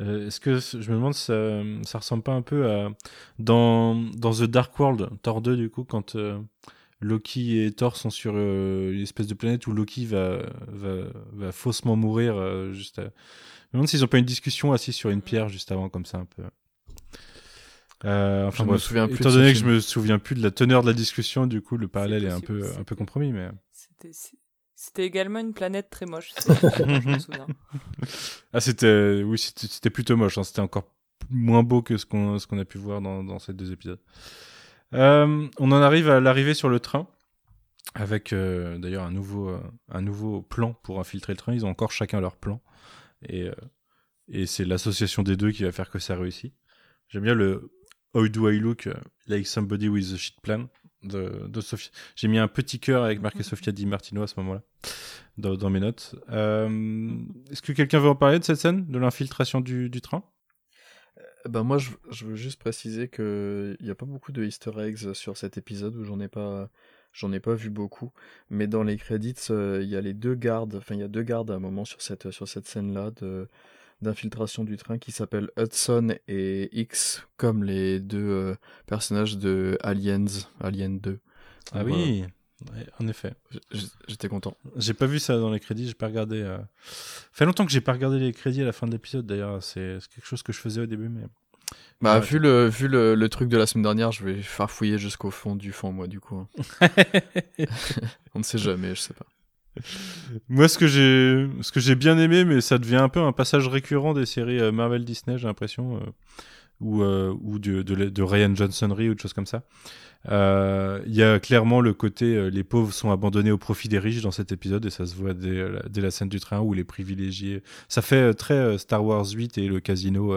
Euh, Est-ce que je me demande ça, ça ressemble pas un peu à dans, dans The Dark World, Thor 2 du coup, quand euh, Loki et Thor sont sur euh, une espèce de planète où Loki va, va, va faussement mourir euh, juste à... Je me demande s'ils ont pas une discussion assis sur une pierre juste avant comme ça un peu. Euh, enfin Je me souviens plus étant donné que je film. me souviens plus de la teneur de la discussion, du coup le parallèle est, un peu un peu compromis, mais C'était c'était également une planète très moche. je me [laughs] souviens. ah c'était oui c'était c'était plutôt moche, hein, c'était encore moins beau que ce qu'on ce qu'on a pu voir dans dans ces deux épisodes. Euh, on en arrive à l'arrivée sur le train avec euh, d'ailleurs un nouveau euh, un nouveau plan pour infiltrer le train. Ils ont encore chacun leur plan et euh, et c'est l'association des deux qui va faire que ça réussit. J'aime bien le How do I look uh, like somebody with a shit plan de, de. J'ai mis un petit cœur avec marqué Sofia Di Martino à ce moment-là dans, mes notes. Euh, Est-ce que quelqu'un veut en parler de cette scène, de l'infiltration du, train? Ben moi, je, veux juste préciser que il n'y a pas beaucoup de Easter eggs sur cet épisode où j'en ai pas, j'en ai pas vu beaucoup. Mais dans les credits, euh, il y a les deux gardes, enfin il y a deux gardes à un moment sur cette sur cette scène-là de d'infiltration du train qui s'appellent Hudson et X, comme les deux euh, personnages de Aliens, Alien 2. Ah oui, ouais, en effet. j'étais content. J'ai pas vu ça dans les crédits, j'ai pas regardé. Euh... fait longtemps que j'ai pas regardé les crédits à la fin de l'épisode d'ailleurs, c'est quelque chose que je faisais au début, mais. Bah, Ouais, vu, le, vu le, le truc de la semaine dernière, je vais farfouiller jusqu'au fond du fond, moi, du coup. hein. [laughs] [laughs] On ne sait jamais, je sais pas. Moi, ce que j'ai, ce que j'ai bien aimé, mais ça devient un peu un passage récurrent des séries euh, Marvel Disney, j'ai l'impression, euh, ou euh, ou de, de, Ryan Johnsonry ou de choses comme ça. Il y a clairement le côté les pauvres sont abandonnés au profit des riches dans cet épisode et ça se voit dès, la- scène du train où les privilégiés. Ça fait très Star Wars 8 et le casino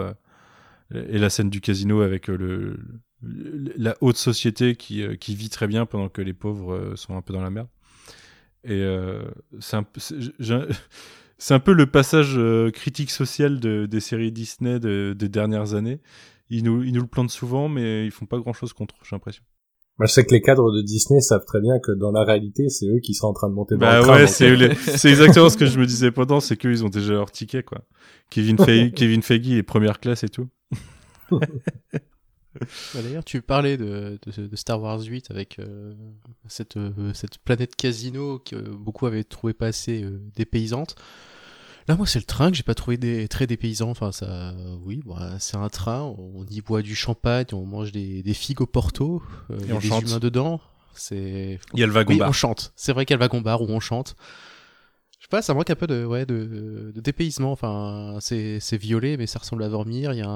et la scène du casino avec la haute société qui, qui vit très bien pendant que les pauvres sont un peu dans la merde. Et euh, c'est un, [laughs] peu- un le passage euh, critique social de, des séries Disney de- des dernières années. Ils nous, ils nous le plantent souvent, mais ils font pas grand chose contre, j'ai l'impression. Moi, je sais que les cadres de Disney savent très bien que dans la réalité, c'est eux qui seraient en train de monter dans Bah le train. ouais, c'est euh, les- c'est exactement ce que [laughs] je me disais pendant, c'est qu'ils ont déjà leur ticket, quoi. Kevin, Feige, Kevin Feige est première classe et tout. Bah, D'ailleurs, tu parlais de, de- de Star Wars 8 avec euh, cette, euh, cette planète casino que beaucoup avaient trouvé pas assez euh, dépaysante. Là, moi, c'est le train que j'ai pas trouvé des, très dépaysant. Enfin, ça, oui, bah, c'est un train. On y boit du champagne, on mange des, des figues au Porto. euh, y on des chante. humains dedans. C'est. Il y a le wagon Oui, on chante. C'est vrai qu'il y a le wagon bar où on chante. Je sais pas, ça manque un peu de, ouais, de, de dépaysement. Enfin, c'est, c'est violet, mais ça ressemble à dormir. Il y a un,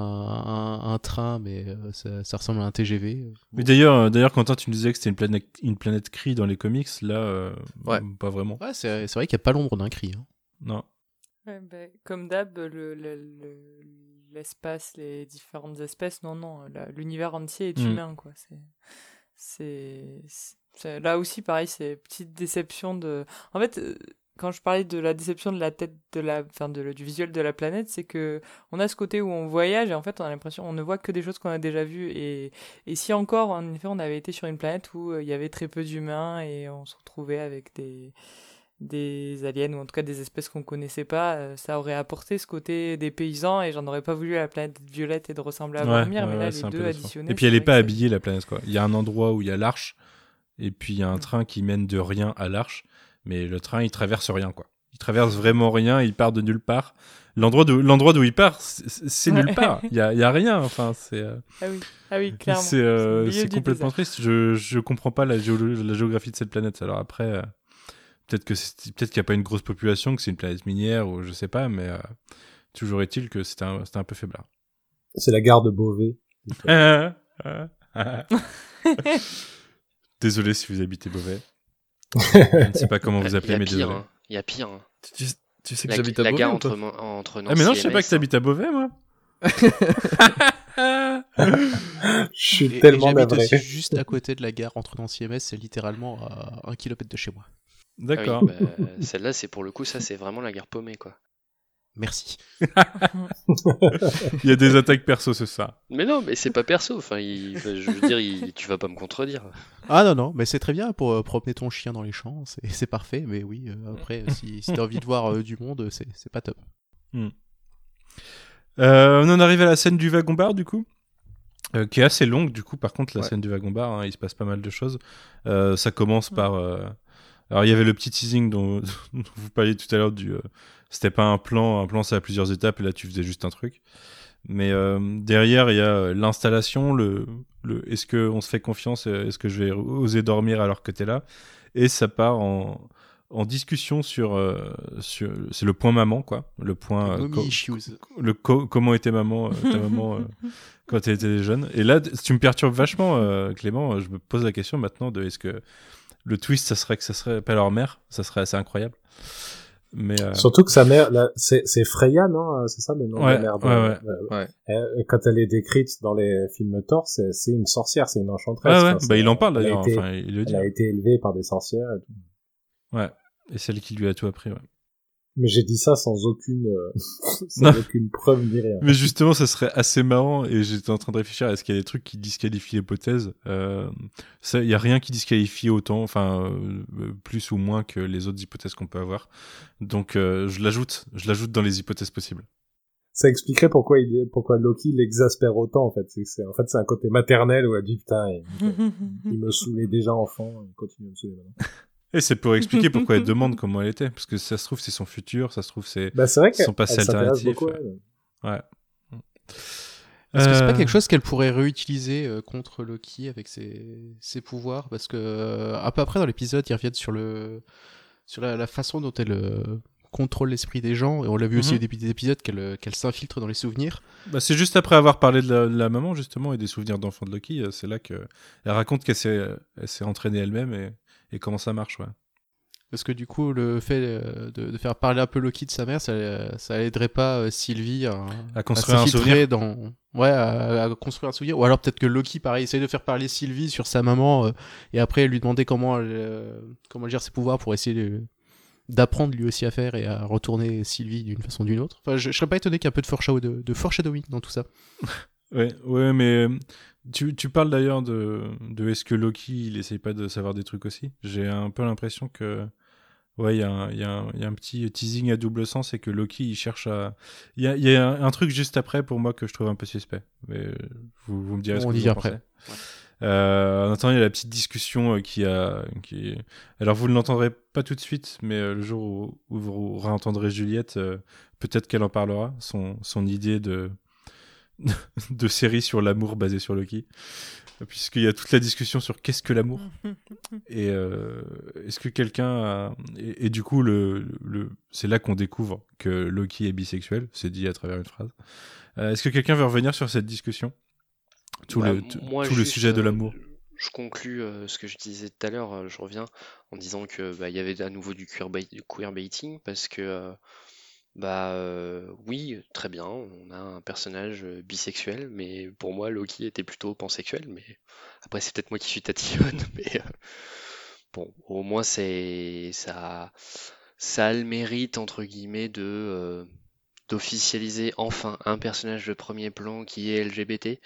un, un train, mais euh, ça, ça ressemble à un TGV. Mais d'ailleurs, euh, d'ailleurs, Quentin, tu me disais que c'était une planète, une planète cri dans les comics. Là, euh, Ouais. pas vraiment. Ouais, c'est, c'est vrai qu'il n'y a pas l'ombre d'un cri. hein. Non. Ouais, ben, comme d'hab, le, le- le- l'espace, les différentes espèces, non, non, la- l'univers entier est Mm. humain, quoi. C'est, c'est, c'est- là aussi, pareil, c'est petite déception de. En fait, quand je parlais de la déception de la tête de la, enfin, de, du visuel de la planète, c'est que on a ce côté où on voyage et en fait, on a l'impression, on ne voit que des choses qu'on a déjà vues et, et si encore, en effet, on avait été sur une planète où euh, il y avait très peu d'humains et on se retrouvait avec des des aliens ou en tout cas des espèces qu'on connaissait pas, euh, ça aurait apporté ce côté des paysans et j'en aurais pas voulu à la planète violette et de ressembler à Ouais, Vormir, ouais, mais là ouais, les deux additionnés. Et puis, elle est pas habillée, la planète, quoi. Il y a un endroit où il y a l'arche, et puis il y a un Mm. train qui mène de rien à l'arche, mais le train, il traverse rien, quoi. Il traverse vraiment rien, il part de nulle part. L'endroit d'où l'endroit d'où il part, c'est nulle part. Il y a, y rien, enfin, c'est... euh, Ah oui, ah oui, clairement. C'est euh, complètement désert. triste. Je je comprends pas la, géolo- la géographie de cette planète. Alors après, euh, peut-être que peut-être qu'il n'y a pas une grosse population, que c'est une planète minière ou je sais pas, mais euh, toujours est-il que c'était un, c'était un peu faiblard. C'est la gare de Beauvais. [laughs] [laughs] désolé si vous habitez Beauvais. Je ne sais pas comment vous Il y appelez, mais désolé. hein. Il y a pire. hein. Tu, tu sais que La, j'habite à la Beauvais gare ou pas entre, Ah mais non, je sais pas que tu t'habites à Beauvais, moi. [laughs] Je suis Et- et tellement j'habite navré. aussi juste à côté de la gare entre Nancy et Metz, c'est littéralement à un kilomètre de chez moi. D'accord. bah, Celle-là, c'est pour le coup, ça, c'est vraiment la gare paumée, quoi. Merci. [laughs] Il y a des attaques perso, c'est ça. Mais non, mais c'est pas perso. Enfin, il- enfin, je veux dire, il- tu vas pas me contredire. Ah non, non, mais c'est très bien pour euh, promener ton chien dans les champs, c'est c'est parfait, mais oui, euh, après, si, si t'as envie de voir euh, du monde, c'est c'est pas top. Euh, on en arrive à la scène du wagon bar, du coup. euh, qui est assez longue, du coup, par contre, la Ouais. scène du wagon bar, hein, il se passe pas mal de choses. Euh, ça commence par. euh, Alors, il y avait le petit teasing dont, [laughs] dont vous parliez tout à l'heure du. euh, C'était pas un plan, un plan, c'est à plusieurs étapes, et là, tu faisais juste un truc. Mais euh, derrière, il y a l'installation, le, le est-ce qu'on se fait confiance, euh, est-ce que je vais oser dormir alors que t'es là? Et ça part en, en discussion sur. euh, sur c'est le point maman, quoi. Le point. euh, Mommy co- issues. le co- comment était maman, euh, ta maman euh, [laughs] quand tu étais jeune. Et là, tu me perturbes vachement, euh, Clément. Je me pose la question maintenant de est-ce que le twist, ça serait que ça serait pas leur mère? Ça serait assez incroyable. Mais euh, Surtout que sa mère, là, c'est c'est Freya, non Euh, C'est ça le nom de la mère de- ouais, ouais. euh, Ouais. Quand elle est décrite dans les films Thor, c'est c'est une sorcière, c'est une enchanteresse. ouais, ouais, Enfin, bah, il en parle d'ailleurs. Enfin, il le dit. Elle a été élevée par des sorcières. et tout. Ouais. Et celle qui lui a tout appris. Ouais. Mais j'ai dit ça sans aucune, euh, [laughs] sans aucune preuve ni rien. Mais justement, ça serait assez marrant. Et j'étais en train de réfléchir est-ce qu'il y a des trucs qui disqualifient l'hypothèse? Euh, ça- Il y a rien qui disqualifie autant, enfin euh, plus ou moins que les autres hypothèses qu'on peut avoir. Donc euh, je l'ajoute, je l'ajoute dans les hypothèses possibles. Ça expliquerait pourquoi il, pourquoi Loki l'exaspère autant, en fait. C'est, c'est- en fait, c'est un côté maternel où elle dit, putain, il, [laughs] il me saoulait déjà enfant, il continue à me saouler maintenant. Et c'est pour expliquer [laughs] pourquoi elle demande comment elle était, parce que ça se trouve c'est son futur, ça se trouve c'est Bah, c'est vrai Son qu'elle passé alternatif, beaucoup ouais. Est-ce que c'est Euh, pas quelque chose qu'elle pourrait réutiliser euh, contre Loki avec ses, ses pouvoirs? Parce que euh, un peu après dans l'épisode, ils reviennent sur le sur la, la façon dont elle euh, contrôle l'esprit des gens, et on l'a vu aussi Mhm. au début des épisodes qu'elle euh, qu'elle s'infiltre dans les souvenirs. Bah, c'est juste après avoir parlé de la, de la maman justement et des souvenirs d'enfant de Loki, euh, c'est là que elle raconte qu'elle s'est elle s'est entraînée elle-même et, et comment ça marche. Ouais. Parce que du coup, le fait euh, de, de faire parler un peu Loki de sa mère, ça, ça aiderait pas euh, Sylvie à, À construire un souvenir. dans ouais à, à construire un souvenir ou alors peut-être que Loki pareil essaye de faire parler Sylvie sur sa maman euh, et après lui demander comment elle, euh, comment elle gère ses pouvoirs pour essayer d'apprendre lui aussi à faire et à retourner Sylvie d'une façon ou d'une autre. Enfin, je, je serais pas étonné qu'il y ait un peu de, foreshadow- de, de foreshadowing dans tout ça. [laughs] Ouais, ouais, mais tu, tu parles d'ailleurs de, de est-ce que Loki il essaye pas de savoir des trucs aussi? J'ai un peu l'impression que ouais, il y, a un- il y, y a un petit teasing à double sens et que Loki il cherche à. Il y a, y a un, un truc juste après pour moi que je trouve un peu suspect. Mais vous, vous me direz ce que vous vient en après. pensez. Euh, en attendant, il y a la petite discussion euh, qui a. Qui... Alors, vous ne l'entendrez pas tout de suite, mais euh, le jour où, où vous réentendrez Juliette, euh, peut-être qu'elle en parlera, son, son idée de, [laughs] de série sur l'amour basée sur Loki. Puisqu'il y a toute la discussion sur qu'est-ce que l'amour. [laughs] Et euh, est-ce que quelqu'un a... et, et du coup le, le... c'est là qu'on découvre que Loki est bisexuel c'est dit à travers une phrase. Euh, est-ce que quelqu'un veut revenir sur cette discussion? Tout Bah, le tout, moi, tout le sujet de euh, l'amour. Je conclus euh, ce que je disais tout à l'heure, euh, je reviens en disant que bah, il y avait à nouveau du queerbait- du queerbaiting parce que euh, bah euh, oui, très bien, on a un personnage euh, bisexuel, mais pour moi Loki était plutôt pansexuel, mais après c'est peut-être moi qui suis tatillonne, [laughs] mais euh, bon, au moins c'est ça ça le mérite entre guillemets de d'officialiser enfin un personnage de premier plan qui est LGBT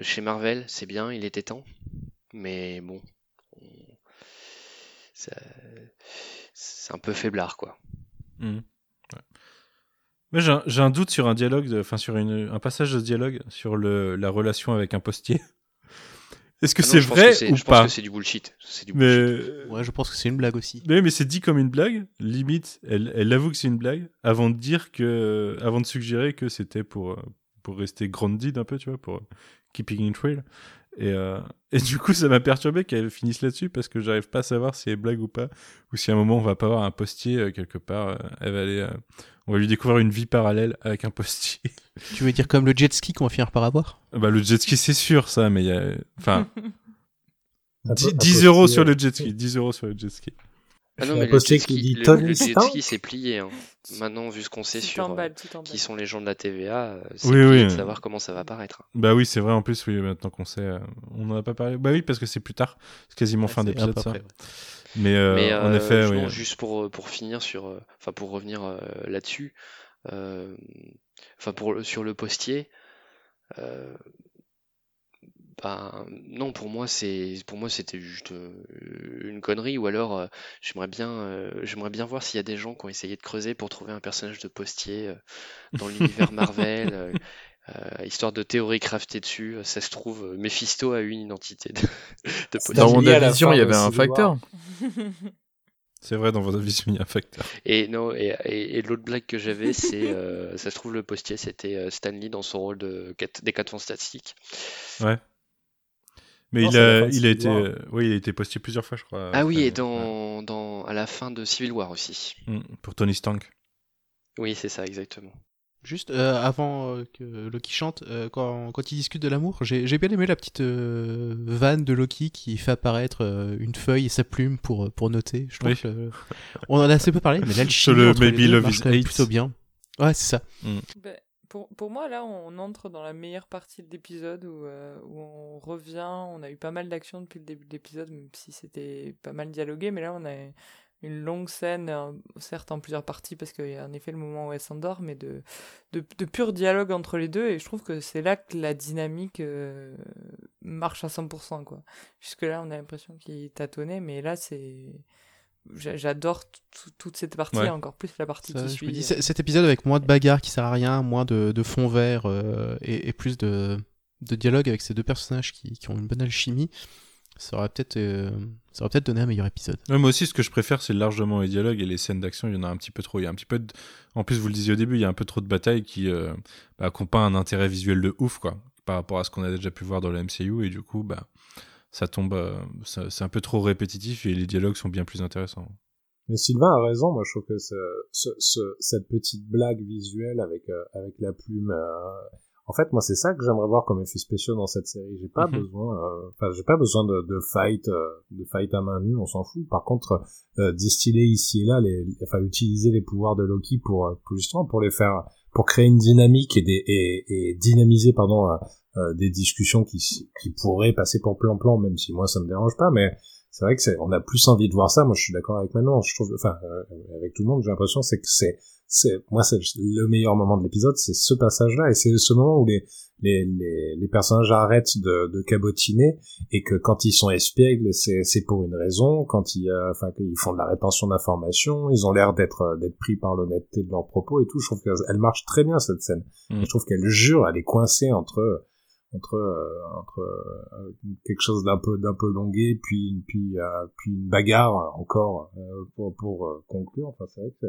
chez Marvel, c'est bien, il était temps. Mais bon, c'est un peu faiblard, quoi. Mhm. Mais j'ai un, j'ai un doute sur un dialogue, de- enfin sur une, un passage de dialogue sur le, la relation avec un postier. [laughs] Est-ce que Ah non, c'est je vrai que c'est- ou Je pense pas que c'est du bullshit. C'est du Mais bullshit. Ouais, je pense que c'est une blague aussi. mais, mais c'est dit comme une blague. Limite, elle, elle avoue que c'est une blague avant de dire que, avant de suggérer que c'était pour pour rester grounded un peu, tu vois, pour keeping in trail. Et, euh, et du coup, ça m'a perturbé qu'elle finisse là-dessus parce que j'arrive pas à savoir si elle est blague ou pas, ou si à un moment on va pas avoir un postier euh, quelque part. euh, elle va aller, euh, on va lui découvrir une vie parallèle avec un postier. [laughs] Tu veux dire comme le jet ski qu'on va finir par avoir? Bah le jet ski c'est sûr ça, mais il y a, enfin, [laughs] Un 10, po- un 10 euros sur le jet ski, 10 euros sur le jet ski. Ah non, un mais le qui dit le, Tony le jet Stark ski, c'est plié. hein. Maintenant, vu ce qu'on sait sur euh, qui sont les gens de la TVA, euh, c'est Oui, de savoir comment ça va paraître. Bah oui, c'est vrai en plus, oui, maintenant qu'on sait, euh, on en a pas parlé. Bah oui, parce que c'est plus tard, c'est quasiment fin C'est un d'épisode ça. après, ouais. Mais, euh, Mais en effet, oui. juste pour, pour finir sur, enfin pour revenir euh, là-dessus, enfin pour sur le postier, non pour moi c'est pour moi c'était juste euh, une connerie ou alors euh, j'aimerais bien euh, j'aimerais bien voir s'il y a des gens qui ont essayé de creuser pour trouver un personnage de postier euh, dans l'univers Marvel. euh, [laughs] euh, histoire de théorie craftée dessus, ça se trouve, Mephisto a eu une identité de, de Dans postier. la WandaVision, il y avait un facteur. [laughs] C'est vrai, dans votre vision, il y a un facteur. Et non, et, et, et l'autre blague que j'avais, c'est, euh, ça se trouve, le postier, c'était euh, Stan Lee dans son rôle de quatre- des 4 fantastiques. Mais Non, il a, il été, euh, oui, il a été posté plusieurs fois, je crois. Ah oui, et dans, dans, à la fin de Civil War aussi. Mm, Pour Tony Stark. Oui, c'est ça, exactement. Juste euh, avant euh, que Loki chante, euh, quand, quand il discute de l'amour, j'ai bien aimé la petite euh, vanne de Loki qui fait apparaître euh, une feuille et sa plume pour, pour noter. Je trouve Oui. que, euh, on en a assez peu parlé, mais là, le [laughs] entre les Maybe deux Love marche plutôt bien. Ouais, c'est ça. Ben, pour, pour moi, là, on entre dans la meilleure partie de l'épisode où, euh, où on revient. On a eu pas mal d'actions depuis le début de l'épisode, même si c'était pas mal dialogué. Mais là, on a une longue scène, euh, certes en plusieurs parties, parce qu'il y a en effet le moment où elle s'endort, mais de, de, de pur dialogue entre les deux. Et je trouve que c'est là que la dynamique euh, marche à 100%. Quoi. Jusque-là, on a l'impression qu'il tâtonnait, mais là, c'est. J'a- J'adore toute cette partie, Ouais. encore plus la partie Ça, qui je suit. me dis, euh. cet épisode avec moins de bagarres qui sert à rien, moins de, de fond vert euh, et, et plus de, de dialogue avec ces deux personnages qui, qui ont une bonne alchimie, ça aurait peut-être euh, ça aurait peut-être donné un meilleur épisode. Ouais, moi aussi, ce que je préfère, c'est largement les dialogues et les scènes d'action. Il y en a un petit peu trop. Il y a un petit peu de... En plus, vous le disiez au début, il y a un peu trop de batailles qui euh, bah, ont pas un intérêt visuel de ouf, quoi, par rapport à ce qu'on a déjà pu voir dans le MCU. Et du coup, bah, ça tombe. euh, c'est un peu trop répétitif et les dialogues sont bien plus intéressants. Mais Sylvain a raison, moi je trouve que ce, ce, ce- cette petite blague visuelle avec, euh, avec la plume, euh, en fait moi c'est ça que j'aimerais voir comme effet spéciaux dans cette série. J'ai pas Mhm. besoin, euh, enfin j'ai pas besoin de, de fight, euh, de fight à main nue, on s'en fout. Par contre, euh, distiller ici et là, les, enfin utiliser les pouvoirs de Loki pour, pour justement pour les faire, pour créer une dynamique et, des, et, et dynamiser pardon euh, des discussions qui, qui pourraient passer pour plan-plan, même si moi ça me dérange pas, mais c'est vrai que c'est, on a plus envie de voir ça. Moi, je suis d'accord avec Manon. Je trouve, enfin, euh, avec tout le monde, j'ai l'impression c'est que c'est, c'est, moi, c'est le meilleur moment de l'épisode, c'est ce passage-là, et c'est ce moment où les, les, les, les personnages arrêtent de, de cabotiner et que quand ils sont espiègles, c'est, c'est pour une raison. Quand ils, euh, enfin, qu'ils font de la rétention d'informations, ils ont l'air d'être, euh, d'être pris par l'honnêteté de leurs propos et tout. Je trouve qu'elle marche très bien cette scène. Mm. Je trouve qu'elle jure, elle est coincée entre entre euh, entre euh, quelque chose d'un peu d'un peu longué puis puis euh, puis une bagarre encore euh, pour pour euh, conclure enfin c'est vrai que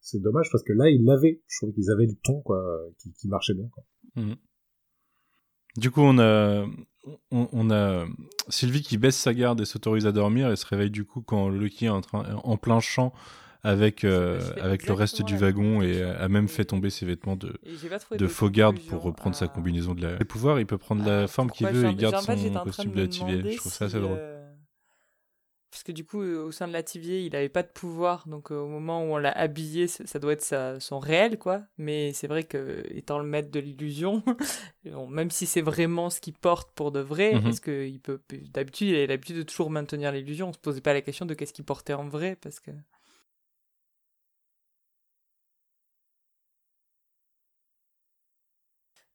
c'est- dommage parce que là ils l'avaient je trouve qu'ils avaient le ton quoi qui, qui marchait bien quoi. Mhm. Du coup, on a, on, on a Sylvie qui baisse sa garde et s'autorise à dormir et se réveille du coup quand Loki est en, train, en plein champ avec, euh, avec le reste du wagon et a même fait tomber ses vêtements de, de faux garde pour reprendre sa combinaison de la... Les pouvoirs, il peut prendre la à forme qu'il veut et il garde j'ai- en fait, son costume de de la TVA. Je trouve ça si, assez drôle. euh, Parce que du coup, euh, au sein de la TVA, il avait pas de pouvoir, donc euh, au moment où on l'a habillé, ça doit être sa- son réel, quoi. Mais c'est vrai que, étant le maître de l'illusion, [laughs] bon, même si c'est vraiment ce qu'il porte pour de vrai, Mhm. est-ce que il peut, d'habitude, il a l'habitude de toujours maintenir l'illusion. On se posait pas la question de qu'est-ce qu'il portait en vrai, parce que.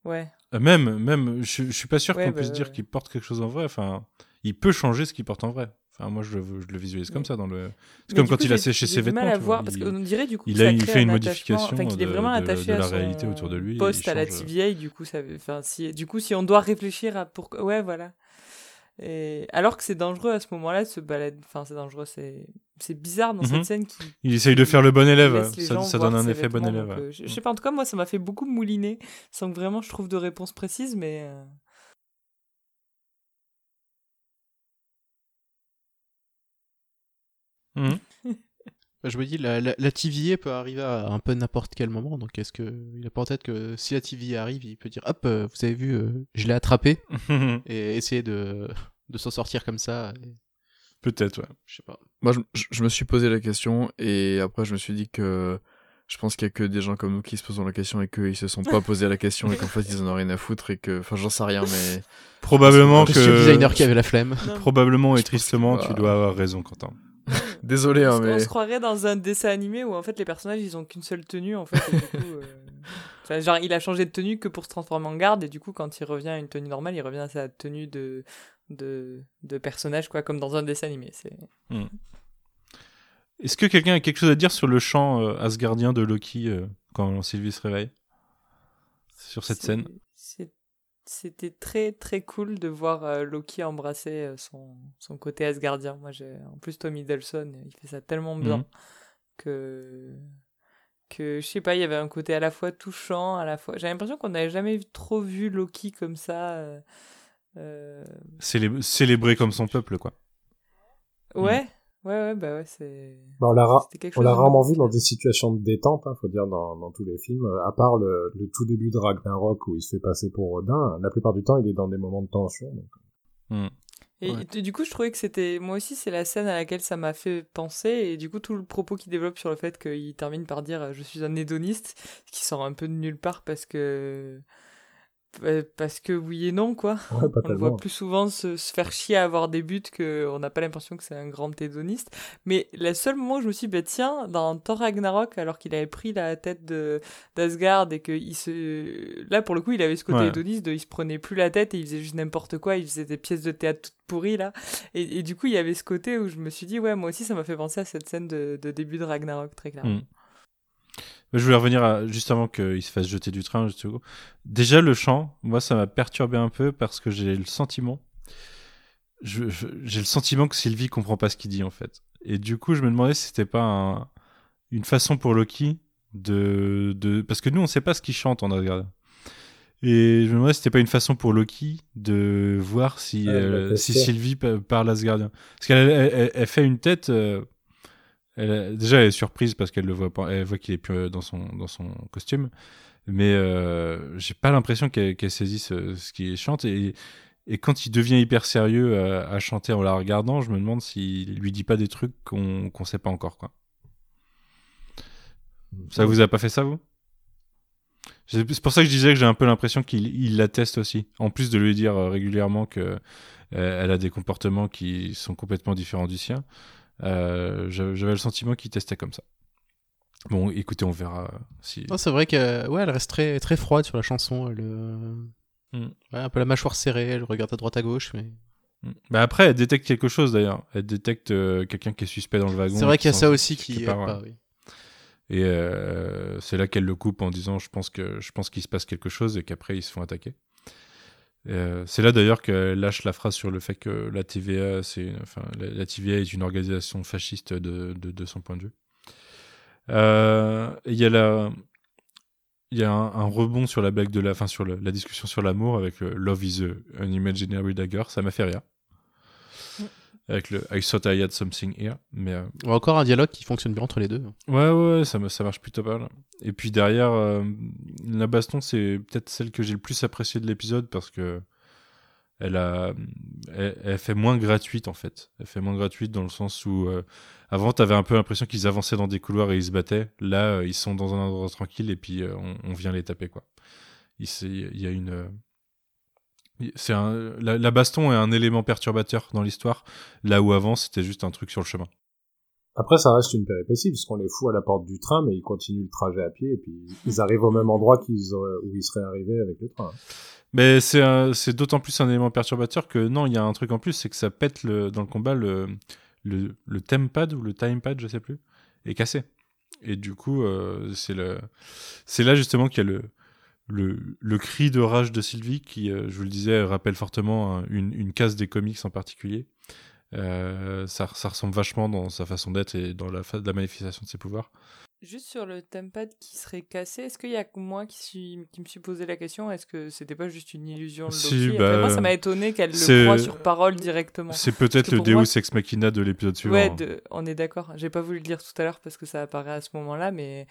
Ouais. Euh, Même, même, je, je suis pas sûr Ouais, qu'on bah, puisse ouais, dire qu'il porte quelque chose en vrai. Enfin, il peut changer ce qu'il porte en vrai. Enfin, moi, je, le- je le visualise comme ça dans le. C'est comme quand coup, il a séché ses du mal vêtements. à voir, vois, parce il- qu'on dirait du coup il a- il fait une un modification enfin, qu'il est vraiment de- attaché de à la réalité autour de lui il poste à la. TVA, du coup, ça, enfin, si, du coup, si on doit réfléchir à pourquoi, ouais, voilà. Et alors que c'est dangereux à ce moment-là de se balader, enfin, c'est dangereux, c'est, c'est bizarre dans Mhm. cette scène qui Il essaye de faire le bon élève. Ça, donne un effet bon élève. ouais. euh, je, je sais pas, en tout cas, moi, ça m'a fait beaucoup mouliner, sans que vraiment je trouve de réponse précise, mais. euh, Mhm. Bah, Je me dis, la, la, la TVA peut arriver à un peu n'importe quel moment, donc est-ce que il a pas en tête que si la TVA arrive, il peut dire hop, euh, vous avez vu, euh, je l'ai attrapé [laughs] et essayer de, de s'en sortir comme ça. et- Peut-être, ouais. je sais pas. Moi, je, me suis posé la question et après, je me suis dit que je pense qu'il y a que des gens comme nous qui se posent la question et qu'ils se sont pas [laughs] posé la question et qu'en fait, ils en ont rien à foutre et que, enfin, j'en sais rien, mais Probablement Monsieur le designer que. qui avait la flemme. non, Probablement et que- tristement, tu dois avoir raison, Quentin. [laughs] désolé, hein, on, se- on mais se croirait dans un dessin animé où en fait les personnages ils ont qu'une seule tenue en fait. et du coup, euh, [laughs] enfin, genre il a changé de tenue que pour se transformer en garde et du coup quand il revient à une tenue normale il revient à sa tenue de de, de personnage quoi comme dans un dessin animé. C'est Est-ce que quelqu'un a quelque chose à dire sur le chant euh, asgardien de Loki euh, quand Sylvie se réveille? Sur cette c'est- scène c'est- C'était très très cool de voir euh, Loki embrasser son, son côté asgardien. Moi, j'ai en plus Tom Hiddleston, il fait ça tellement bien Mhm. que que je sais pas, il y avait un côté à la fois touchant, à la fois. J'ai l'impression qu'on n'avait jamais trop vu Loki comme ça. Euh, Célé- Célébré comme son peuple, quoi. Ouais, ouais, ouais, bah ouais, c'est. Bah, on l'a ra- rarement vu dans des situations de détente, hein, faut dire, dans, dans tous les films. Euh, À part le, le tout début de Ragnarok où il se fait passer pour Odin, la plupart du temps, il est dans des moments de tension. donc. Hmm. Et, Ouais. et du coup, je trouvais que c'était. Moi aussi, c'est la scène à laquelle ça m'a fait penser. Et du coup, tout le propos qu'il développe sur le fait qu'il termine par dire euh, Je suis un hédoniste, qui sort un peu de nulle part parce que. Euh, Parce que oui et non, quoi. Ouais, pas On le voit plus souvent se, se faire chier à avoir des buts qu'on n'a pas l'impression que c'est un grand hédoniste. Mais le seul moment où je me suis dit, bah, tiens, dans Thor Ragnarok, alors qu'il avait pris la tête de d'Asgard et que il se... là, pour le coup, il avait ce côté Ouais. hédoniste de il se prenait plus la tête et il faisait juste n'importe quoi, il faisait des pièces de théâtre toutes pourries, là. Et, et du coup, il y avait ce côté où je me suis dit, ouais, moi aussi, ça m'a fait penser à cette scène de, de début de Ragnarok, très clairement. Mm. Je voulais revenir à, juste avant qu'il se fasse jeter du train. Déjà, le chant, moi, ça m'a perturbé un peu parce que j'ai le sentiment. J'ai le sentiment que Sylvie comprend pas ce qu'il dit, en fait. Et du coup, je me demandais si c'était pas un- une façon pour Loki de, de. Parce que nous, on sait pas ce qu'il chante en Asgard. Et je me demandais si c'était pas une façon pour Loki de voir si, la euh, si. Sylvie pa- parle asgardien. Parce qu'elle elle, elle- elle fait une tête. euh, elle déjà, elle est surprise parce qu'elle le voit pas. Elle voit qu'il est plus euh, dans son, dans son costume. Mais euh, j'ai pas l'impression qu'elle qu'elle saisisse euh, ce qu'il chante. Et, et quand il devient hyper sérieux à, à chanter en la regardant, je me demande s'il lui dit pas des trucs qu'on qu'on sait pas encore. Quoi. Ça vous a pas fait ça, vous? C'est pour ça que je disais que j'ai un peu l'impression qu'il il la teste aussi. En plus de lui dire régulièrement que euh, elle a des comportements qui sont complètement différents du sien, j'avais j'avais le sentiment qu'il testait comme ça. Bon, écoutez, on verra euh, si. Non, c'est vrai que ouais, elle reste très, très froide sur la chanson. Elle, euh, Mm. ouais, un peu la mâchoire serrée, elle regarde à droite à gauche. Mais... Mm. Bah après, elle détecte quelque chose d'ailleurs. Elle détecte euh, quelqu'un qui est suspect dans le wagon. C'est vrai qu'il y a ça aussi qui pas, ouais. oui. Et euh, c'est là qu'elle le coupe en disant je pense que je pense qu'il se passe quelque chose et qu'après ils se font attaquer. Euh, c'est là d'ailleurs qu'elle lâche la phrase sur le fait que la TVA, c'est, enfin, la, TVA est une organisation fasciste de, de, de son point de vue. Euh, Il y a la, il y a un, rebond sur la blague de la fin sur la discussion sur l'amour avec le Love is a- an imaginary dagger, ça m'a fait rire. Avec le I thought I had something here, mais euh, Encore un dialogue qui fonctionne bien entre les deux. Ouais, ouais, ça, ça marche plutôt pas mal. Et puis derrière, euh, la baston, c'est peut-être celle que j'ai le plus appréciée de l'épisode parce que elle a, elle, elle fait moins gratuite en fait. Elle fait moins gratuite dans le sens où euh, avant, t'avais un peu l'impression qu'ils avançaient dans des couloirs et ils se battaient. Là, euh, ils sont dans un endroit tranquille et puis euh, on, on vient les taper quoi. Il, y a une, c'est un, la, la baston est un élément perturbateur dans l'histoire. Là où avant, c'était juste un truc sur le chemin. Après, ça reste une péripétie, parce qu'on les fout à la porte du train, mais ils continuent le trajet à pied, et puis ils arrivent au même endroit qu'ils auraient- où ils seraient arrivés avec le train. Mais c'est d'autant plus un élément perturbateur que non, il y a un truc en plus, c'est que ça pète le, dans le combat le, le, le tempad ou le timepad, je sais plus, est cassé. Et du coup, euh, c'est le, c'est là justement qu'il y a le, le, le cri de rage de Sylvie qui, euh, je vous le disais, rappelle fortement un- une, une case des comics en particulier. Euh, ça, ça ressemble vachement dans sa façon d'être et dans la, manifestation de ses pouvoirs. Juste sur le tempad qui serait cassé, est-ce qu'il y a que moi qui, suis, qui me suis posé la question Est-ce que c'était pas juste une illusion de Si, bah, Après, Moi, ça m'a étonné qu'elle le croie sur parole directement. C'est peut-être le Deus moi- Ex Machina de l'épisode suivant. Ouais, de- on est d'accord. J'ai pas voulu le dire tout à l'heure parce que ça apparaît à ce moment-là, mais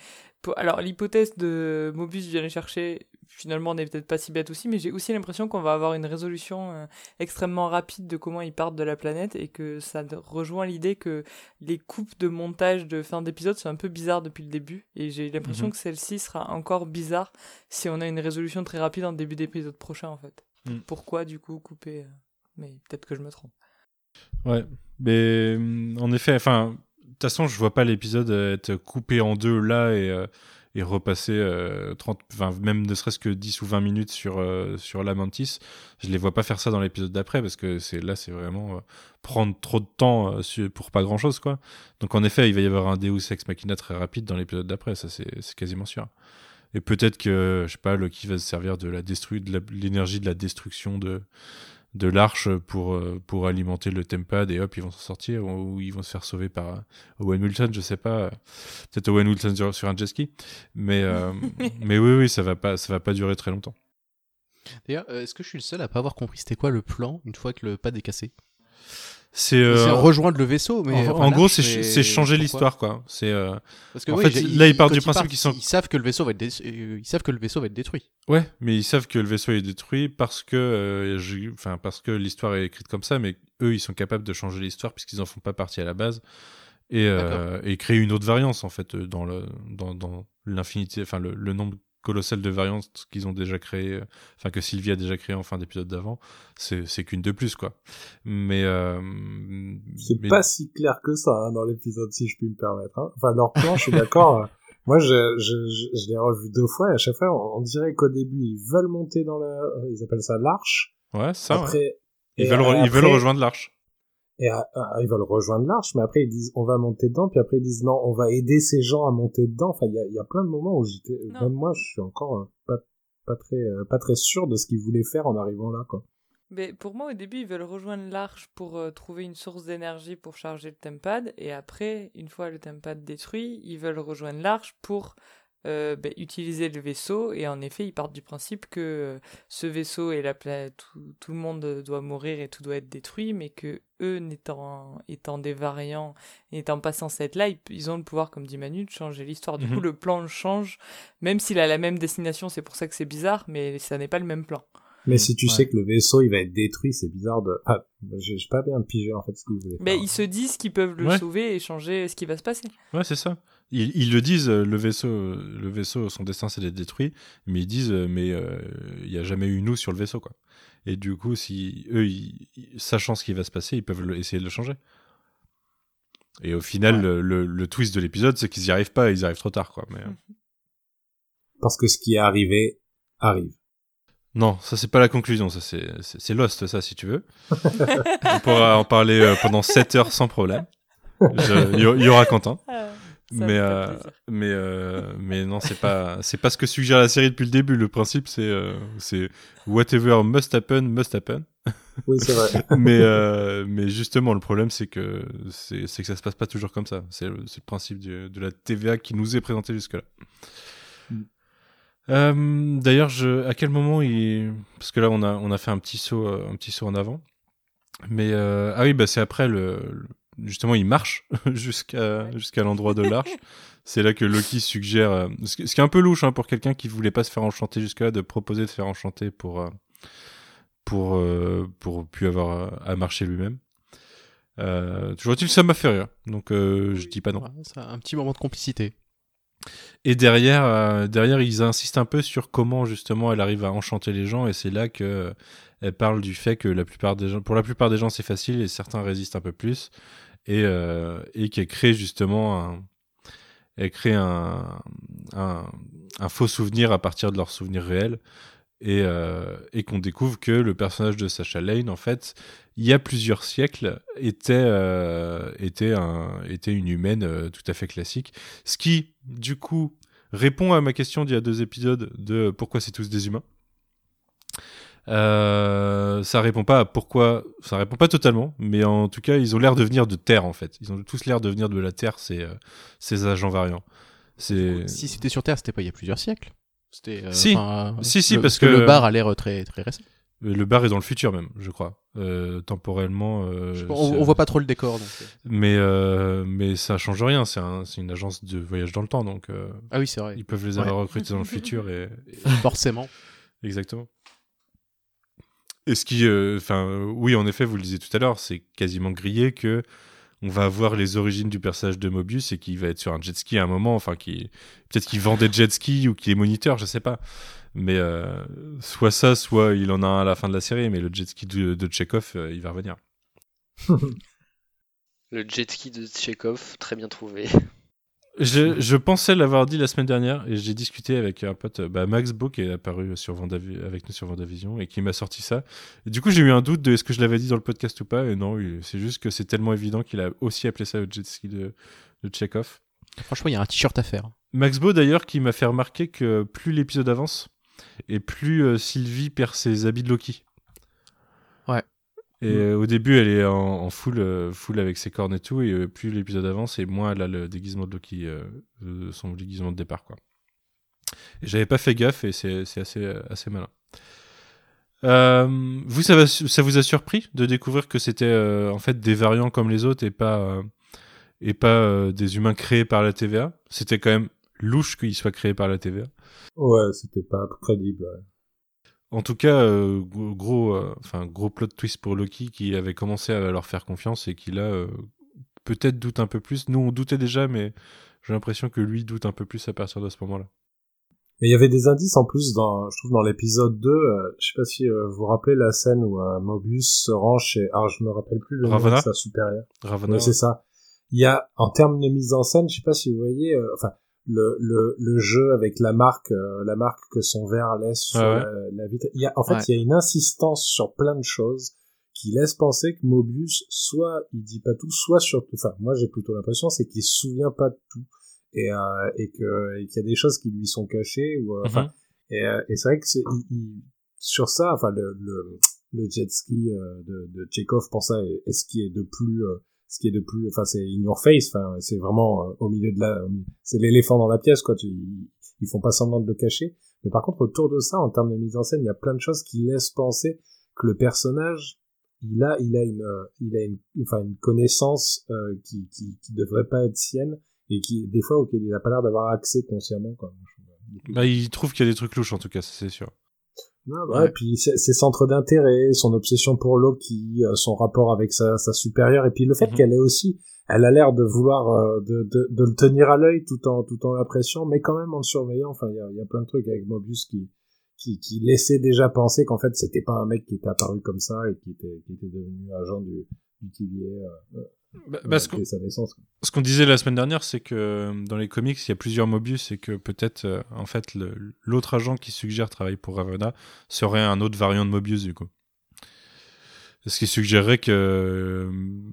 alors l'hypothèse de Mobius vient chercher, finalement, n'est peut-être pas si bête aussi, mais j'ai aussi l'impression qu'on va avoir une résolution euh, extrêmement rapide de comment ils partent de la planète et que ça rejoint l'idée que les coupes de montage de fin d'épisode sont un peu bizarres depuis le début et j'ai l'impression Mhm. que celle-ci sera encore bizarre si on a une résolution très rapide en début d'épisode prochain en fait. Mm. Pourquoi du coup couper euh, Mais peut-être que je me trompe. Ouais, mais hum, en effet, enfin, toute façon, je vois pas l'épisode être coupé en deux là et, euh, et repasser euh, 30, enfin, même ne serait-ce que 10 ou 20 minutes sur, euh, sur la Mantis. Je les vois pas faire ça dans l'épisode d'après parce que c'est là, c'est vraiment euh, prendre trop de temps euh, pour pas grand-chose, quoi. Donc en effet, il va y avoir un Deus Ex Machina très rapide dans l'épisode d'après, ça c'est quasiment sûr. Et peut-être que, je sais pas, Loki va se servir de de l'énergie de la destruction de, de l'arche pour, euh, pour alimenter le tempad et hop, ils vont s'en sortir ou, ou ils vont se faire sauver par euh, Owen Wilson, je sais pas. Peut-être Owen Wilson sur, sur un jet ski. Mais, euh, [laughs] mais oui, oui, ça va pas, ça va pas durer très longtemps. D'ailleurs, est-ce que je suis le seul à pas avoir compris c'était quoi le plan une fois que le pad est cassé? C'est, euh, rejoindre le vaisseau, mais en, enfin, en gros, c'est changer l'histoire, quoi. C'est, euh, Parce que En oui, fait, là, ils partent du principe qu'ils sont- Ils savent que le vaisseau va être, dé- euh, ils savent que le vaisseau va être détruit. Ouais, mais ils savent que le vaisseau est détruit parce que, enfin, parce que l'histoire est écrite comme ça, mais eux, ils sont capables de changer l'histoire puisqu'ils en font pas partie à la base et, euh, et créer une autre variance en fait dans le dans, dans l'infinité, enfin le, le nombre colossal de variantes qu'ils ont déjà créé, euh, enfin que Sylvie a déjà créé en fin d'épisode d'avant, c'est c'est qu'une de plus quoi. Mais euh, C'est mais- pas si clair que ça hein, dans l'épisode, si je puis me permettre. hein. Enfin, leur plan, je suis d'accord. euh, [laughs] Moi, je, je, je, je l'ai revu deux fois et à chaque fois, on, on dirait qu'au début, ils veulent monter dans la, euh, ils appellent ça l'arche. ouais, ça. ouais. Après, Ils et veulent ils veulent rejoindre l'arche. Et euh, euh, ils veulent rejoindre l'arche, mais après ils disent on va monter dedans, puis après ils disent non, on va aider ces gens à monter dedans. Enfin, il y a, il y a plein de moments où j'étais, même moi, je suis encore euh, pas, pas très, euh, pas très sûr de ce qu'ils voulaient faire en arrivant là, quoi. Mais pour moi, au début, ils veulent rejoindre l'arche pour euh, trouver une source d'énergie pour charger le tempad. Et après, une fois le tempad détruit, ils veulent rejoindre l'arche pour euh, ben, utiliser le vaisseau. Et en effet, ils partent du principe que euh, ce vaisseau et la pla- tout, tout le monde doit mourir et tout doit être détruit, mais que eux, n'étant étant des variants, n'étant pas censés être là, ils, ils ont le pouvoir, comme dit Manu, de changer l'histoire. Du Mhm. coup, le plan change, même s'il a la même destination. C'est pour ça que c'est bizarre, mais ça n'est pas le même plan. Mais si tu Ouais. sais que le vaisseau il va être détruit, c'est bizarre de. Ah, j'ai j'ai pas bien pigé en fait ce qu'ils voulaient. Mais faire. ils se disent qu'ils peuvent le Ouais. sauver et changer ce qui va se passer. Ouais, c'est ça. Ils, ils le disent, euh, le vaisseau, euh, le vaisseau, son destin c'est d'être détruit, mais ils disent, euh, mais euh, il n'y a jamais eu nous sur le vaisseau, quoi. Et du coup, si eux, ils- sachant ce qui va se passer, ils peuvent le- essayer de le changer. Et au final, Ouais. le, le- le twist de l'épisode, c'est qu'ils n'y arrivent pas, ils arrivent trop tard, quoi. Mais, euh, Parce que ce qui est arrivé arrive. Non, ça c'est pas la conclusion, ça c'est c'est c'est Lost, ça si tu veux. On pourra en parler euh, pendant 7 heures sans problème. Il y, il y aura Quentin. [laughs] Mais euh, mais euh, mais non, c'est pas c'est pas ce que suggère la série depuis le début. Le principe c'est euh, c'est whatever must happen must happen. Oui, c'est vrai. [laughs] mais euh, mais justement le problème c'est que c'est c'est que ça se passe pas toujours comme ça. C'est le, c'est le principe du- de la TVA qui nous est présenté jusque là. Mm. Euh, D'ailleurs, je à quel moment il parce que là on a on a fait un petit saut un petit saut en avant. Mais euh, ah oui bah c'est après le, le- justement il marche [laughs] jusqu'à jusqu'à l'endroit de l'arche. [laughs] C'est là que Loki suggère, euh, ce, qui est un peu louche hein, pour quelqu'un qui voulait pas se faire enchanter jusque-là, de proposer de se faire enchanter pour euh, pour euh, pour plus avoir à marcher lui-même. Euh, toujours est-il, ça m'a fait rire, donc euh, je dis pas non. C'est un petit moment de complicité. Et derrière, euh, derrière, ils insistent un peu sur comment justement elle arrive à enchanter les gens, et c'est là que euh, elle parle du fait que la plupart des gens, pour la plupart des gens, c'est facile et certains résistent un peu plus, et euh, et qu'elle crée justement un, un, faux souvenir à partir de leurs souvenirs réels, et euh, et qu'on découvre que le personnage de Sacha Lane, en fait, il y a plusieurs siècles, était euh, une humaine tout à fait classique. Ce qui, du coup, répond à ma question d'il y a deux épisodes de pourquoi c'est tous des humains. Euh, ça répond pas à pourquoi, ça répond pas totalement, mais en tout cas, ils ont l'air de venir de Terre en fait. Ils ont tous l'air de venir de la Terre, ces, euh, ces agents variants. C'est Si c'était sur Terre, c'était pas il y a plusieurs siècles. C'était. euh, Si. enfin, Si, si, le- parce que- le bar a l'air très très récent. le bar est dans le futur même, je crois, euh, temporellement. euh, on, on voit pas trop le décor. Donc. euh. Mais euh, mais ça change rien. C'est un, c'est une agence de voyage dans le temps, donc euh, Ah oui, c'est vrai. ils peuvent les avoir recrutés dans le futur et, et- [laughs] Forcément. Exactement. Et ce qui, euh, enfin, euh, oui, en effet, vous le disiez tout à l'heure, c'est quasiment grillé que on va avoir les origines du personnage de Mobius et qu'il va être sur un jet ski à un moment, enfin, qui peut-être qu'il vend des jet skis ou qu'il est moniteur, je sais pas. Mais euh, soit ça, soit il en a un à la fin de la série, mais le jet ski de, de Chekhov, euh, il va revenir. [laughs] Le jet ski de Tchekhov, très bien trouvé. Je, je pensais l'avoir dit la semaine dernière et j'ai discuté avec un pote, bah, Max Beau, qui est apparu sur Vendavi- avec nous sur Vendavision et qui m'a sorti ça. Et du coup, j'ai eu un doute de est-ce que je l'avais dit dans le podcast ou pas. Et non, c'est juste que c'est tellement évident qu'il a aussi appelé ça le jet ski de, de Chekhov. Franchement, il y a un t-shirt à faire. Max Beau, d'ailleurs, qui m'a fait remarquer que plus l'épisode avance et plus euh, Sylvie perd ses habits de Loki. Et euh, au début, elle est en, en full, euh, full avec ses cornes et tout, et euh, plus l'épisode avance, et moins elle a le déguisement de Loki, son déguisement de départ, quoi. Et j'avais pas fait gaffe, et c'est assez, assez malin. Euh, vous, ça, va- ça vous a surpris de découvrir que c'était euh, en fait des variants comme les autres et pas, euh, et pas des humains créés par la TVA C'était quand même louche qu'ils soient créés par la TVA. Ouais, c'était pas crédible. ouais. En tout cas, euh, gros, euh, enfin, gros plot twist pour Loki qui avait commencé à leur faire confiance et qui là, euh, peut-être doute un peu plus. Nous, on doutait déjà, mais j'ai l'impression que lui doute un peu plus à partir de ce moment-là. Mais il y avait des indices en plus dans, je trouve dans l'épisode 2, euh, je sais pas si euh, vous vous rappelez la scène où euh, Mobius se rend chez, alors je me rappelle plus le nom Ravonna de sa supérieure. Ravonna, Ouais, c'est ça. Il y a, en termes de mise en scène, je sais pas si vous voyez, euh, enfin, le, le, le jeu avec la marque, euh, la marque que son verre laisse sur Ouais, ouais. la, la vitre. Il y a, en fait, Ouais. il y a une insistance sur plein de choses qui laisse penser que Mobius, soit il dit pas tout, soit surtout, enfin, moi j'ai plutôt l'impression, c'est qu'il se souvient pas de tout. Et, euh, et que, et qu'il y a des choses qui lui sont cachées, ou, euh, Mhm. et, euh, et c'est vrai que il- il- sur ça, enfin, le, le, le jet ski de, de Chekhov, pour ça, est, est ce qui est de plus, euh, ce qui est de plus, enfin, c'est in your face, enfin, c'est vraiment euh, au milieu de la, c'est l'éléphant dans la pièce, quoi. Tu, ils, font pas semblant de le cacher. Mais par contre, autour de ça, en termes de mise en scène, il y a plein de choses qui laissent penser que le personnage, il a, il a une, euh, il a une, enfin, une connaissance euh, qui, qui, qui devrait pas être sienne et qui, des fois, auquel il a pas l'air d'avoir accès consciemment, quoi. Bah, il trouve qu'il y a des trucs louches en tout cas, c'est sûr. Non, bah ouais, puis ses, ses centres d'intérêt, son obsession pour Loki, euh, son rapport avec sa, sa supérieure, et puis le fait Mhm. qu'elle est aussi, elle a l'air de vouloir euh, de, de, de le tenir à l'œil tout en tout en l'appréciant, mais quand même en le surveillant. Enfin, il y a, y a plein de trucs avec Mobius qui qui, qui laissait déjà penser qu'en fait c'était pas un mec qui était apparu comme ça et qui était qui était devenu agent du, du TVA euh, Bah. Ce qu'on disait la semaine dernière, c'est que euh, dans les comics, il y a plusieurs Mobius et que peut-être, euh, en fait, l'autre agent qui suggère travailler pour Ravonna serait un autre variant de Mobius, du coup. Ce qui suggérerait que, euh,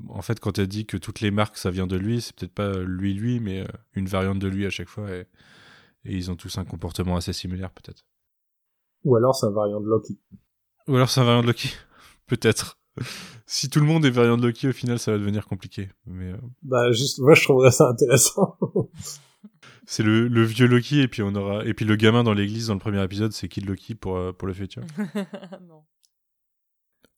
en fait, quand elle dit que toutes les marques, ça vient de lui, c'est peut-être pas lui, lui, mais euh, une variante de lui à chaque fois. Et, et ils ont tous un comportement assez similaire, peut-être. Ou alors c'est un variant de Loki. Ou alors c'est un variant de Loki. [laughs] peut-être. [laughs] si tout le monde est variant de Loki, au final, ça va devenir compliqué. Mais, euh, Bah, juste, moi, je trouverais ça intéressant. [laughs] c'est le, le vieux Loki, et puis on aura, et puis le gamin dans l'église dans le premier épisode, c'est Kid Loki pour, euh, pour le futur. [laughs] non.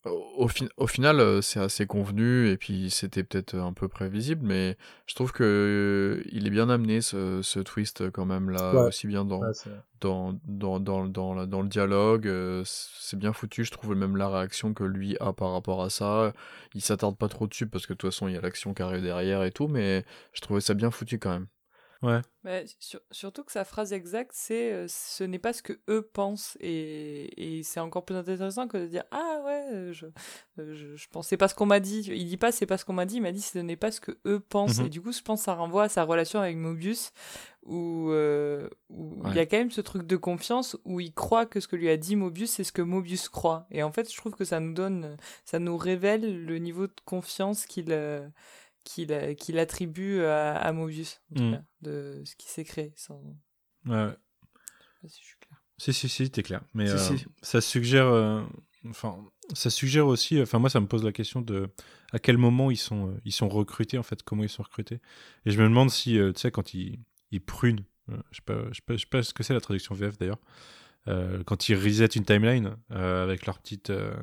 Au, au fin- au final, euh, c'est assez convenu et puis c'était peut-être un peu prévisible, mais je trouve que euh, il est bien amené ce, ce twist quand même là, Ouais. aussi bien dans, Ouais, dans, dans, dans, dans, le dialogue. euh, c'est bien foutu, je trouve même la réaction que lui a par rapport à ça. Il s'attarde pas trop dessus parce que de toute façon il y a l'action qui arrive derrière et tout, mais je trouvais ça bien foutu quand même. Ouais. Mais sur- surtout que sa phrase exacte, c'est euh, ce n'est pas ce que eux pensent. Et, et c'est encore plus intéressant que de dire Ah ouais, euh, je, euh, je, je pensais pas ce qu'on m'a dit. Il dit pas c'est pas ce qu'on m'a dit, il m'a dit ce n'est pas ce que eux pensent. Mhm. Et du coup, je pense que ça renvoie à sa relation avec Mobius où, euh, où il y a quand même ce truc de confiance où il croit que ce que lui a dit Mobius, c'est ce que Mobius croit. Et en fait, je trouve que ça nous donne, ça nous révèle le niveau de confiance qu'il. euh, qu'il qu'il attribue à, à Mobius, en tout Mm. cas, de ce qui s'est créé. Sans... Ouais, ouais. Je sais pas si je suis clair. Si, si, si, t'es clair. Mais Si, euh, si. ça suggère. euh, Enfin, ça suggère aussi. Enfin, moi, ça me pose la question de à quel moment ils sont, euh, ils sont recrutés, en fait, comment ils sont recrutés. Et je me demande si, euh, tu sais, quand ils, ils prunent, euh, je sais pas, je sais pas, je sais pas ce que c'est la traduction VF d'ailleurs, euh, quand ils reset une timeline euh, avec leur petite, euh,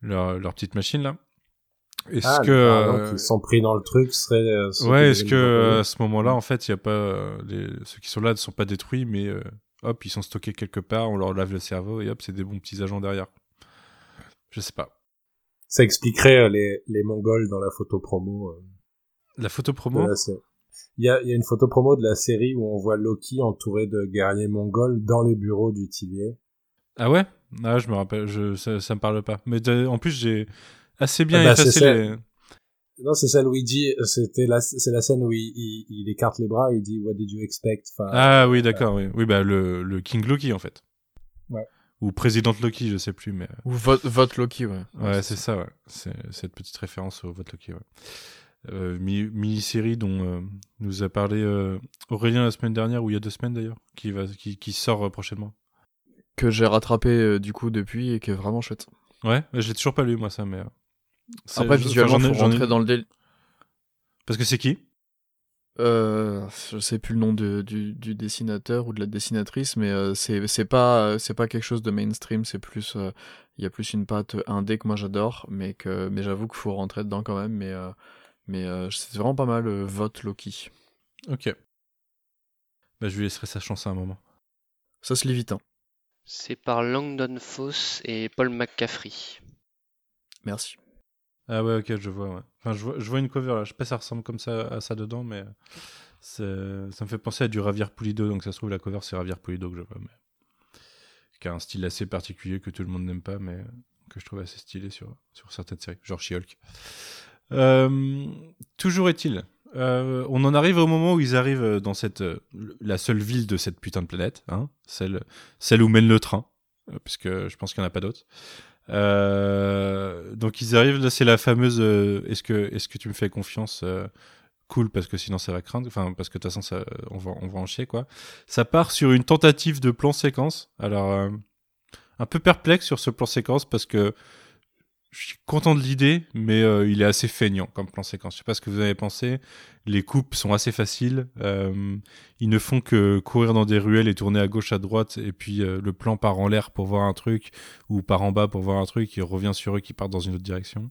leur, leur petite machine là. Est-ce Ah, que. qui sont pris dans le truc euh, Ouais, est-ce que à ce moment-là, en fait, il y a pas euh, les... ceux qui sont là ne sont pas détruits, mais euh, hop, ils sont stockés quelque part, on leur lave le cerveau et hop, c'est des bons petits agents derrière. Je sais pas. Ça expliquerait les, les Mongols dans la photo promo. La photo promo la. Il y a, il y a une photo promo de la série où on voit Loki entouré de guerriers mongols dans les bureaux du Tillier. Ah ouais? Ah, je me rappelle, je... ça, ça me parle pas. Mais en plus, j'ai assez bien Ah bah, effacé c'est ça. les. Non, c'est celle où il dit, c'était la, c'est la scène où il, il, il écarte les bras et il dit What did you expect? Enfin, Ah oui, d'accord, oui. Oui, bah le, le King Loki en fait. Ouais. Ou Président Loki, je sais plus, mais. Ou vote, vote Loki, ouais. Ouais, c'est ça, ouais. C'est cette petite référence au vote Loki, ouais. Euh, mi- mini-série dont euh, nous a parlé euh, Aurélien la semaine dernière, ou il y a deux semaines d'ailleurs, qui, va, qui, qui sort euh, prochainement. Que j'ai rattrapé euh, du coup depuis et qui est vraiment chouette. Ouais, je l'ai toujours pas lu, moi, ça, mais. C'est- Après, visuellement, faut rentrer dans le délire. Parce que c'est qui? Euh, je sais plus le nom de- du, du dessinateur ou de la dessinatrice, mais euh, c'est c'est pas c'est pas quelque chose de mainstream. C'est plus euh, il y a plus une patte indé que moi j'adore, mais que mais j'avoue qu'il faut rentrer dedans quand même. Mais euh, mais euh, c'est vraiment pas mal. euh, vote Loki. Ok. Bah, je lui laisserai sa chance à un moment. Ça se lit vite. Hein. C'est par Langdon Foss et Paul McCaffrey. Merci. Ah ouais, ok, je vois. Enfin, je vois, une cover là, je sais pas si ça ressemble comme ça à ça dedans, mais ça me fait penser à du Javier Pulido, donc ça se trouve la cover c'est Javier Pulido que je vois, qui a un style assez particulier que tout le monde n'aime pas, mais que je trouve assez stylé sur, sur certaines séries, genre She-Hulk. Euh, toujours est-il, euh, on en arrive au moment où ils arrivent dans cette la seule ville de cette putain de planète, hein, celle, celle où mène le train, euh, puisque je pense qu'il n'y en a pas d'autres. Euh, donc ils arrivent, là c'est la fameuse euh, est-ce que, est que tu me fais confiance euh, Cool, parce que sinon ça va craindre, enfin parce que de toute façon ça, on, va, on va en chier quoi. Ça part sur une tentative de plan séquence. Alors, un peu perplexe sur ce plan séquence parce que je suis content de l'idée, mais euh, il est assez feignant comme plan séquence. Je sais pas ce que vous avez pensé. Les coupes sont assez faciles. Euh, ils ne font que courir dans des ruelles et tourner à gauche, à droite, et puis euh, le plan part en l'air pour voir un truc, ou part en bas pour voir un truc, et revient sur eux qui partent dans une autre direction.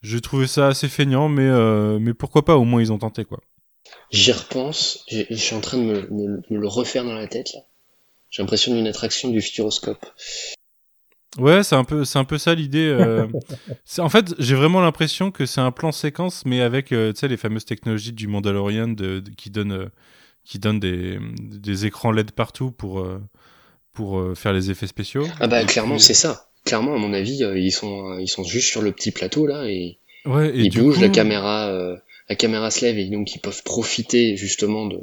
J'ai trouvé ça assez feignant, mais, mais pourquoi pas, au moins ils ont tenté quoi. J'y repense, je suis en train de me le refaire dans la tête là. J'ai l'impression d'une attraction du futuroscope. Ouais, c'est un peu, c'est un peu ça l'idée. euh. [laughs] En fait, j'ai vraiment l'impression que c'est un plan séquence, mais avec, euh, tu sais, les fameuses technologies du Mandalorian de, de- qui donnent, euh, qui donnent des, des écrans LED partout pour, euh, pour euh, faire les effets spéciaux. Ah bah clairement c'est ça. Clairement à mon avis euh, ils sont euh, ils sont juste sur le petit plateau là et Ouais, et ils du bougent, coup- la caméra euh, la caméra se lève et donc ils peuvent profiter justement de de-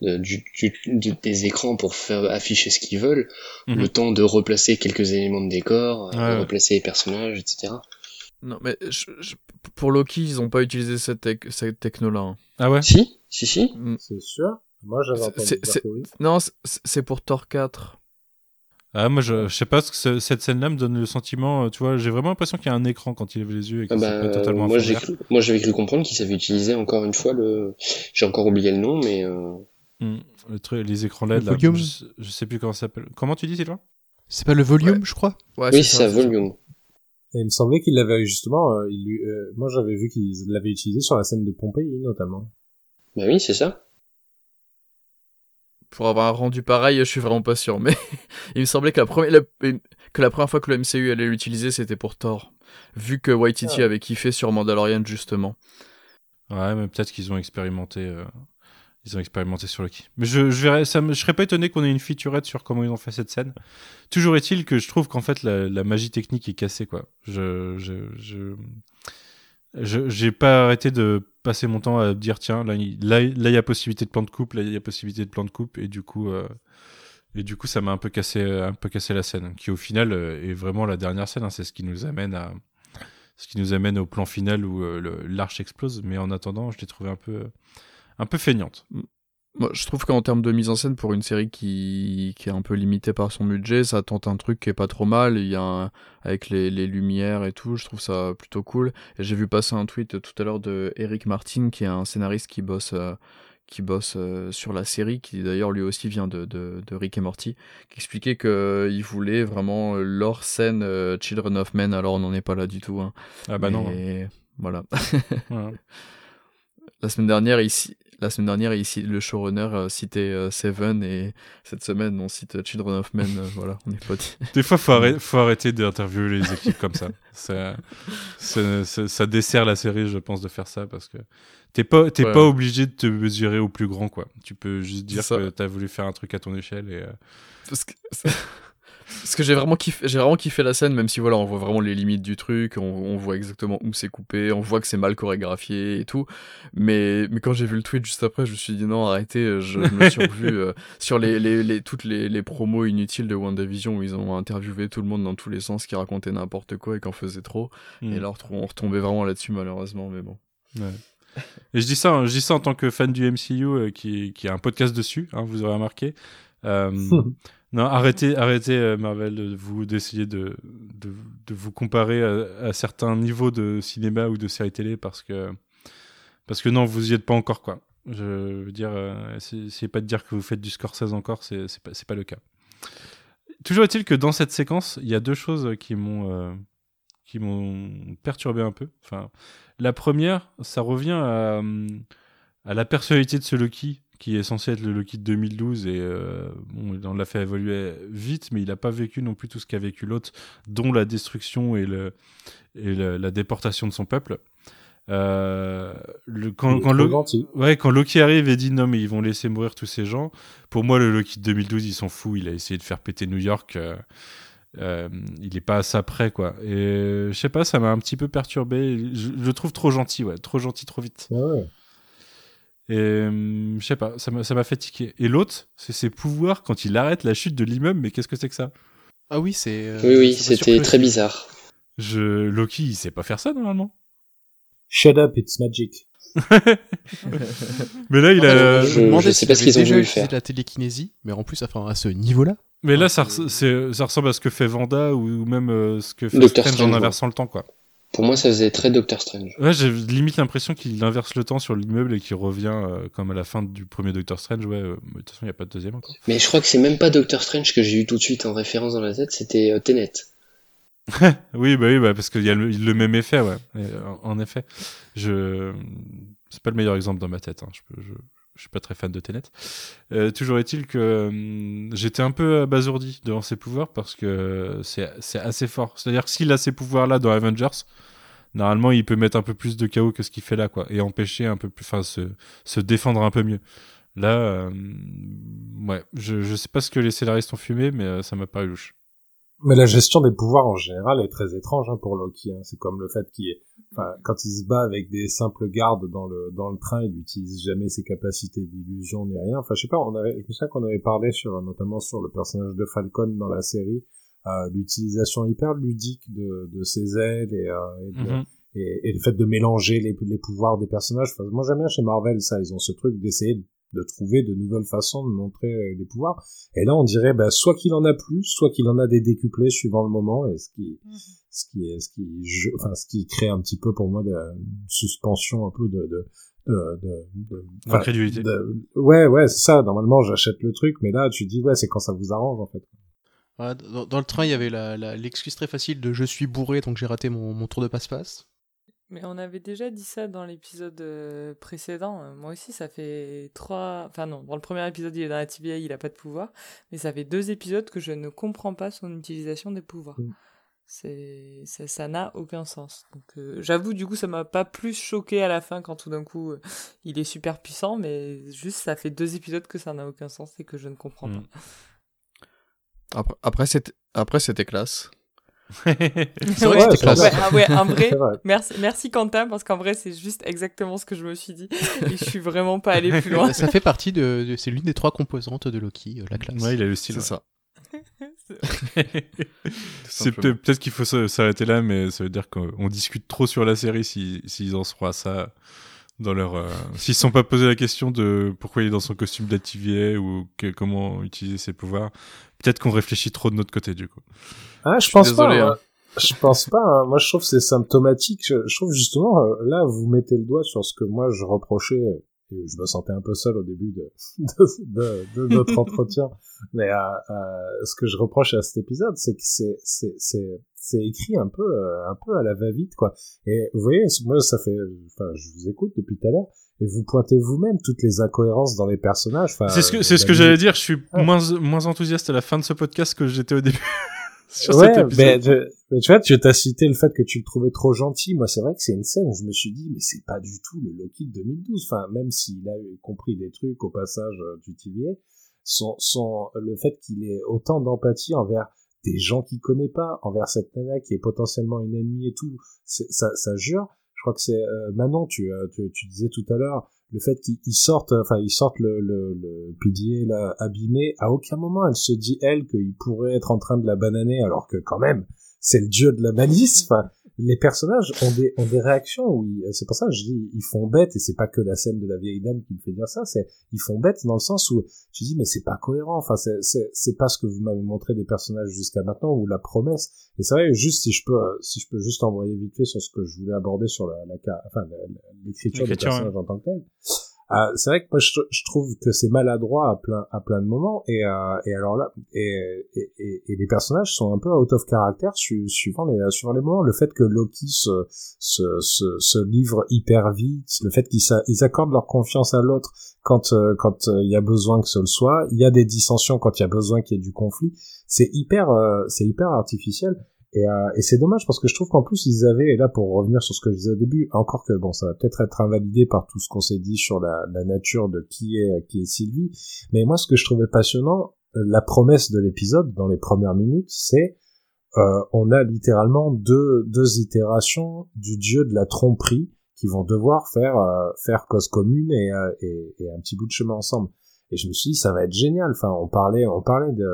du, du- du- des écrans pour faire afficher ce qu'ils veulent, Mhm. le temps de replacer quelques éléments de décor, euh, Ouais, ouais. replacer les personnages, etc. Non, mais je- je- pour Loki, ils ont pas utilisé cette, tech- cette techno-là. hein. Ah ouais? Si, si, si. Mm. C'est sûr Moi, j'avais entendu oui. Non, c'est- pour Thor 4. Ah, moi, je, je sais pas, ce cette scène-là me donne le sentiment, euh, tu vois, j'ai vraiment l'impression qu'il y a un écran quand il lève les yeux et que Ah bah, totalement moi cru, j'avais cru comprendre qu'ils avaient utilisé encore une fois le, j'ai encore oublié le nom, mais euh, Le truc, les écrans LED, Le là, volume. je, sais- je sais plus comment ça s'appelle. Comment tu dis, Sylvain C'est pas le volume, je crois Ouais, oui, c'est c'est volume. Et il me semblait qu'il l'avait justement, euh, il euh, moi j'avais vu qu'ils l'avaient utilisé sur la scène de Pompéi notamment. Bah oui, c'est ça. Pour avoir un rendu pareil, je suis vraiment pas sûr. Mais [laughs] il me semblait que la première, la- que la première fois que le MCU allait l'utiliser, c'était pour Thor. Vu que Waititi Ah. avait kiffé sur Mandalorian, justement. Ouais, mais peut-être qu'ils ont expérimenté. euh, Ils ont expérimenté sur Loki. Mais je, je verrais, ça je serais pas étonné qu'on ait une featurette sur comment ils ont fait cette scène. Toujours est-il que je trouve qu'en fait la, magie technique est cassée quoi. Je, je, je, je- pas arrêté de passer mon temps à dire tiens là il là, là, y a possibilité de plan de coupe, là il y a possibilité de plan de coupe et du coup euh, et du coup ça m'a un peu cassé un peu cassé la scène qui au final euh, est vraiment la dernière scène. hein. c'est ce qui nous amène à ce qui nous amène au plan final où euh, le- l'arche explose. Mais en attendant, je l'ai trouvé un peu, un peu feignante. Moi, je trouve qu'en termes de mise en scène, pour une série qui, qui est un peu limitée par son budget, ça tente un truc qui est pas trop mal. Il y a un- avec les, les lumières et tout, je trouve ça plutôt cool. Et j'ai vu passer un tweet tout à l'heure de Eric Martin, qui est un scénariste qui bosse, euh, qui bosse euh, sur la série, qui d'ailleurs lui aussi vient de, de, de Rick et Morty, qui expliquait qu'il voulait vraiment euh, leur scène euh, Children of Men. Alors on n'en est pas là du tout. hein. Ah bah non. Voilà. Voilà. [laughs] La semaine dernière, ici, la semaine dernière, ici, le showrunner euh, citait euh, Seven et cette semaine, on cite Children of Men. euh, voilà, on est pas dit. [laughs] Des fois, faut, arrêter, faut arrêter d'interviewer les équipes comme ça. Ça, ça, ça- ça dessert la série, je pense, de faire ça parce que t'es pas, t'es Ouais. pas obligé de te mesurer au plus grand, quoi. Tu peux juste dire que t'as voulu faire un truc à ton échelle et. euh, Parce que, parce que j'ai vraiment kiffé, j'ai vraiment kiffé la scène, même si voilà, on voit vraiment les limites du truc, on, on voit exactement où c'est coupé, on voit que c'est mal chorégraphié et tout. Mais, mais quand j'ai vu le tweet juste après, je me suis dit non, arrêtez, je me suis revu [laughs] euh, sur les, les, les- toutes les, les promos inutiles de WandaVision où ils ont interviewé tout le monde dans tous les sens, qui racontait n'importe quoi et qui en faisait trop. hmm. Et là, on retombait vraiment là-dessus, malheureusement, mais bon. Ouais. Et je dis ça, hein, je dis ça en tant que fan du MCU euh, qui, qui a un podcast dessus, hein, vous aurez remarqué. Euh, [laughs] non, arrêtez, arrêtez euh, Marvel vous d'essayer de, de, vous comparer à, certains niveaux de cinéma ou de séries télé parce que parce que non, vous y êtes pas encore quoi. Je veux dire, euh, c'est pas de dire que vous faites du Scorsese encore, c'est pas pas le cas. Toujours est-il que dans cette séquence, il y a deux choses qui m'ont euh, qui m'ont perturbé un peu. Enfin, la première, ça revient à, hum, la personnalité de ce Loki, qui est censé être le Loki de 2012, et euh, bon, on l'a fait évoluer vite, mais il n'a pas vécu non plus tout ce qu'a vécu l'autre, dont la destruction et, le, et le- la déportation de son peuple. Euh, le, quand, gentil. ouais, quand Loki arrive et dit non, mais ils vont laisser mourir tous ces gens, pour moi, le Loki de 2012, il s'en fout, il a essayé de faire péter New York. euh, euh, il est pas à ça près quoi et je sais pas ça m'a un petit peu perturbé je, le trouve trop gentil ouais trop gentil trop vite Ah ouais. Et euh, je sais pas ça m'a ça m'a fait tiquer et l'autre c'est ses pouvoirs quand il arrête la chute de l'immeuble mais qu'est-ce que c'est que ça? Ah oui, c'est. euh, Oui, oui, c'était très bizarre. je Loki il sait pas faire ça normalement Shut up, it's magic. [laughs] mais là il a Je Je- je sais pas ce qu'ils ont déjà voulu faire. de la télékinésie, mais en plus, enfin, à ce niveau-là. mais là Ouais, ça, res- ressemble à ce que fait Vanda ou même euh, ce que fait Strange en ouais. inversant le temps quoi Pour moi, ça faisait très Doctor Strange. ouais j'ai limite l'impression qu'il inverse le temps sur l'immeuble et qu'il revient euh, comme à la fin du premier Doctor Strange ouais euh, mais de toute façon il y a pas de deuxième encore Mais je crois que c'est même pas Doctor Strange que j'ai eu tout de suite en référence dans la tête, c'était euh, Tenet. [laughs] Oui, bah oui, bah parce qu'il y a le, le même effet, ouais. Et, euh, en, en effet, je c'est pas le meilleur exemple dans ma tête. Hein. Je, peux- je, je suis pas très fan de Tenet. Euh, toujours est-il que hum, j'étais un peu abasourdi devant ses pouvoirs parce que c'est assez fort. C'est-à-dire que s'il a ces pouvoirs-là dans Avengers, normalement, il peut mettre un peu plus de chaos que ce qu'il fait là, quoi, et empêcher un peu plus, enfin, se, se défendre un peu mieux. Là, euh, ouais, je, je sais pas ce que les scénaristes ont fumé, mais euh, ça m'a paru louche. Mais la gestion des pouvoirs en général est très étrange hein, pour Loki. hein. C'est comme le fait qu'il ait enfin, quand il se bat avec des simples gardes dans le dans le train, il n'utilise jamais ses capacités d'illusion ni rien. Enfin, je sais pas, on avait, je me souviens qu'on avait parlé sur notamment sur le personnage de Falcon dans la série, euh, l'utilisation hyper ludique de de ses ailes et, euh, et, de- Mhm. et, et le fait de mélanger les les pouvoirs des personnages. Enfin, moi j'aime bien chez Marvel ça, ils ont ce truc d'essayer de trouver de nouvelles façons de montrer euh, les pouvoirs. Et là, on dirait bah, soit qu'il en a plus, soit qu'il en a des décuplés suivant le moment, et ce qui, ce qui, ce qui, je- enfin, ce qui crée un petit peu pour moi de, une suspension un peu de, de, de, de, de- de- ouais, ouais, c'est ça. Normalement, j'achète le truc, mais là, tu dis ouais, c'est quand ça vous arrange en fait. Voilà, dans, dans le train, il y avait l'excuse très facile de je suis bourré, donc j'ai raté mon, mon tour de passe-passe. Mais on avait déjà dit ça dans l'épisode euh, précédent. Euh, Moi aussi, ça fait trois. Enfin, non, dans le premier épisode, il est dans la TVA, il a pas de pouvoir. Mais ça fait deux épisodes que je ne comprends pas son utilisation des pouvoirs. Mm. C'est ça n'a aucun sens. Donc, euh, j'avoue, du coup, ça m'a pas plus choqué à la fin quand tout d'un coup euh, il est super puissant, mais juste ça fait deux épisodes que ça n'a aucun sens et que je ne comprends Mm. pas. Après, après, c'était classe. [laughs] C'est vrai Ouais, que c'était c'est classe. vrai. Ouais, ah ouais, en [laughs] vrai, merci, merci Quentin, parce qu'en vrai, c'est juste exactement ce que je me suis dit. Et je suis vraiment pas allé plus loin. ça fait partie de, de- c'est l'une des trois composantes de Loki, euh, la classe. Ouais, il a le style. C'est ça. [laughs] C'est peut-être peut-être qu'il faut s'arrêter là, mais ça veut dire qu'on on discute trop sur la série si- s'ils en seront à ça dans leur. euh, S'ils se sont pas posé la question de pourquoi il est dans son costume TVA ou que- comment utiliser ses pouvoirs, peut-être qu'on réfléchit trop de notre côté du coup. Ah, je suis pense désolé, pas. hein. moi. Je pense pas. hein. Moi, je trouve que c'est symptomatique. Je, je trouve justement, euh, là, vous mettez le doigt sur ce que moi je reprochais. Et je me sentais un peu seul au début de, [laughs] de, de, de notre [laughs] entretien. Mais euh, euh, ce que je reproche à cet épisode, c'est que c'est c'est c'est c'est écrit un peu euh, un peu à la va-vite quoi. Et vous voyez, moi ça fait, enfin, je vous écoute depuis tout à l'heure. Et vous pointez vous-même toutes les incohérences dans les personnages. Enfin, c'est ce que, c'est ce la que musique- j'allais dire, je suis Ah. moins, moins enthousiaste à la fin de ce podcast que j'étais au début. [laughs] sur ouais, cet épisode. mais, tu vois, tu t'as cité le fait que tu le trouvais trop gentil. Moi, c'est vrai que c'est une scène où je me suis dit, mais c'est pas du tout le Loki de 2012. Enfin, même s'il a compris des trucs au passage euh, du TVA, son, son, le fait qu'il ait autant d'empathie envers des gens qu'il connaît pas, envers cette nana qui est potentiellement une ennemie et tout, ça, ça jure. Je crois que c'est euh, Manon, tu, euh, tu, tu disais tout à l'heure, le fait qu'ils ils sortent, enfin ils sortent le, le, le là abîmé, à aucun moment elle se dit elle qu'il pourrait être en train de la bananer, alors que quand même c'est le dieu de la malice. Enfin, les personnages ont des ont des réactions où c'est pour ça que je dis ils font bête et c'est pas que la scène de la vieille dame qui me fait dire ça, c'est ils font bête dans le sens où tu dis mais c'est pas cohérent. Enfin c'est c'est c'est pas ce que vous m'avez montré des personnages jusqu'à maintenant ou la promesse. Et c'est vrai juste si je peux si je peux juste envoyer vite fait sur ce que je voulais aborder sur la, la enfin l'écriture des personnages en tant que tel. Ah, c'est vrai que moi je, trouve que c'est maladroit à plein à plein de moments et euh, et alors là et, et, et, les personnages sont un peu out of character su- suivant les suivant les moments. Le fait que Loki se se se, livre hyper vite le fait qu'ils ils accordent leur confiance à l'autre quand euh, quand euh, il y a besoin que ce le soit. Il y a des dissensions quand il y a besoin qu'il y ait du conflit. C'est hyper euh, c'est hyper artificiel et, euh, et c'est dommage parce que je trouve qu'en plus ils avaient, et là pour revenir sur ce que je disais au début, encore que bon ça va peut-être être invalidé par tout ce qu'on s'est dit sur la, la nature de qui est qui est Sylvie, mais moi ce que je trouvais passionnant, euh, la promesse de l'épisode dans les premières minutes, c'est euh, on a littéralement deux deux itérations du dieu de la tromperie qui vont devoir faire euh, faire cause commune et, euh, et, et un petit bout de chemin ensemble. Et je me suis dit ça va être génial. Enfin on parlait on parlait de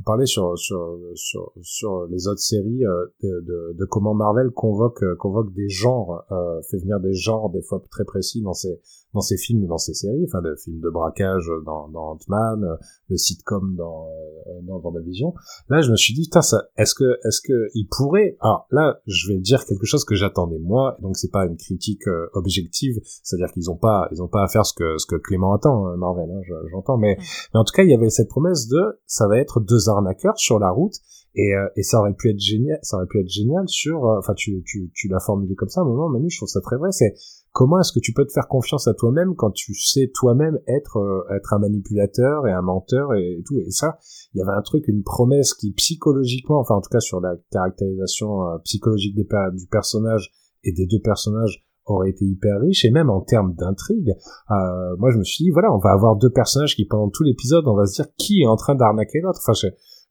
on parlait sur sur sur sur les autres séries euh, de, de, de comment Marvel convoque euh, convoque des genres euh, fait venir des genres des fois très précis dans ses dans ses films ou dans ses séries enfin le film de braquage dans dans Ant-Man le sitcom dans euh, dans WandaVision. Là je me suis dit putain ça est-ce que est-ce que il pourrait alors là je vais dire quelque chose que j'attendais moi donc c'est pas une critique euh, objective c'est-à-dire qu'ils ont pas ils ont pas à faire ce que ce que Clément attend euh, Marvel hein, je- j'entends mais mais en tout cas, il y avait cette promesse de ça va être deux arnaqueurs sur la route et, euh, et ça aurait pu être génial, ça aurait pu être génial sur euh, enfin tu tu tu l'as formulé comme ça à un moment Manu, je trouve ça très vrai, c'est comment est-ce que tu peux te faire confiance à toi-même quand tu sais toi-même être euh, être un manipulateur et un menteur et, tout? Et ça, il y avait un truc une promesse qui psychologiquement enfin en tout cas sur la caractérisation euh, psychologique des du personnage et des deux personnages aurait été hyper riche. Et même en termes d'intrigue euh, moi je me suis dit voilà on va avoir deux personnages qui pendant tout l'épisode on va se dire qui est en train d'arnaquer l'autre. Enfin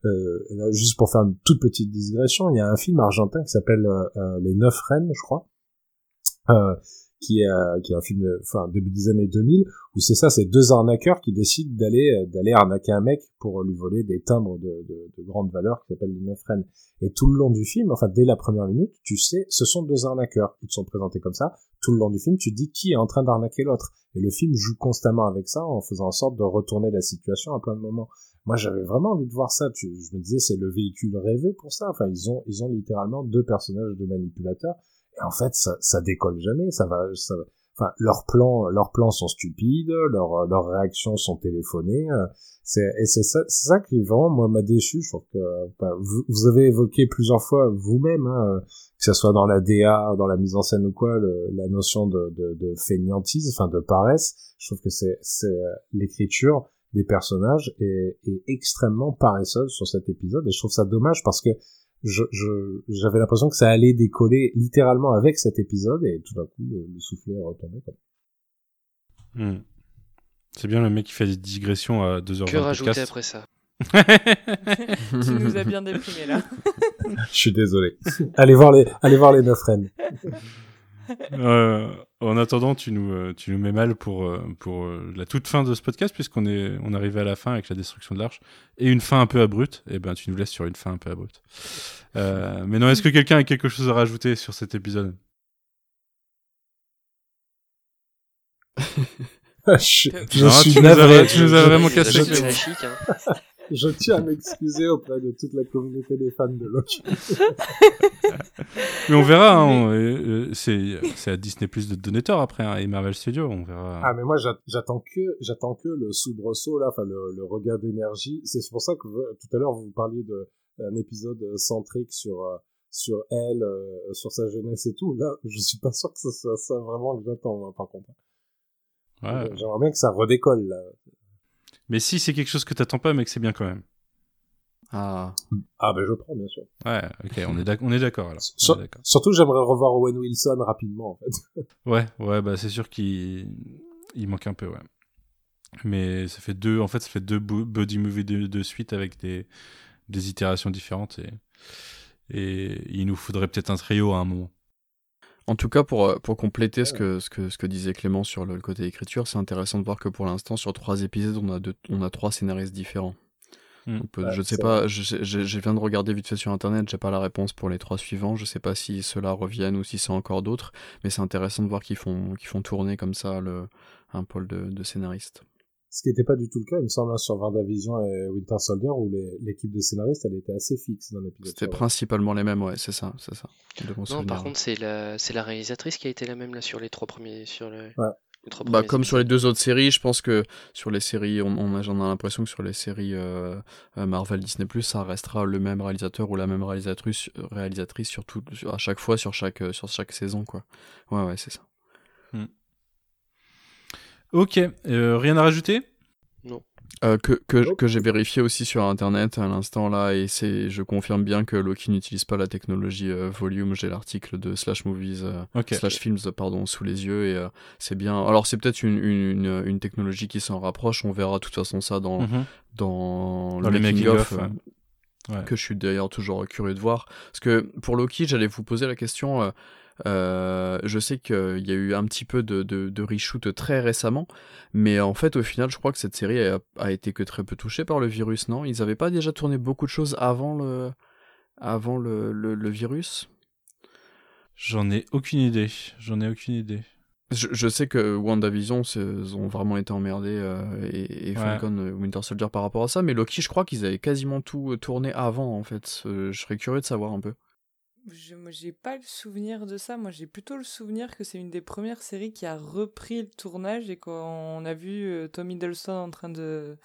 euh, juste pour faire une toute petite digression il y a un film argentin qui s'appelle euh, euh, les neuf reines je crois qui est, euh, qui est un film, de- enfin début des années 2000, où c'est ça, c'est deux arnaqueurs qui décident d'aller euh, d'aller arnaquer un mec pour lui voler des timbres de, de, de grande valeur qui s'appellent les neuf reines. Et tout le long du film, enfin dès la première minute, tu sais, ce sont deux arnaqueurs. Ils te sont présentés comme ça. Tout le long du film, tu te dis qui est en train d'arnaquer l'autre. Et le film joue constamment avec ça en faisant en sorte de retourner la situation à plein de moments. Moi, j'avais vraiment envie de voir ça. Je me disais, c'est le véhicule rêvé pour ça. Enfin, ils ont, ils ont littéralement deux personnages de manipulateurs. En fait, ça, ça décolle jamais. Ça va, ça va- Enfin, leurs plans, leurs plans sont stupides. Leurs, leurs réactions sont téléphonées. euh, C'est, et c'est ça, c'est ça qui vraiment moi m'a déçu. Je trouve que vous, vous avez évoqué plusieurs fois vous-même, hein, que ce soit dans la DA, dans la mise en scène ou quoi, le- la notion de, de, de fainéantise, enfin de paresse. Je trouve que c'est, c'est euh, l'écriture des personnages est, est extrêmement paresseuse sur cet épisode et je trouve ça dommage parce que je, je, j'avais l'impression que ça allait décoller littéralement avec cet épisode et tout d'un coup le, le soufflet est retombé. Quoi. Hmm. C'est bien le mec qui fait des digressions à 2h20 Que de rajouter après ça [laughs] tu nous as bien déprimé là. [laughs] Je suis désolé. allez voir les, allez voir les neuf reines. Euh, en attendant, tu nous, euh, tu nous mets mal pour, euh, pour euh, la toute fin de ce podcast, puisqu'on est on arrive à la fin avec la destruction de l'arche, et une fin un peu abrupte, et ben tu nous laisses sur une fin un peu abrupte. Euh, mais non, est-ce que quelqu'un a quelque chose à rajouter sur cet épisode? Je, [laughs] je Non, suis tu nous as- navré. tu nous as vraiment Je- cassé [laughs] je- hein. Tiens à m'excuser auprès de toute la communauté des fans de Loki. [laughs] Mais on verra, hein, euh, euh, c'est à Disney Plus de donner tort après, hein, et Marvel Studios, on verra. Ah mais moi j'a- j'attends que j'attends que le soubresaut là, enfin le, le regain d'énergie. C'est pour ça que euh, tout à l'heure vous parliez de un épisode centrique sur euh, sur elle, euh, sur sa jeunesse et tout. Là, je suis pas sûr que ce soit ça vraiment que j'attends moi, par contre. Ouais. J'aimerais bien que ça redécolle là. Mais si c'est quelque chose que t'attends pas, mec, c'est bien quand même. Ah, Ah ben je prends bien sûr. Ouais, ok, on est on est d'accord alors. On Sur- est d'accord. surtout j'aimerais revoir Owen Wilson rapidement en fait. [laughs] Ouais, ouais, bah c'est sûr qu'il il manque un peu, ouais. Mais ça fait deux, en fait, ça fait deux bu- buddy movies de, de suite avec des, des itérations différentes et, et il nous faudrait peut-être un trio à un moment. En tout cas, pour, euh, pour compléter ce que, ce, que, ce que disait Clément sur le, le côté écriture, c'est intéressant de voir que pour l'instant, sur trois épisodes, on a, deux, on a trois scénaristes différents. Mm. Peut- Ouais, je sais c'est pas, je, sais- je, je viens de regarder vite fait sur internet, j'ai pas la réponse pour les trois suivants, je sais pas si ceux-là reviennent ou si c'est encore d'autres, mais c'est intéressant de voir qu'ils font, qu'ils font tourner comme ça le, un pôle de, de scénaristes. Ce qui n'était pas du tout le cas, il me semble, hein, sur Vendavision et Winter Soldier, où l'équipe de scénaristes, elle était assez fixe dans l'épisode. C'était principalement les mêmes, ouais, c'est ça, c'est ça. de mon Non, souvenir. par contre, c'est la, c'est la réalisatrice qui a été la même là sur les trois premiers, sur le, Ouais. les trois Bah, comme sur les deux autres séries, je pense que sur les séries, on, on a, j'en ai l'impression que sur les séries euh, euh, Marvel Disney ça restera le même réalisateur ou la même réalisatrice, réalisatrice sur tout, sur- à chaque fois sur chaque euh, sur chaque saison, quoi. Ouais, ouais, c'est ça. Ok, euh, rien à rajouter? Euh, que que, que j'ai vérifié aussi sur internet à l'instant là, et c'est, je confirme bien que Loki n'utilise pas la technologie euh, Volume. J'ai l'article de Slash Movies, euh. Slash Films, pardon, sous les yeux, et euh, c'est bien. Alors c'est peut-être une, une, une, une technologie qui s'en rapproche. On verra de toute façon ça dans Mhm. dans, Dans le les making making-of, of, Ouais. que je suis d'ailleurs toujours curieux de voir. Parce que pour Loki, j'allais vous poser la question. Euh, je sais qu'il y a eu un petit peu de, de, de reshoot très récemment, mais en fait, au final, je crois que cette série a, a été que très peu touchée par le virus, non? Ils n'avaient pas déjà tourné beaucoup de choses avant le, avant le, le, le virus? J'en ai aucune idée. J'en ai aucune idée. je, je sais que WandaVision ont vraiment été emmerdés euh, et, et Ouais. Falcon euh, Winter Soldier par rapport à ça, mais Loki, je crois qu'ils avaient quasiment tout tourné avant en fait. Euh, je serais curieux de savoir un peu. Je j'ai pas le souvenir de ça. Moi, j'ai plutôt le souvenir que c'est une des premières séries qui a repris le tournage et qu'on a vu euh, Tom Hiddleston en train de.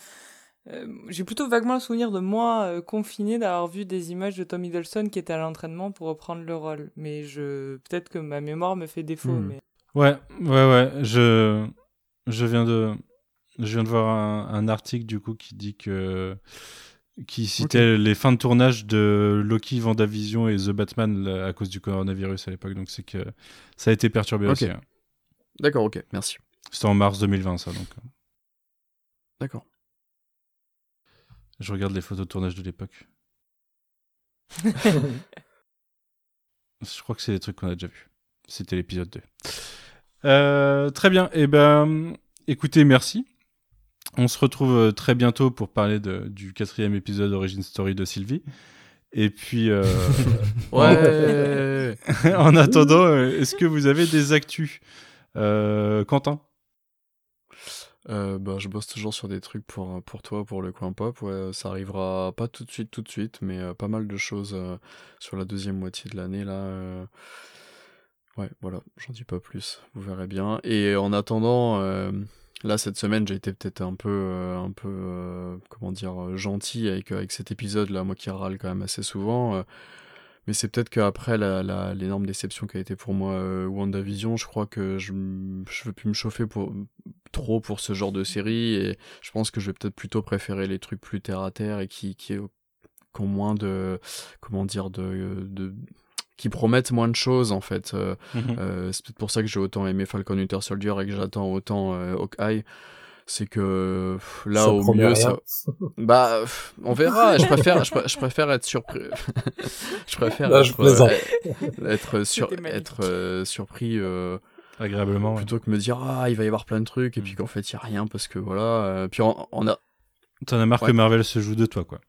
Euh, j'ai plutôt vaguement le souvenir de moi euh, confiné d'avoir vu des images de Tom Hiddleston qui était à l'entraînement pour reprendre le rôle. Mais je peut-être que ma mémoire me fait défaut. Hmm. Mais Ouais, ouais, ouais. Je, je viens de, je viens de voir un, un article du coup qui dit que, qui citait les fins de tournage de Loki, Vendavision et The Batman là, à cause du coronavirus à l'époque. Donc c'est que ça a été perturbé aussi. hein. D'accord, ok, merci. C'était en mars 2020 ça donc. D'accord. Je regarde les photos de tournage de l'époque. [laughs] Je crois que c'est des trucs qu'on a déjà vus. C'était l'épisode 2. Euh, très bien. Et ben, écoutez, merci. On se retrouve euh, très bientôt pour parler de, du quatrième épisode Origin Story de Sylvie. Et puis, euh, [laughs] Ouais. [laughs] en attendant, euh, est-ce que vous avez des actus Euh, Quentin? Euh, bah, je bosse toujours sur des trucs pour, pour toi, pour le coin pop. Ouais, ça arrivera pas tout de suite, tout de suite, mais euh, pas mal de choses euh, sur la deuxième moitié de l'année là. euh. Ouais, voilà, j'en dis pas plus. Vous verrez bien. Et en attendant, euh, là cette semaine, j'ai été peut-être un peu, euh, un peu, euh, comment dire, euh, gentil avec cet épisode là, moi qui râle quand même assez souvent. mais c'est peut-être qu'après l'énorme déception qui a été pour moi WandaVision, je crois que je, je veux plus me chauffer trop pour ce genre de série et je pense que je vais peut-être plutôt préférer les trucs plus terre à terre et qui, qui, qui ont moins de, comment dire, de qui promettent moins de choses en fait. Euh, Mhm. euh, c'est peut-être pour ça que j'ai autant aimé Falcon Winter Soldier et que j'attends autant euh, Hawkeye. C'est que pff, là Ça au mieux rien. ça [laughs] bah pff, on verra je préfère je, pr- je préfère être surpris [laughs] je préfère Non, je être, euh, être sur être euh, surpris euh, Agréablement. ouais. plutôt que me dire ah il va y avoir plein de trucs et puis Mm. qu'en fait il y a rien parce que voilà euh, puis on, on a T'en as marre Ouais. que Marvel se joue de toi, quoi.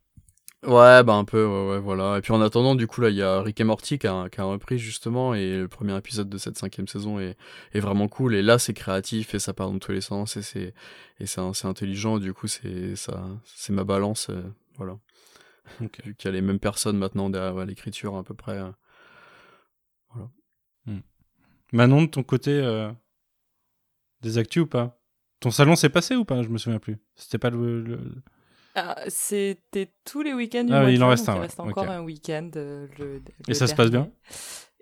Ouais bah un peu ouais, ouais voilà et puis en attendant du coup là il y a Rick et Morty qui a, qui a repris justement et le premier épisode de cette cinquième saison est, est vraiment cool et là c'est créatif et ça part dans tous les sens et c'est et c'est c'est intelligent du coup c'est ça c'est ma balance euh, voilà Ok. vu qu'il y a les mêmes personnes maintenant derrière ouais, l'écriture à peu près euh. Manon, de ton côté, euh, des actus ou pas? Ton salon s'est passé ou pas? Je me souviens plus. C'était pas le. le- Ah, C'était tous les week-ends du Ah mois oui, de il en reste donc un, Il ouais. reste encore un week-end. euh, le, Et ça se passe bien?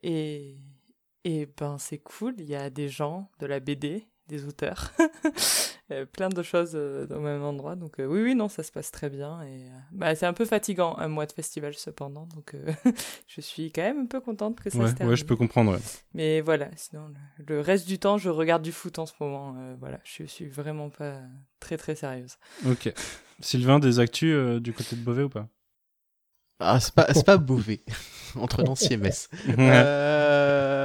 Et, et ben c'est cool. Il y a des gens, de la BD, des auteurs, [laughs] euh, plein de choses euh, au même endroit. Donc euh, oui, oui, non, ça se passe très bien. Et euh, bah, c'est un peu fatigant un mois de festival cependant. Donc euh, [laughs] je suis quand même un peu contente que ça Ouais, se ouais, termine. je peux comprendre. ouais. Mais voilà, sinon le, le reste du temps, je regarde du foot en ce moment. euh, voilà, je suis vraiment pas très très sérieuse. Ok. Sylvain, des actus euh, du côté de Beauvais ou pas? Ah, c'est pas, c'est pas Beauvais, [laughs] entre Nancy et Metz. Euh,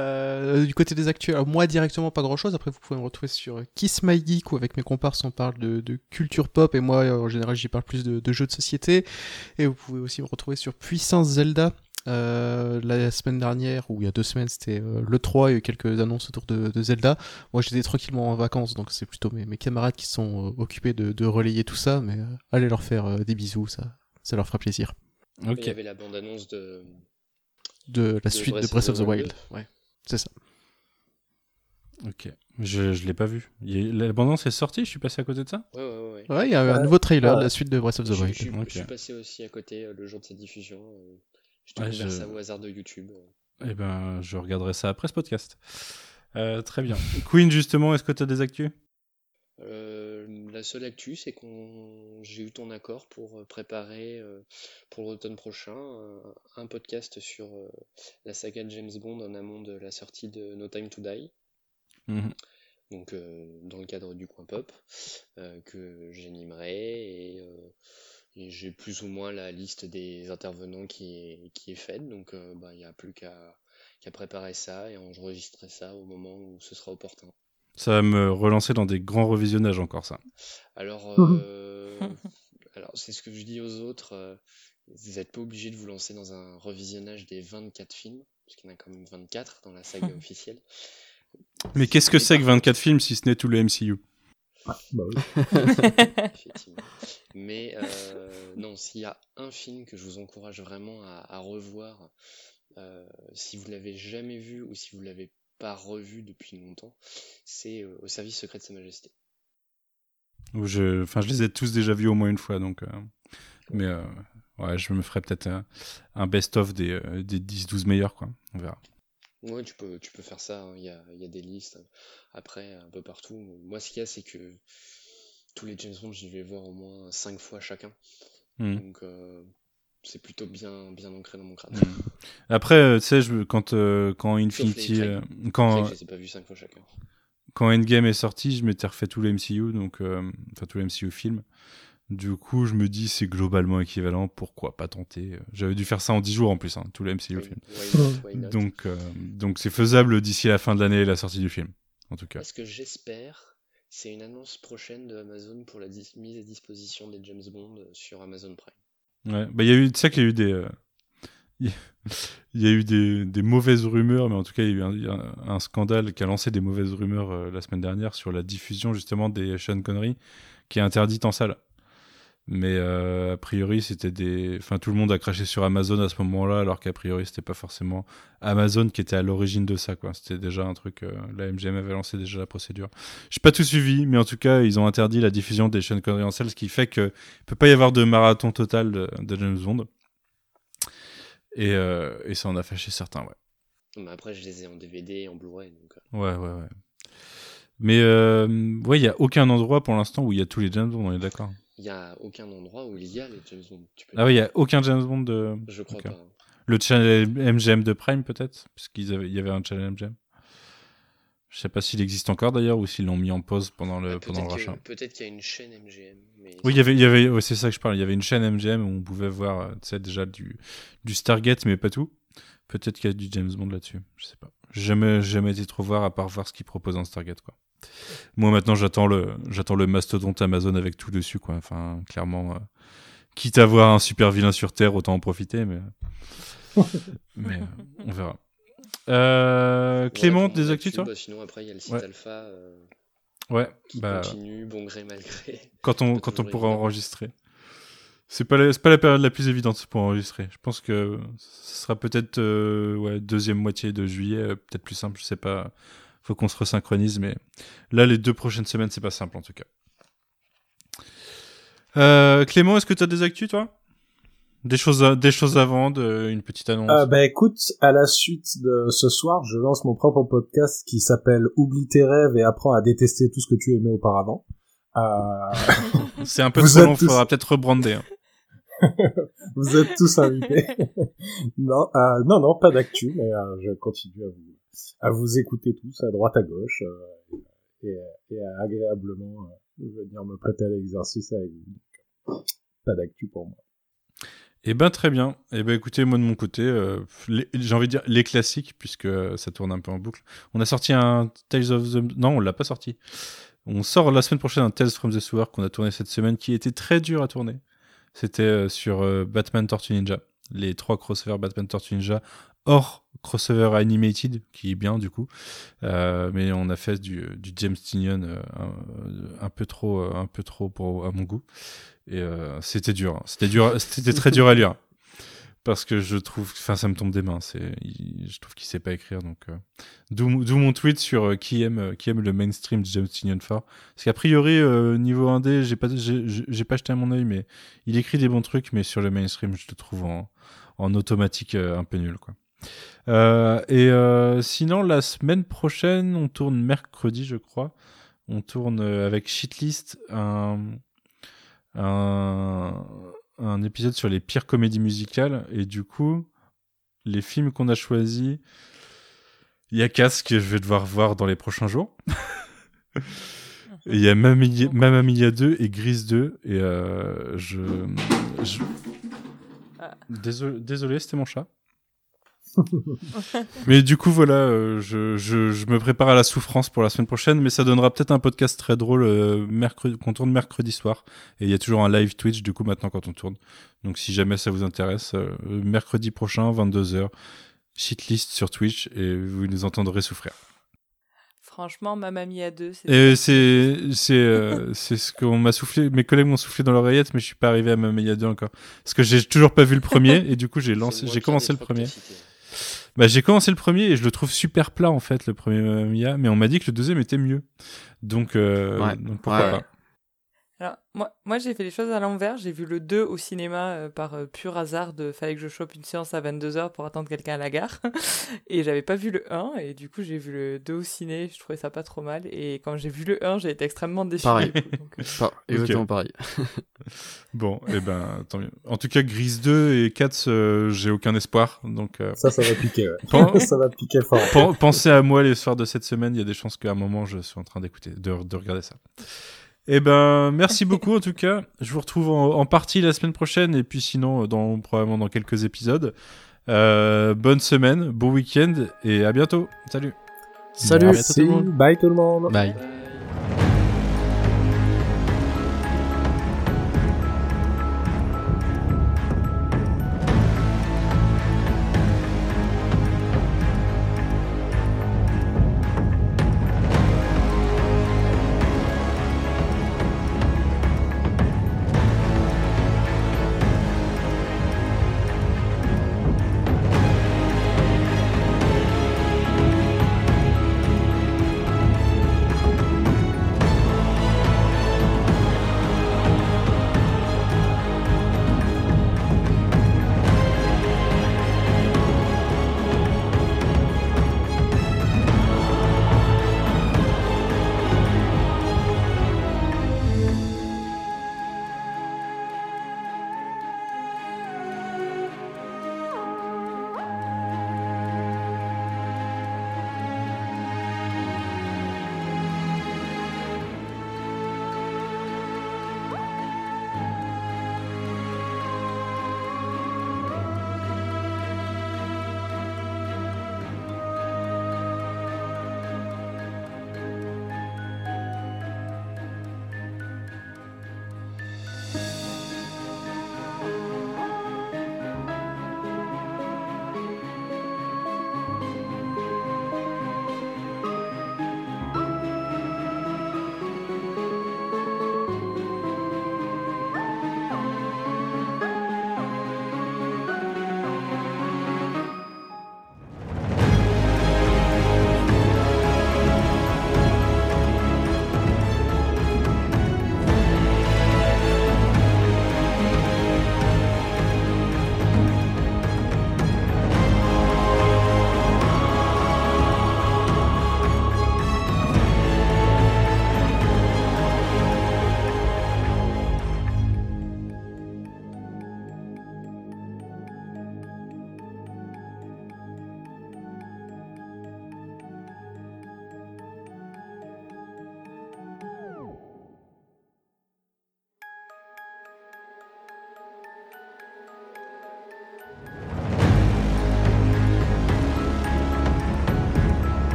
du côté des actus, alors moi directement pas grand chose. Après, vous pouvez me retrouver sur Kiss My Geek où avec mes comparses on parle de, de culture pop et moi en général j'y parle plus de, de jeux de société. Et vous pouvez aussi me retrouver sur Puissance Zelda. Euh, la semaine dernière, ou il y a deux semaines, c'était euh, le 3, il y a eu quelques annonces autour de, de Zelda. Moi j'étais tranquillement en vacances, donc c'est plutôt mes, mes camarades qui sont euh, occupés de, de relayer tout ça, mais euh, allez leur faire euh, des bisous, ça, ça leur fera plaisir. Il Ok. y avait la bande-annonce de. De la De suite de Breath of the Wild. Ouais, c'est ça. Ok. Je, je l'ai pas vu. L'abondance est sortie, je suis passé à côté de ça? Ouais, ouais, ouais. Ouais, il y a un Ouais. nouveau trailer, Ouais. la suite de Breath of the Je, Wild. je suis- je passé aussi à côté euh, le jour de sa diffusion. euh, J'ai Ouais, découvert je- ça au hasard de YouTube. Eh ben, je regarderai ça après ce podcast. Euh, très bien. Queen, justement, est-ce que tu as des actus? Euh, la seule actu, c'est qu'on j'ai eu ton accord pour euh, préparer euh, pour l'automne prochain euh, un podcast sur euh, la saga de James Bond en amont de la sortie de No Time to Die, Mhm. donc euh, dans le cadre du coin pop, euh, que j'animerai et, euh, et j'ai plus ou moins la liste des intervenants qui est, qui est faite, donc euh, bah, il n'y a plus qu'à qu'à préparer ça et enregistrer ça au moment où ce sera opportun. Ça va me relancer dans des grands revisionnages encore, ça. Alors, [laughs] euh, alors c'est ce que je dis aux autres. euh, vous n'êtes pas obligé de vous lancer dans un revisionnage des 24 films, parce qu'il y en a quand même 24 dans la saga [laughs] officielle. Mais qu'est-ce que c'est que par 24 films si ce n'est tout le MCU Bah oui. [laughs] Effectivement. Mais euh, non, s'il y a un film que je vous encourage vraiment à, à revoir, euh, si vous l'avez jamais vu ou si vous l'avez pas revu depuis longtemps, c'est euh, Au service secret de Sa Majesté. Je... Enfin, je les ai tous déjà vus au moins une fois, donc... euh, Mais euh, ouais, je me ferai peut-être un, un best-of des, des 10-12 meilleurs, quoi. On verra. Ouais, tu peux, tu peux faire ça, hein, Il y a, il y a des listes après un peu partout. Moi, ce qu'il y a, c'est que tous les James Bond, je vais voir au moins 5 fois chacun. Mhm. Donc, c'est plutôt bien, bien ancré dans mon crâne. Après, euh, tu sais, quand, euh, quand Infinity... Les euh, quand, je les ai pas vus 5 fois chacun. quand Endgame est sorti, je m'étais refait tout le MCU, donc... euh, Enfin, tout le MCU film. Du coup, je me dis, c'est globalement équivalent, pourquoi pas tenter J'avais dû faire ça en 10 jours en plus, hein, tout le MCU Why- film. why not, why not? [laughs] Donc, euh, donc c'est faisable d'ici la fin de l'année et la sortie du film, en tout cas. Ce que j'espère, c'est une annonce prochaine de Amazon pour la mise à disposition des James Bond euh, sur Amazon Prime. Ouais, bah il y a eu, qu'il y a eu des, euh, [laughs] il y a- eu des, mauvaises rumeurs, mais en tout cas il y a eu un scandale qui a lancé des mauvaises rumeurs euh, la semaine dernière sur la diffusion justement des Sean Connery, qui est interdite en salle. Mais euh, a priori c'était des, enfin tout le monde a craché sur Amazon à ce moment-là, alors qu'a priori c'était pas forcément Amazon qui était à l'origine de ça, quoi. C'était déjà un truc, euh, la MGM avait lancé déjà la procédure. J'ai pas tout suivi, mais en tout cas ils ont interdit la diffusion des Sean Connery en salle, ce qui fait que peut pas y avoir de marathon total de, de James Bond. Et, euh, et ça en a fâché certains, ouais. Mais après, je les ai en DVD et en Blu-ray. Donc, Ouais, ouais, ouais. Mais ouais, il y a aucun endroit pour l'instant où il y a tous les James Bond, on est d'accord. Il n'y a aucun endroit où il y a les James Bond. Tu peux Ah oui, il y a aucun James Bond de. Je crois pas. Le channel MGM de Prime peut-être, parce qu'il y avait un channel MGM. Je sais pas s'il existe encore d'ailleurs ou s'ils l'ont mis en pause pendant le Ah, pendant le rachat. peut-être qu'il y a une chaîne MGM. Mais Oui, il y avait, il y avait, ouais, c'est ça que je parle. Il y avait une chaîne MGM où on pouvait voir, euh, tu sais, déjà du, du Stargate, mais pas tout. Peut-être qu'il y a du James Bond là-dessus. Je sais pas. Jamais, jamais été trop voir à part voir ce qu'ils proposent en Stargate, quoi. Moi, maintenant, j'attends le, j'attends le mastodonte Amazon avec tout dessus, quoi. Enfin, clairement, euh, quitte à voir un super vilain sur Terre, autant en profiter, mais, [laughs] mais euh, on verra. Euh, Clément, des actus, actu. toi? Bah, Sinon, après, il y a le site Ouais. Alpha euh, Ouais, qui bah, continue, bon gré, mal gré. quand on, quand on pourra évident. enregistrer. C'est pas, la- c'est pas la période la plus évidente pour enregistrer. Je pense que ce sera peut-être ouais, deuxième moitié de juillet, peut-être plus simple, je sais pas. Faut qu'on se resynchronise, mais là, les deux prochaines semaines, c'est pas simple en tout cas. Euh, Clément, est-ce que tu as des actus, toi? Des choses, à, des choses à vendre, euh, une petite annonce? Euh, bah écoute, à la suite de ce soir, je lance mon propre podcast qui s'appelle Oublie tes rêves et apprends à détester tout ce que tu aimais auparavant. [laughs] Euh, C'est un peu vous trop long, tous- faudra peut-être rebrander. hein. [laughs] vous êtes tous invités. [laughs] non, euh, non, non, pas d'actu, mais euh, je continue à vous, à vous écouter tous à droite à gauche euh, et, à agréablement euh, venir me prêter à l'exercice avec vous. Pas d'actu pour moi. Eh ben très bien. Eh ben écoutez, moi de mon côté, euh, j'ai envie de dire les classiques puisque ça tourne un peu en boucle. On a sorti un Tales of the non, on l'a pas sorti. On sort la semaine prochaine un Tales from the Sewer qu'on a tourné cette semaine qui était très dur à tourner. C'était sur Batman Tortue Ninja, les trois crossovers Batman Tortue Ninja hors crossover animated qui est bien du coup. Euh, mais on a fait du, du James Tynion euh, un, peu trop euh, un peu trop pour à mon goût. Et euh, c'était dur, hein. c'était dur, c'était très dur à lire parce que je trouve, enfin ça me tombe des mains. Je trouve qu'il sait pas écrire donc. D'où mon tweet sur qui aime qui aime le mainstream de James Tynion fort. Parce qu'a priori niveau indé, j'ai pas j'ai pas jeté à mon œil, mais il écrit des bons trucs, mais sur le mainstream, je le trouve en en automatique un peu nul quoi. Euh, et euh, sinon, la semaine prochaine, on tourne mercredi, je crois. On tourne euh, avec Shitlist un, un, un épisode sur les pires comédies musicales. Et du coup, les films qu'on a choisis, il y a Cass que je vais devoir voir dans les prochains jours. [laughs] Il y a Mamma Mia- Mamma Mia 2 et Grise 2. Et euh, je. je- Ah. Désolé, désolé c'était mon chat. [laughs] Mais du coup, voilà, euh, je, je, je me prépare à la souffrance pour la semaine prochaine, mais ça donnera peut-être un podcast très drôle euh, mercredi, qu'on tourne mercredi soir. Et il y a toujours un live Twitch, du coup, maintenant, quand on tourne. Donc, si jamais ça vous intéresse, euh, mercredi prochain, 22h, shitlist sur Twitch, et vous nous entendrez souffrir. Franchement, Mamma Mia 2, c'est Et c'est c'est euh, [laughs] c'est ce qu'on m'a soufflé, mes collègues m'ont soufflé dans l'oreillette, mais je suis pas arrivé à Mamma Mia 2 encore. Parce que j'ai toujours pas vu le premier, et du coup, j'ai lancé, j'ai commencé le premier. Bah, j'ai commencé le premier et je le trouve super plat en fait, le premier Mamma Mia, mais on m'a dit que le deuxième était mieux. Donc, euh, Ouais. donc pourquoi Ouais, pas. Alors, moi, moi j'ai fait les choses à l'envers. J'ai vu le 2 au cinéma euh, par euh, pur hasard. De, fallait que je chope une séance à 22h pour attendre quelqu'un à la gare. [laughs] et j'avais pas vu le 1. Et du coup, j'ai vu le 2 au ciné. Je trouvais ça pas trop mal. Et quand j'ai vu le 1, j'ai été extrêmement déçu. Pareil. donc, euh, [laughs] Pas- exactement pareil. [laughs] Bon, et ben tant mieux. En tout cas, Grise 2 et 4, euh, j'ai aucun espoir. Donc, euh, Ça, ça va piquer. Ouais. Pen- ça va piquer fort. pen- pensez à moi les soirs de cette semaine. Il y a des chances qu'à un moment, je suis en train d'écouter, de, de regarder ça. Eh ben, merci beaucoup en tout cas. Je vous retrouve en, en partie la semaine prochaine et puis sinon, dans, probablement dans quelques épisodes. Euh, bonne semaine, bon week-end et à bientôt. Salut. Salut. À bientôt tout le monde. Bye tout le monde. Bye.